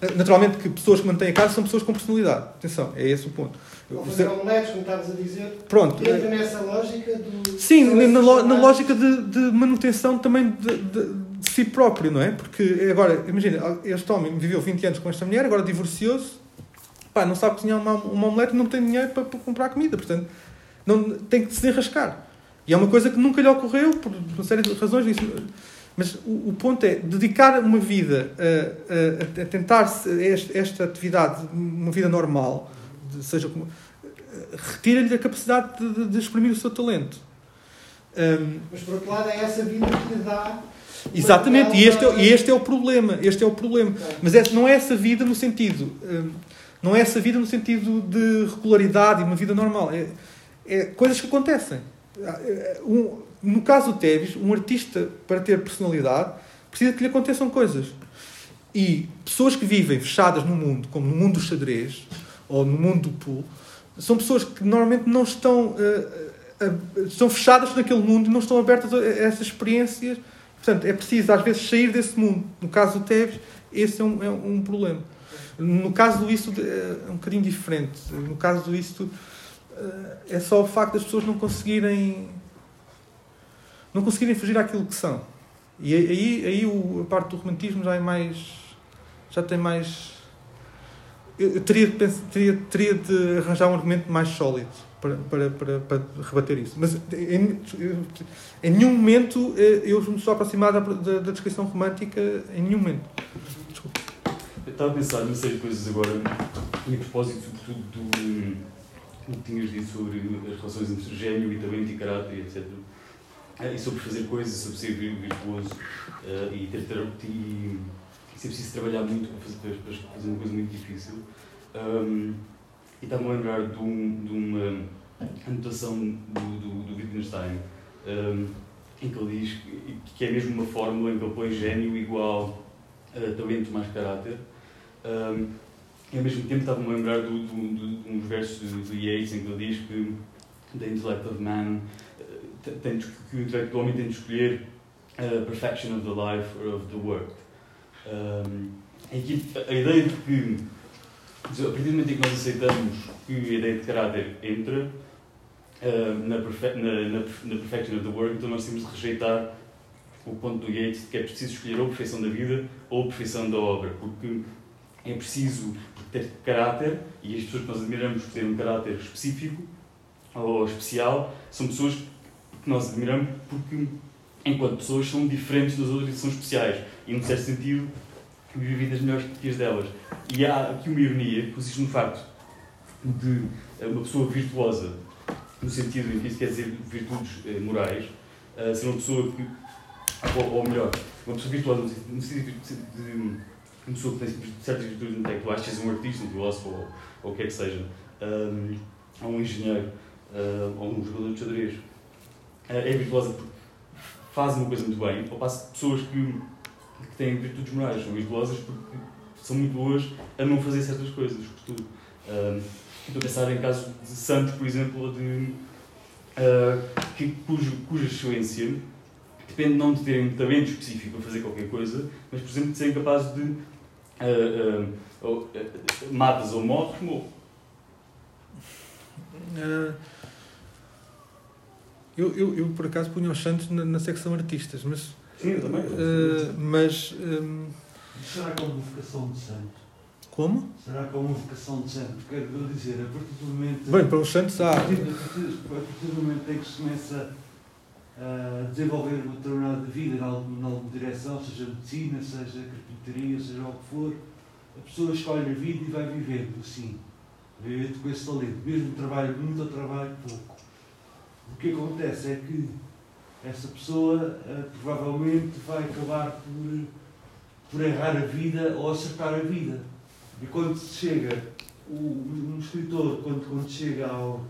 eh, naturalmente que pessoas que mantêm a casa são pessoas com personalidade. Atenção, é esse o ponto. Ou fazer omeletes, como estavas a dizer. Pronto. Entra eh, nessa lógica do. Sim, na, lo- na lógica de, de manutenção também de, de- de si próprio, não é? Porque agora, imagina, este homem viveu 20 anos com esta mulher, agora divorciou-se, pá, não sabe cozinhar uma, uma omelete, não tem dinheiro para, para comprar comida, portanto, não, tem que se enrascar. E é uma coisa que nunca lhe ocorreu, por uma série de razões. Isso, mas o, o ponto é dedicar uma vida a, a- a tentar esta, esta atividade, uma vida normal, de- seja como. retira-lhe a capacidade de, de- de exprimir o seu talento. Hum, Mas por outro lado, é essa vida que lhe dá. exatamente, e este, é, e este é o problema. Este é o problema. Mas é- não é essa vida no sentido. hum, não é essa vida no sentido de regularidade e uma vida normal. É, é coisas que acontecem. Ah, um- no caso do Tevis, um artista, para ter personalidade, precisa que lhe aconteçam coisas. E pessoas que vivem fechadas no mundo, como no mundo do xadrez ou no mundo do pool, são pessoas que normalmente não estão. ah, ah, estão fechadas naquele mundo e não estão abertas a essas experiências. Portanto, é preciso às vezes sair desse mundo. No caso do Teves, esse é um, é um problema. No caso do isto é um bocadinho diferente. No caso do isto é só o facto das pessoas não conseguirem não conseguirem fugir àquilo que são. E aí, aí a parte do romantismo já é mais já tem mais eu, teria, de teria, teria de arranjar um argumento mais sólido para, para, para, para rebater isso. Mas em, em nenhum momento eh, eu me estou a aproximar da, da, da descrição romântica, em nenhum momento. Estava a pensar numa série de coisas agora, e a propósito, sobretudo, do, do que tinhas dito sobre as relações entre gênio e talento e caráter, etc. Eh, E sobre fazer coisas, sobre ser vir- virtuoso eh, e ter, ter e, ser preciso trabalhar muito para fazer, para fazer uma coisa muito difícil. Um, e estava-me a lembrar de, um, de uma anotação do, do, do Wittgenstein, um, em que ele diz que, que é mesmo uma fórmula em que ele põe gênio igual a talento mais caráter. Um, e ao mesmo tempo estava-me a lembrar do, do, de uns versos do Yeats em que ele diz que the intellect of man eh, te- tem de- que o intelecto do homem tem de escolher a perfection of the life or of the work. Um, a a ideia de que a partir do momento em que nós aceitamos que a ideia de caráter entra ah, na, perfe na, na, na perfection of the work, então nós temos de rejeitar o ponto do Yeats de que é preciso escolher ou a perfeição da vida ou a perfeição da obra, porque é preciso ter caráter e as pessoas que nós admiramos por terem um caráter específico ou especial são pessoas que nós admiramos porque, enquanto pessoas, são diferentes das outras e são especiais e, num certo sentido, vivem vidas melhores que as delas. E há aqui uma ironia que consiste no facto de uma pessoa virtuosa, no sentido em que isso quer dizer virtudes eh, morais, eh, ser uma pessoa que, ou, ou melhor, uma pessoa virtuosa no sentido, de uma pessoa que tem certas virtudes intelectuais, seja um artista, um filósofo ou, ou o que é que seja, um, ou um engenheiro, uh, ou um jogador de xadrez, uh, é virtuosa porque faz uma coisa muito bem, ao passo que pessoas que, que têm virtudes morais são virtuosas porque são muito boas a não fazer certas coisas, sobretudo. Um, estou a pensar em casos de santos, por exemplo, de, uh, que, cujo, cuja excelência depende não de terem um talento específico para fazer qualquer coisa, mas, por exemplo, de serem capazes de uh, uh, uh, matas ou morres, morro. Eu, eu, eu, por acaso, punho os Santos na, na secção artistas, mas. Sim, eu também. mas. hum, Será que é uma vocação de santo? como? Será que é uma vocação de santo? Quero dizer, a partir do momento. Bem, para os Santos a há. partir, a partir- a partir do momento em que se começa a desenvolver uma determinada vida em alguma, em alguma direção, seja medicina, seja carpintaria, seja o que for, a pessoa escolhe a vida e vai vivendo assim, vivendo com esse talento, mesmo trabalho muito ou trabalho pouco. O que acontece é que essa pessoa eh, provavelmente vai acabar por, por errar a vida ou acertar a vida. E quando chega, um escritor, quando, quando chega ao,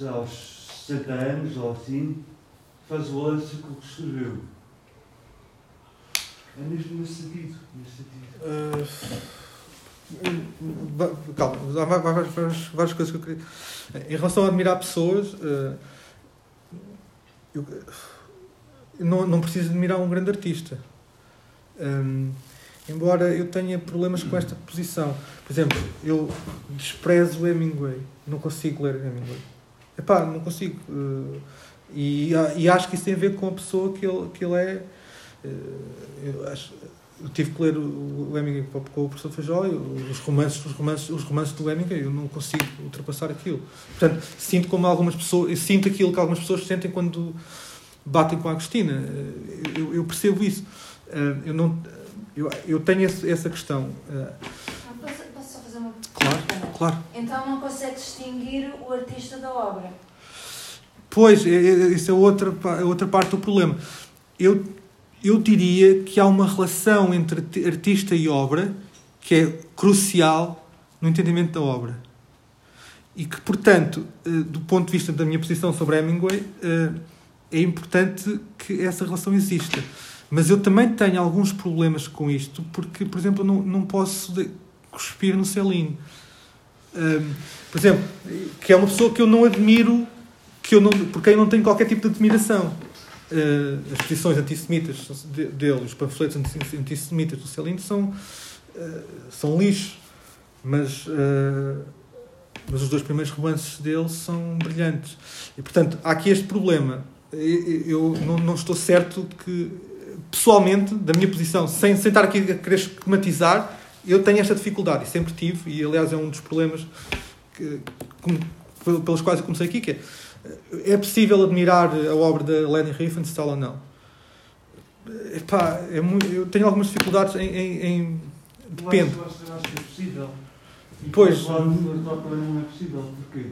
aos 60 anos ou assim, faz o o que escreveu. É mesmo nesse sentido. Sentido. Va- calma, há va- várias, várias coisas que eu queria. Em relação a admirar pessoas, uh, eu, não, não preciso admirar um grande artista. Um, embora eu tenha problemas com esta posição. Por exemplo, eu desprezo Hemingway. Não consigo ler Hemingway. Epá, não consigo. uh, e, e acho que isso tem a ver com a pessoa que ele, que ele é. Uh, eu, acho, eu tive que ler o, Hemingway com o professor Feijó, e os romances, os romances, os romances do Hemingway, eu não consigo ultrapassar aquilo. Portanto, sinto como algumas pessoas, sinto aquilo que algumas pessoas sentem quando batem com a Agostina. Uh, Eu, eu percebo isso. Uh, Eu, não, eu, eu tenho essa questão. Ah, Posso, posso só fazer uma Claro, pergunta? claro. Então não consegue distinguir o artista da obra. Pois, é- é- isso é outra, é outra parte do problema. Eu, eu diria que há uma relação entre arti- artista e obra que é crucial no entendimento da obra. E que, portanto, eh, do ponto de vista da minha posição sobre Hemingway, eh, é importante que essa relação exista. Mas eu também tenho alguns problemas com isto, porque, por exemplo, não, não posso cuspir no Celine. Por exemplo, que é uma pessoa que eu não admiro que eu não, porque eu não tenho qualquer tipo de admiração. Eh, as posições antissemitas de- dele, os panfletos anti- antissemitas do Celine são, eh, são lixo, mas, eh, mas os dois primeiros romances dele são brilhantes. E portanto, há aqui este problema. Eu não, não estou certo que, pessoalmente, da minha posição, sem, sem estar aqui a querer esquematizar, eu tenho esta dificuldade e sempre tive, e aliás é um dos problemas que, com- pelos quais eu comecei aqui, que é é possível admirar a obra da Leni Riefenstahl ou não? Epá, é muito, eu tenho algumas dificuldades em. em- em- depende. Eu acho, eu acho que é possível. E Pois. por lado, não é possível. Porquê?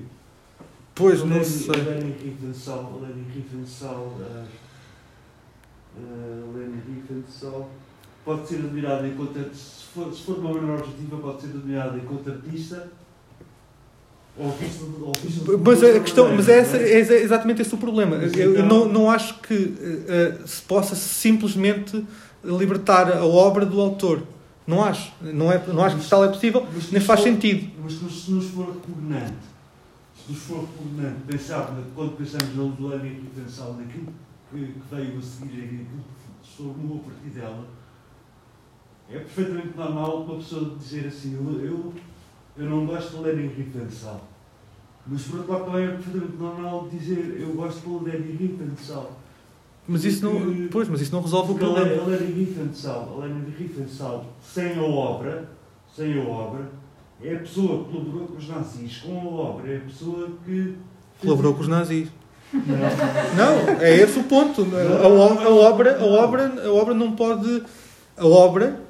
Pois, O não sei. O Lenny Riefenstahl, o Lenny Riefenstahl, eh, eh, Lenny Riefenstahl pode ser admirado enquanto, se for, se for de uma maneira objetiva, pode ser admirado enquanto artista Mas a questão, maneira, mas é, essa, é? é exa- exatamente esse o problema. Eu, eu então- não, não acho que eh, se possa simplesmente libertar a obra do autor. Não acho. Não, é, não acho que tal é possível, nem faz for- sentido. Mas se nos- for repugnante, se nos for repugnante pensar, quando pensamos na Ludlânia e pensar naquilo que, que veio a seguir e formou a partir dela, é perfeitamente normal uma pessoa dizer assim, eu, eu, eu não gosto de Lenin Riefenstahl. Mas por outro lado também é normal dizer eu gosto de Lenin Riefenstahl. Mas isso não, pois, mas isso não resolve o problema. Le- a Leni Riefenstahl, a Leni Riefenstahl, sem a obra, sem a obra, é a pessoa que colaborou com os nazis. Com a obra, é a pessoa que... Colaborou com os nazis. Não. Não, é esse o ponto. A, a obra, a, obra, a obra não pode. A obra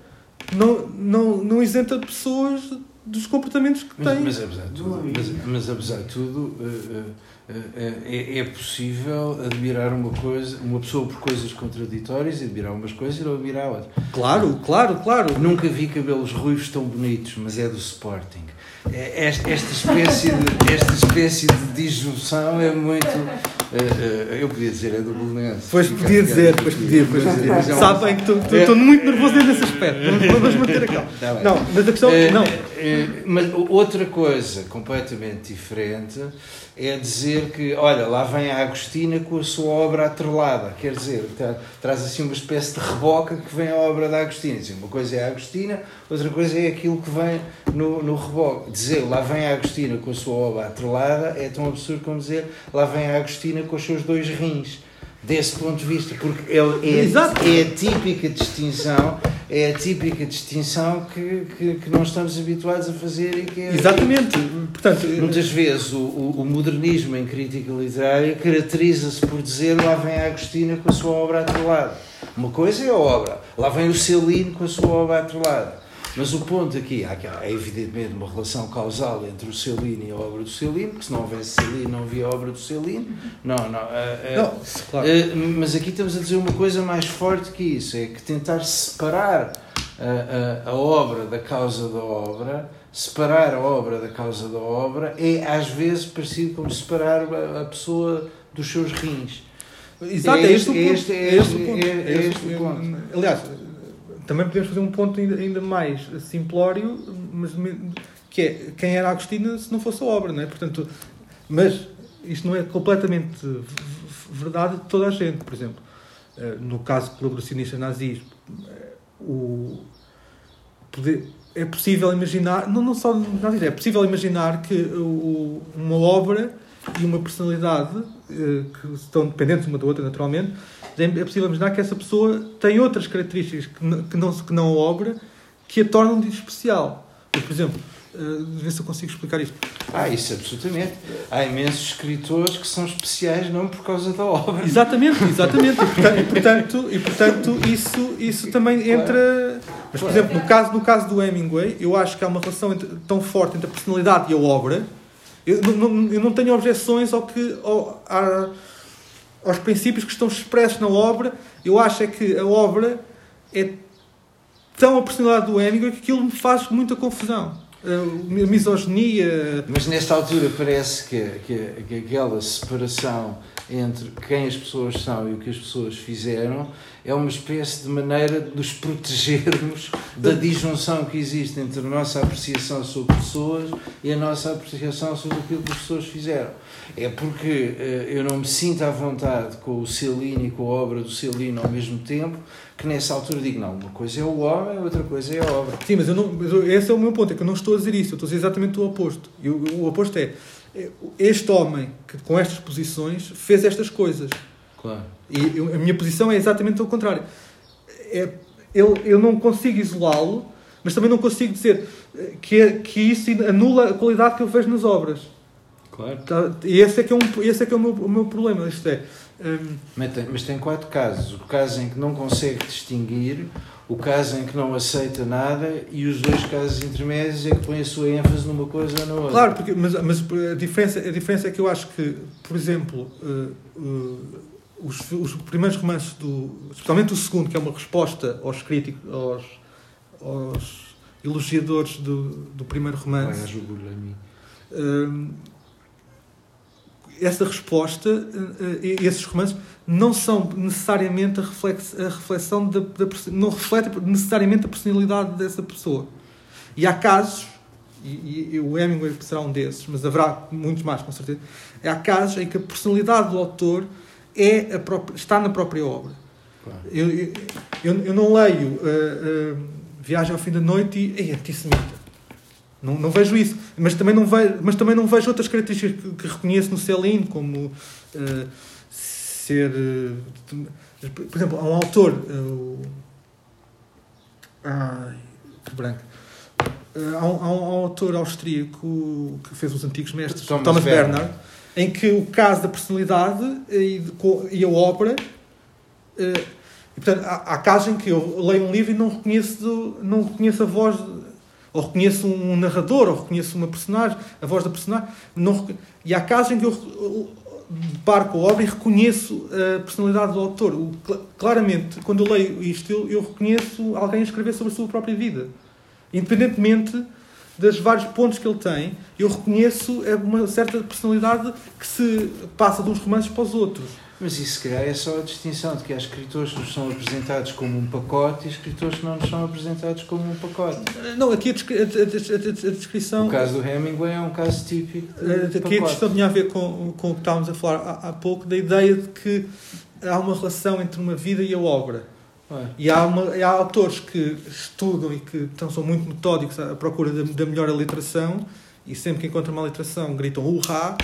não, não, não isenta pessoas dos comportamentos que Mas, têm. mas apesar de tudo, mas, mas apesar de tudo eh, eh, eh, é, é possível admirar uma coisa, uma pessoa por coisas contraditórias, admirar umas coisas e não admirar outras. Claro, claro, claro. Nunca vi cabelos ruivos tão bonitos, mas é do Sporting. É, Esta, esta espécie de, esta espécie de disjunção é muito. Eh, eh, eu podia dizer, é do Belenense. Pois Fica- podia dizer, pois podia, pois Mas podia. é um- Sabem que estou- estou muito nervoso nesse aspecto. Vamos, vamos manter a calma. Tá. Não, mas a questão. Eh, Não. mas outra coisa completamente diferente é dizer que, olha, lá vem a Agostina com a sua obra atrelada. Quer dizer, tra- traz assim uma espécie de reboca que vem a obra da Agostina. Dizer, uma coisa é a Agostina, outra coisa é aquilo que vem no, no reboque. Dizer, lá vem a Agostina com a sua obra atrelada é tão absurdo como dizer, lá vem a Agostina com os seus dois rins. Desse ponto de vista, porque é, é, Exato. é a típica distinção, é a típica distinção que, que, que não estamos habituados a fazer e que é, Exatamente. Portanto, Muitas vezes o, o, o modernismo em crítica literária caracteriza-se por dizer lá vem a Agostina com a sua obra atrelada. Uma coisa é a obra, lá vem o Celino com a sua obra atrelada. Mas o ponto aqui, há, há evidentemente uma relação causal entre o Celino e a obra do Celino, porque se não houvesse Celino não havia obra do Celino. Não, não. ah, ah, não, claro. Uh, mas aqui estamos a dizer uma coisa mais forte que isso: é que tentar separar a, a, a obra da causa da obra, separar a obra da causa da obra, é às vezes parecido como separar a, pessoa dos seus rins. Exato, É é, este- este, o é este- é É este o este- ponto. é- É é este este o ponto. Aliás, também podemos fazer um ponto ainda, mais simplório, mas que é quem era Agostina se não fosse a obra, não é? Portanto, mas isto não é completamente verdade de toda a gente. Por exemplo, eh, no caso colaboracionista nazismo, eh, o poder- é possível imaginar, não, não só no nazismo, é possível imaginar que o- uma obra e uma personalidade eh, que estão dependentes uma da outra, naturalmente, é possível imaginar que essa pessoa tem outras características que não, que não, que não a obra que a tornam de especial. Eu, por exemplo, uh, ver se eu consigo explicar isto. Ah, isso absolutamente. Há imensos escritores que são especiais não por causa da obra. Exatamente, exatamente. E portanto, e, portanto, isso, isso também entra. Mas, por exemplo, no caso, no caso do Hemingway, eu acho que há uma relação entre- tão forte entre a personalidade e a obra. Eu não, não- eu não tenho objeções ao que, ao- à- aos princípios que estão expressos na obra. Eu acho é que a obra é tão a personalidade do Hemingway que aquilo me faz muita confusão. A misoginia. Mas nesta altura parece que, que, que aquela separação entre quem as pessoas são e o que as pessoas fizeram é uma espécie de maneira de nos protegermos da disjunção que existe entre a nossa apreciação sobre pessoas e a nossa apreciação sobre aquilo que as pessoas fizeram. É porque eh, eu não me sinto à vontade com o Celino e com a obra do Celino ao mesmo tempo que nessa altura digo, não, uma coisa é o homem, outra coisa é a obra. Sim, mas, eu não, mas esse é o meu ponto, é que eu não estou a dizer isso, eu estou a dizer exatamente o oposto. E o, o oposto é, é, este homem que com estas posições fez estas coisas. Claro. E eu- a minha posição é exatamente o contrário. É, eu, eu não consigo isolá-lo, mas também não consigo dizer eh, que, que isso anula a qualidade que eu vejo nas obras. Claro. Tá? E esse é que é, um, esse é, que é o, meu, o meu problema. Isto é, hum, Mas tem, mas tem quatro casos. O caso em que não consegue distinguir, o caso em que não aceita nada e os dois casos intermédios é que põe a sua ênfase numa coisa ou na outra. Claro, porque, mas, mas a, diferença, a diferença é que eu acho que, por exemplo, eh, eh, os, os primeiros romances, do, especialmente o segundo, que é uma resposta aos críticos, aos, aos elogiadores do, do primeiro romance. Hum, essa resposta, eh, eh, esses romances, não são necessariamente a, reflex, a reflexão da, da não refletem necessariamente a personalidade dessa pessoa. E há casos, e, e o Hemingway será um desses, mas haverá muitos mais com certeza. Há casos em que a personalidade do autor é própria, está na própria obra. Claro. Eu, eu, eu- não leio eh, eh, Viagem ao Fim da Noite e é antissemita. Não, não vejo isso. Mas também não vejo, mas também não vejo outras características que, que reconheço no Celine, como eh, ser. por exemplo, há um autor. ai, que branco. Há, um, há um autor austríaco que fez os antigos mestres, Thomas Thomas, Bernhard. Bernhard, em que o caso da personalidade e, de e a obra. eh, e, portanto, há, há casos em que eu leio um livro e não reconheço, não reconheço a voz, ou reconheço um narrador, ou reconheço uma personagem, a voz da personagem. Não, e há casos em que eu com a obra e reconheço a personalidade do autor. O- cl- claramente, quando eu leio isto, eu, eu reconheço alguém a escrever sobre a sua própria vida. Independentemente dos vários pontos que ele tem, eu reconheço é uma certa personalidade que se passa de uns romances para os outros. Mas isso, se calhar, é só a distinção de que há escritores que nos são apresentados como um pacote e escritores que não nos são apresentados como um pacote. Não, aqui a, descri- a- a- a- descrição. O caso do Hemingway é um caso típico de Eh, Aqui a questão tinha a ver com, com o que estávamos a falar há, há pouco, da ideia de que há uma relação entre uma vida e a obra. Ué, E há, uma, e há autores que estudam e que então, são muito metódicos à procura da, da melhor aliteração e sempre que encontram uma aliteração gritam urra.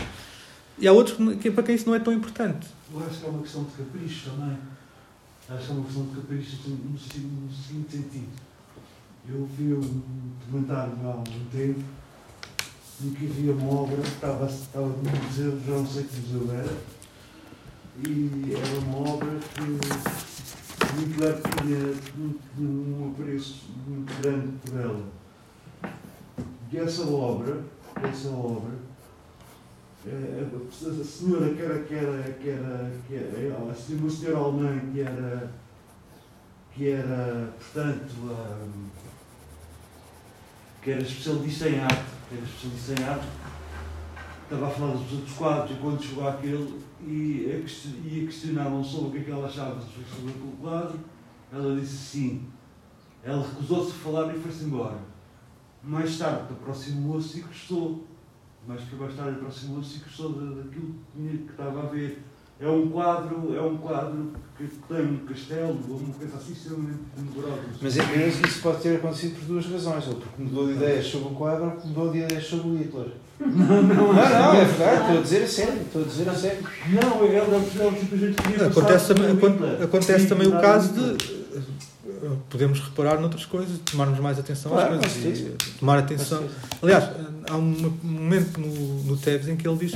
E há outros que, para quem isso não é tão importante. Eu acho que é uma questão de capricho também. Acho que é uma questão de capricho se- no seguinte sentido. Eu vi um documentário há um tempo em que havia uma obra que estava, estava no museu, já não sei que museu era, e era uma obra que muito leve tinha um, um apreço muito grande por ela. E essa obra, essa obra, eh, a senhora que era, que era, que era, que era a senhora- alemã que era, que era, portanto, hum, que era especialista em arte, que era especialista em arte, estava a falar dos outros quadros e quando chegou àquele e a, ques- a questionavam sobre o que é que ela achava sobre aquele quadro, ela disse sim. Ela recusou-se a falar e foi-se embora. Mais tarde aproximou-se e gostou. Mais para mais tarde aproximou-se e gostou da- daquilo que que estava a ver. É um quadro, é um quadro que tem um castelo, ou uma coisa assim extremamente demorosa. Mas é, mas isso pode ter acontecido por duas razões. Ou porque mudou de ideias sobre o quadro, ou porque mudou de ideias sobre o Hitler. Não, não, Não, não, é verdade. Estou a dizer a sério. Estou a dizer a sério. Não, ela simplesmente queria Acontece também, acontece também o caso de. eh, Podemos reparar noutras coisas, tomarmos mais atenção Claro, às com coisas. certeza. E tomar atenção. Aliás, há um momento no, no Teves em que ele diz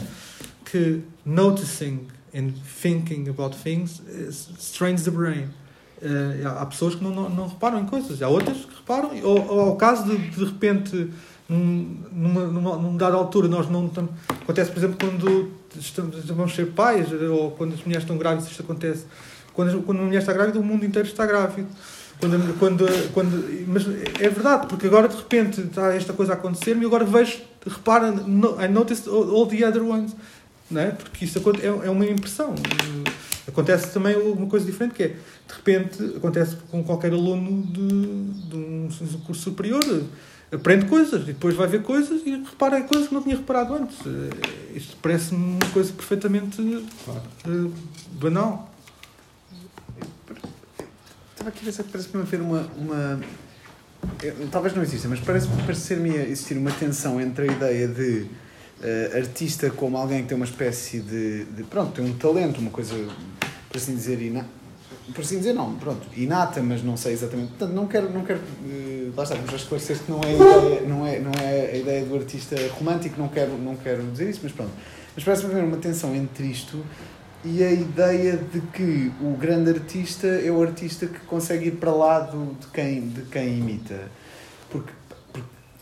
que noticing and thinking about things is- strains the brain. Eh, há pessoas que não, não, não reparam em coisas, há outras que reparam, ou, ou ao caso de de repente, num- numa, numa, numa dada altura, nós não estamos. Acontece, por exemplo, quando estamos, vamos ser pais, ou quando as mulheres estão grávidas, isto acontece. Quando, quando uma mulher está grávida, o mundo inteiro está grávido. Quando, quando, quando, mas é verdade, porque agora de repente está esta coisa a acontecer-me e agora vejo, repara, no, I noticed all, all the other ones. Não é? Porque isso é, é uma impressão. Eh, Acontece também uma coisa diferente que é, de repente, acontece com qualquer aluno de, de um curso superior, aprende coisas e depois vai ver coisas e repara em coisas que não tinha reparado antes. Eh, Isto parece-me uma coisa perfeitamente eh, banal. Estava aqui a ver se parece-me haver uma. uma eu- talvez não exista, mas parece- parece-me existir uma tensão entre a ideia de eh, artista como alguém que tem uma espécie de, de. Pronto, tem um talento, uma coisa, por assim dizer, ina, por assim dizer, não, pronto, inata, mas não sei exatamente. Portanto, não quero. Não quero eh, lá está, já esclareceste que não é, a ideia, não, é, não é a ideia do artista romântico, não quero, não quero dizer isso, mas pronto. Mas parece-me haver uma tensão entre isto e a ideia de que o grande artista é o artista que consegue ir para lá do, de, quem, de quem imita. Porque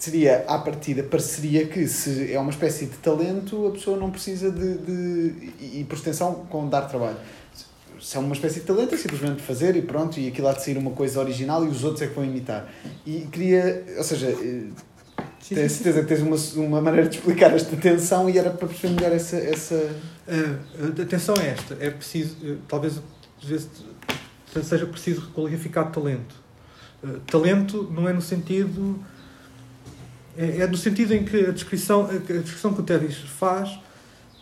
seria, à partida, pareceria que se é uma espécie de talento, a pessoa não precisa de. de e, e por extensão, com dar trabalho. Se é uma espécie de talento, é simplesmente fazer e pronto, e aquilo há de sair uma coisa original e os outros é que vão imitar. E queria, ou seja, eh, tenho certeza que tens uma, uma maneira de explicar esta tensão e era para perceber melhor essa. essa... Uh, atenção a esta, é preciso, uh, talvez às vezes seja preciso requalificar talento. Uh, talento não é no sentido. É, é no sentido em que a descrição, a descrição que o Tevis faz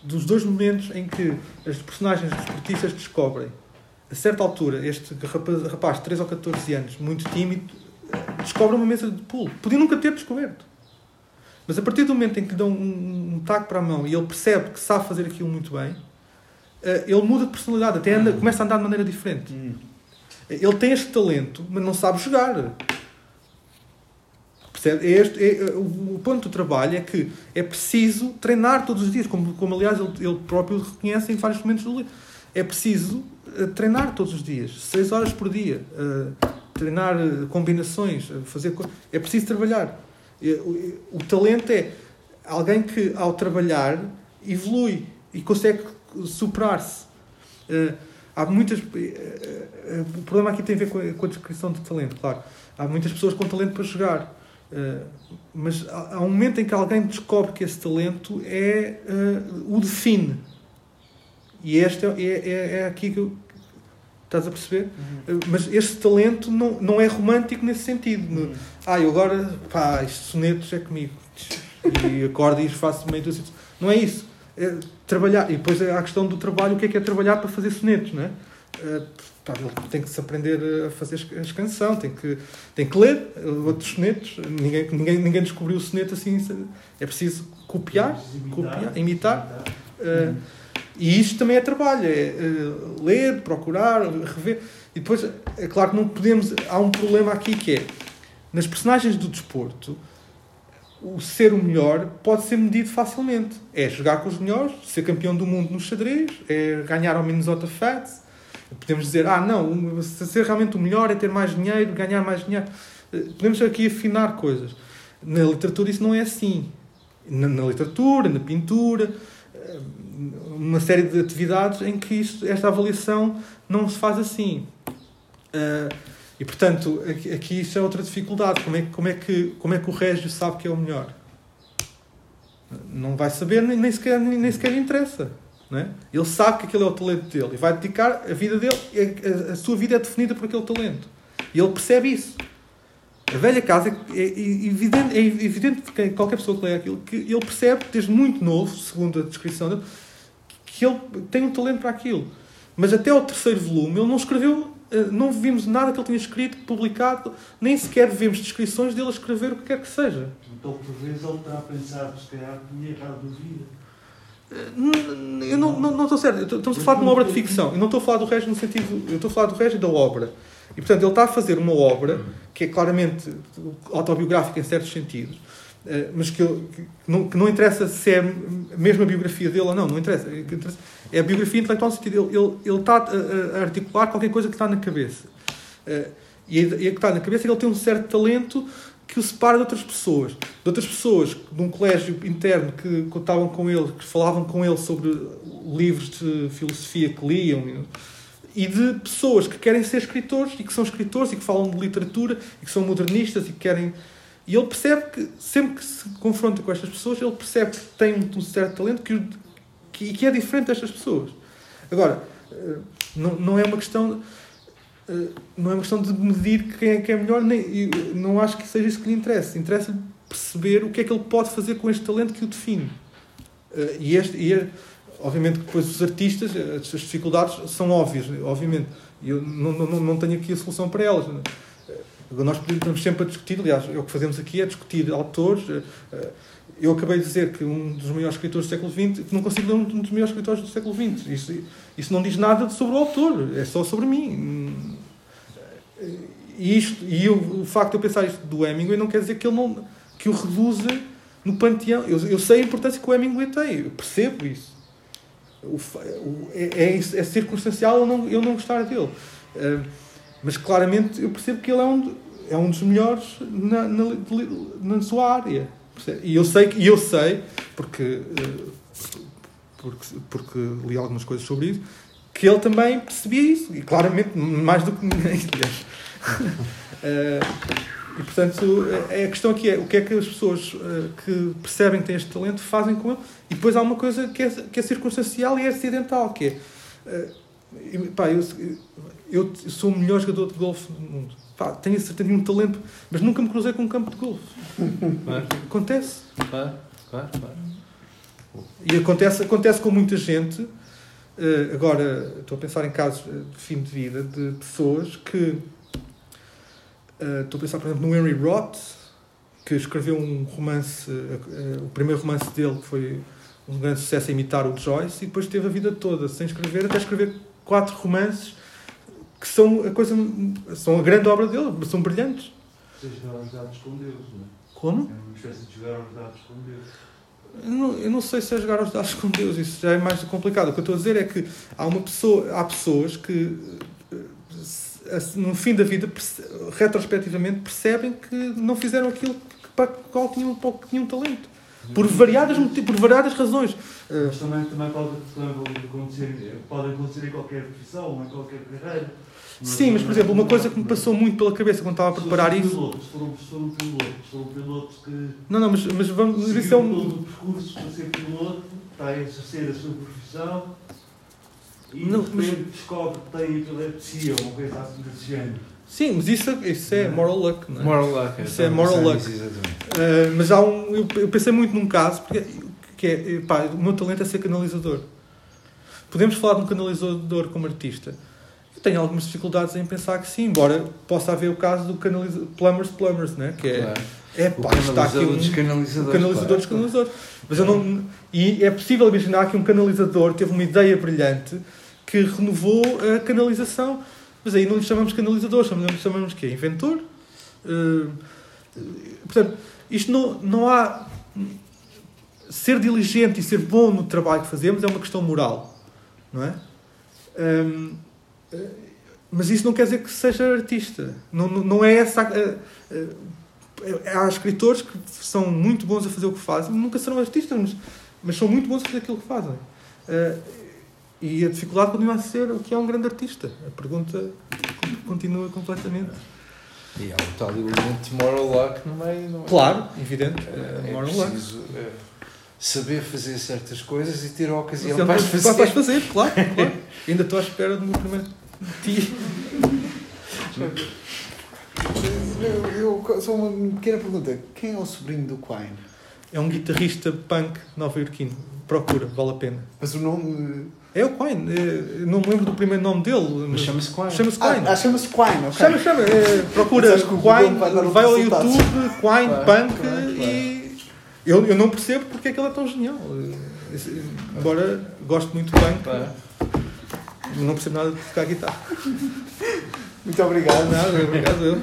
dos dois momentos em que as personagens desportistas descobrem, a certa altura, este rapaz, rapaz de 13 ou 14 anos, muito tímido, descobre uma mesa de pulo. Podia nunca ter descoberto. Mas a partir do momento em que lhe dão um, um taco para a mão e ele percebe que sabe fazer aquilo muito bem, eh, ele muda de personalidade, até anda, começa a andar de maneira diferente. Ele tem este talento, mas não sabe jogar. Percebe? É este, é, é, o ponto do trabalho é que é preciso treinar todos os dias, como, como aliás ele, ele próprio reconhece em vários momentos do livro. É preciso eh, treinar todos os dias, seis horas por dia, eh, treinar eh, combinações, fazer é preciso trabalhar. O, talento é alguém que ao trabalhar evolui e consegue superar-se. Há muitas. o problema aqui tem a ver com a descrição de talento, claro. Há muitas pessoas com talento para jogar. Eh, mas há, um momento em que alguém descobre que esse talento é eh, o define. E este é, é, é- é aqui que eu, estás a perceber? Eh, Mas este talento não, não é romântico nesse sentido. No- ah, eu agora, pá, estes sonetos é comigo. E acordo e faço meio assim. Não é isso. É trabalhar. E depois há a questão do trabalho, o que é que é trabalhar para fazer sonetos, não é? Eh, pá, ele tem que se aprender a fazer as canções, tem que, tem que ler eh, outros sonetos. Ninguém, ninguém, ninguém descobriu o soneto assim. É preciso copiar, Preciso copiar imitar. Uh, e isto também é trabalho, é uh, ler, procurar, rever. E depois, é claro que não podemos. Há um problema aqui que é nas personagens do desporto, o ser o melhor pode ser medido facilmente. É jogar com os melhores, ser campeão do mundo no xadrez, é ganhar ao Minnesota Fats. Podemos dizer, ah, não, ser realmente o melhor é ter mais dinheiro, ganhar mais dinheiro. Eh, podemos aqui afinar coisas. Na literatura isso não é assim. Na, na literatura, na pintura, eh, uma série de atividades em que isto, esta avaliação não se faz assim. Uh, e portanto, aqui, aqui isso é outra dificuldade. Como é, como, é que, como é que o Régio sabe que é o melhor? Não vai saber, nem, nem, sequer, nem, nem sequer interessa. Não é? Ele sabe que aquele é o talento dele e vai dedicar a vida dele, a, a, a sua vida é definida por aquele talento. E ele percebe isso. A velha casa é, é evidente, é evidente que qualquer pessoa que leia aquilo que ele percebe desde muito novo, segundo a descrição dele, que ele tem um talento para aquilo. Mas até o terceiro volume ele não escreveu eh, não vimos nada que ele tinha escrito, publicado, nem sequer vemos descrições dele a escrever o que quer que seja. Então, por vezes, ele terá pensado, se calhar, tinha errado a vida. Eh, eu não, não, não estou certo. Estamos a falar de uma obra de ficção. Eu não estou a falar do Régio no sentido. Eu estou a falar do Régio da obra. E, portanto, ele está a fazer uma obra que é claramente autobiográfica em certos sentidos, eh, mas que, que, não, que não interessa se é mesmo a biografia dele ou não. Não interessa. É a biografia intelectual no sentido. Ele, ele, ele está a, a, articular qualquer coisa que está na cabeça. Uh, e, a, e a que está na cabeça é que ele tem um certo talento que o separa de outras pessoas. De outras pessoas de um colégio interno que contavam com ele, que falavam com ele sobre livros de filosofia que liam. E de pessoas que querem ser escritores e que são escritores e que falam de literatura e que são modernistas e que querem. E ele percebe que, sempre que se confronta com estas pessoas, ele percebe que tem um certo talento que, que, que é diferente destas pessoas. Agora, eh, não, não é uma questão não é uma questão de medir quem é que é melhor, nem, não acho que seja isso que lhe interessa. Interessa-lhe perceber o que é que ele pode fazer com este talento que o define. Eh, e, este, e é, obviamente, depois os artistas, as dificuldades são óbvias, obviamente. E eu não, não, não tenho aqui a solução para elas. Nós estamos sempre a discutir, aliás, o que fazemos aqui é discutir autores, eu acabei de dizer que um dos maiores escritores do século XX, que não consigo ler um dos maiores escritores do século XX. Isso, isso não diz nada sobre o autor, é só sobre mim. E, isto, e o, o facto de eu pensar isto do Hemingway não quer dizer que ele não que o reduza no panteão. Eu, eu sei a importância que o Hemingway tem, eu percebo isso. O, o, é, é, é, circunstancial eu não, eu não gostar dele. Uh, mas claramente eu percebo que ele é um, é um dos melhores na, na, na sua área. E eu sei, e eu sei porque, eh, porque, porque li algumas coisas sobre isso, que ele também percebia isso, e claramente mais do que ninguém, e portanto, é a questão aqui é o que é que as pessoas uh, que percebem que têm este talento fazem com ele, e depois há uma coisa que é, que é circunstancial e é acidental, que é. Uh, pá, eu, eu sou o melhor jogador de golfe do mundo pá, tenho certeza, tenho um talento, mas nunca me cruzei com um campo de golfe. Claro. Acontece. Claro, claro, claro. E acontece, acontece com muita gente. Agora, estou a pensar em casos de fim de vida de pessoas que. Uh, estou a pensar, por exemplo, no Henry Roth, que escreveu um romance, uh, o primeiro romance dele que foi um grande sucesso a imitar o Joyce, e depois teve a vida toda sem escrever, até escrever quatro romances que são a coisa são a grande obra dele, são brilhantes. Você jogar os dados com Deus, não é? Como? É uma espécie de jogar os dados com Deus. Eu não, eu não sei se é jogar os dados com Deus, isso já é mais complicado. O que eu estou a dizer é que há, uma pessoa, há pessoas que, eh, no fim da vida, retrospectivamente, percebem que não fizeram aquilo para o qual tinham, para tinham talento. Por variadas, por variadas razões. Mas também, também pode, acontecer, pode acontecer em qualquer profissão, em qualquer carreira. Sim, mas por exemplo, uma coisa que me passou muito pela cabeça quando estava a preparar isso. Piloto, se for um, se for um piloto, se for um piloto que. Não, não, mas, mas vamos. Mas isso é um. todo o percurso para ser piloto, está a exercer a sua profissão e Não, de repente descobre que tem epilepsia ou uma coisa assim desse género. Sim, mas isso, isso é moral luck, não é? Moral luck. Isso é moral luck. Uh, mas há um. Eu, eu pensei muito num caso, porque, que é. Pá, o meu talento é ser canalizador. Podemos falar de um canalizador como artista. Tenho algumas dificuldades em pensar que sim, embora possa haver o caso do canaliza plumbers plumbers, né? que é, Claro. é O pá, está aqui canalizador um, dos canalizadores. canalizador claro. dos canalizadores. Mas eu não, e é possível imaginar que um canalizador teve uma ideia brilhante que renovou a canalização. Mas aí não lhe chamamos canalizador, chamamos, chamamos que Inventor? Eh, portanto, isto não, não há. Ser diligente e ser bom no trabalho que fazemos é uma questão moral, não é? Hum, eh, mas isso não quer dizer que seja artista. Não, não, é essa. há escritores que são muito bons a fazer o que fazem, nunca serão artistas, mas, mas são muito bons a fazer aquilo que fazem. E a dificuldade continua a ser o que é um grande artista. A pergunta continua completamente. E há o tal elemento de moral luck no meio. Não é? Claro, evidente. É, É, é moral luck. preciso é, saber fazer certas coisas e ter a ocasião para as vais- fazer. vais fazer, claro, claro. Ainda estou à espera do meu primeiro ti. Eu, eu, só uma pequena pergunta. Quem é o sobrinho do Quine? É um guitarrista punk nova-iorquino. Procura, vale a pena. Mas o nome. É o Quine. é- não me lembro do primeiro nome dele. Mas chama-se Quine. Chama-se Quine. Ah, ah, chama-se Quine, ok. Chama, chama. é, procura Quine, vai ao YouTube. Quine, Claro, Punk claro, e. Eu, eu não percebo porque é que ele é tão genial. Embora goste muito punk, Claro. não percebo nada de tocar guitarra. Muito obrigado. Nada, obrigado eu.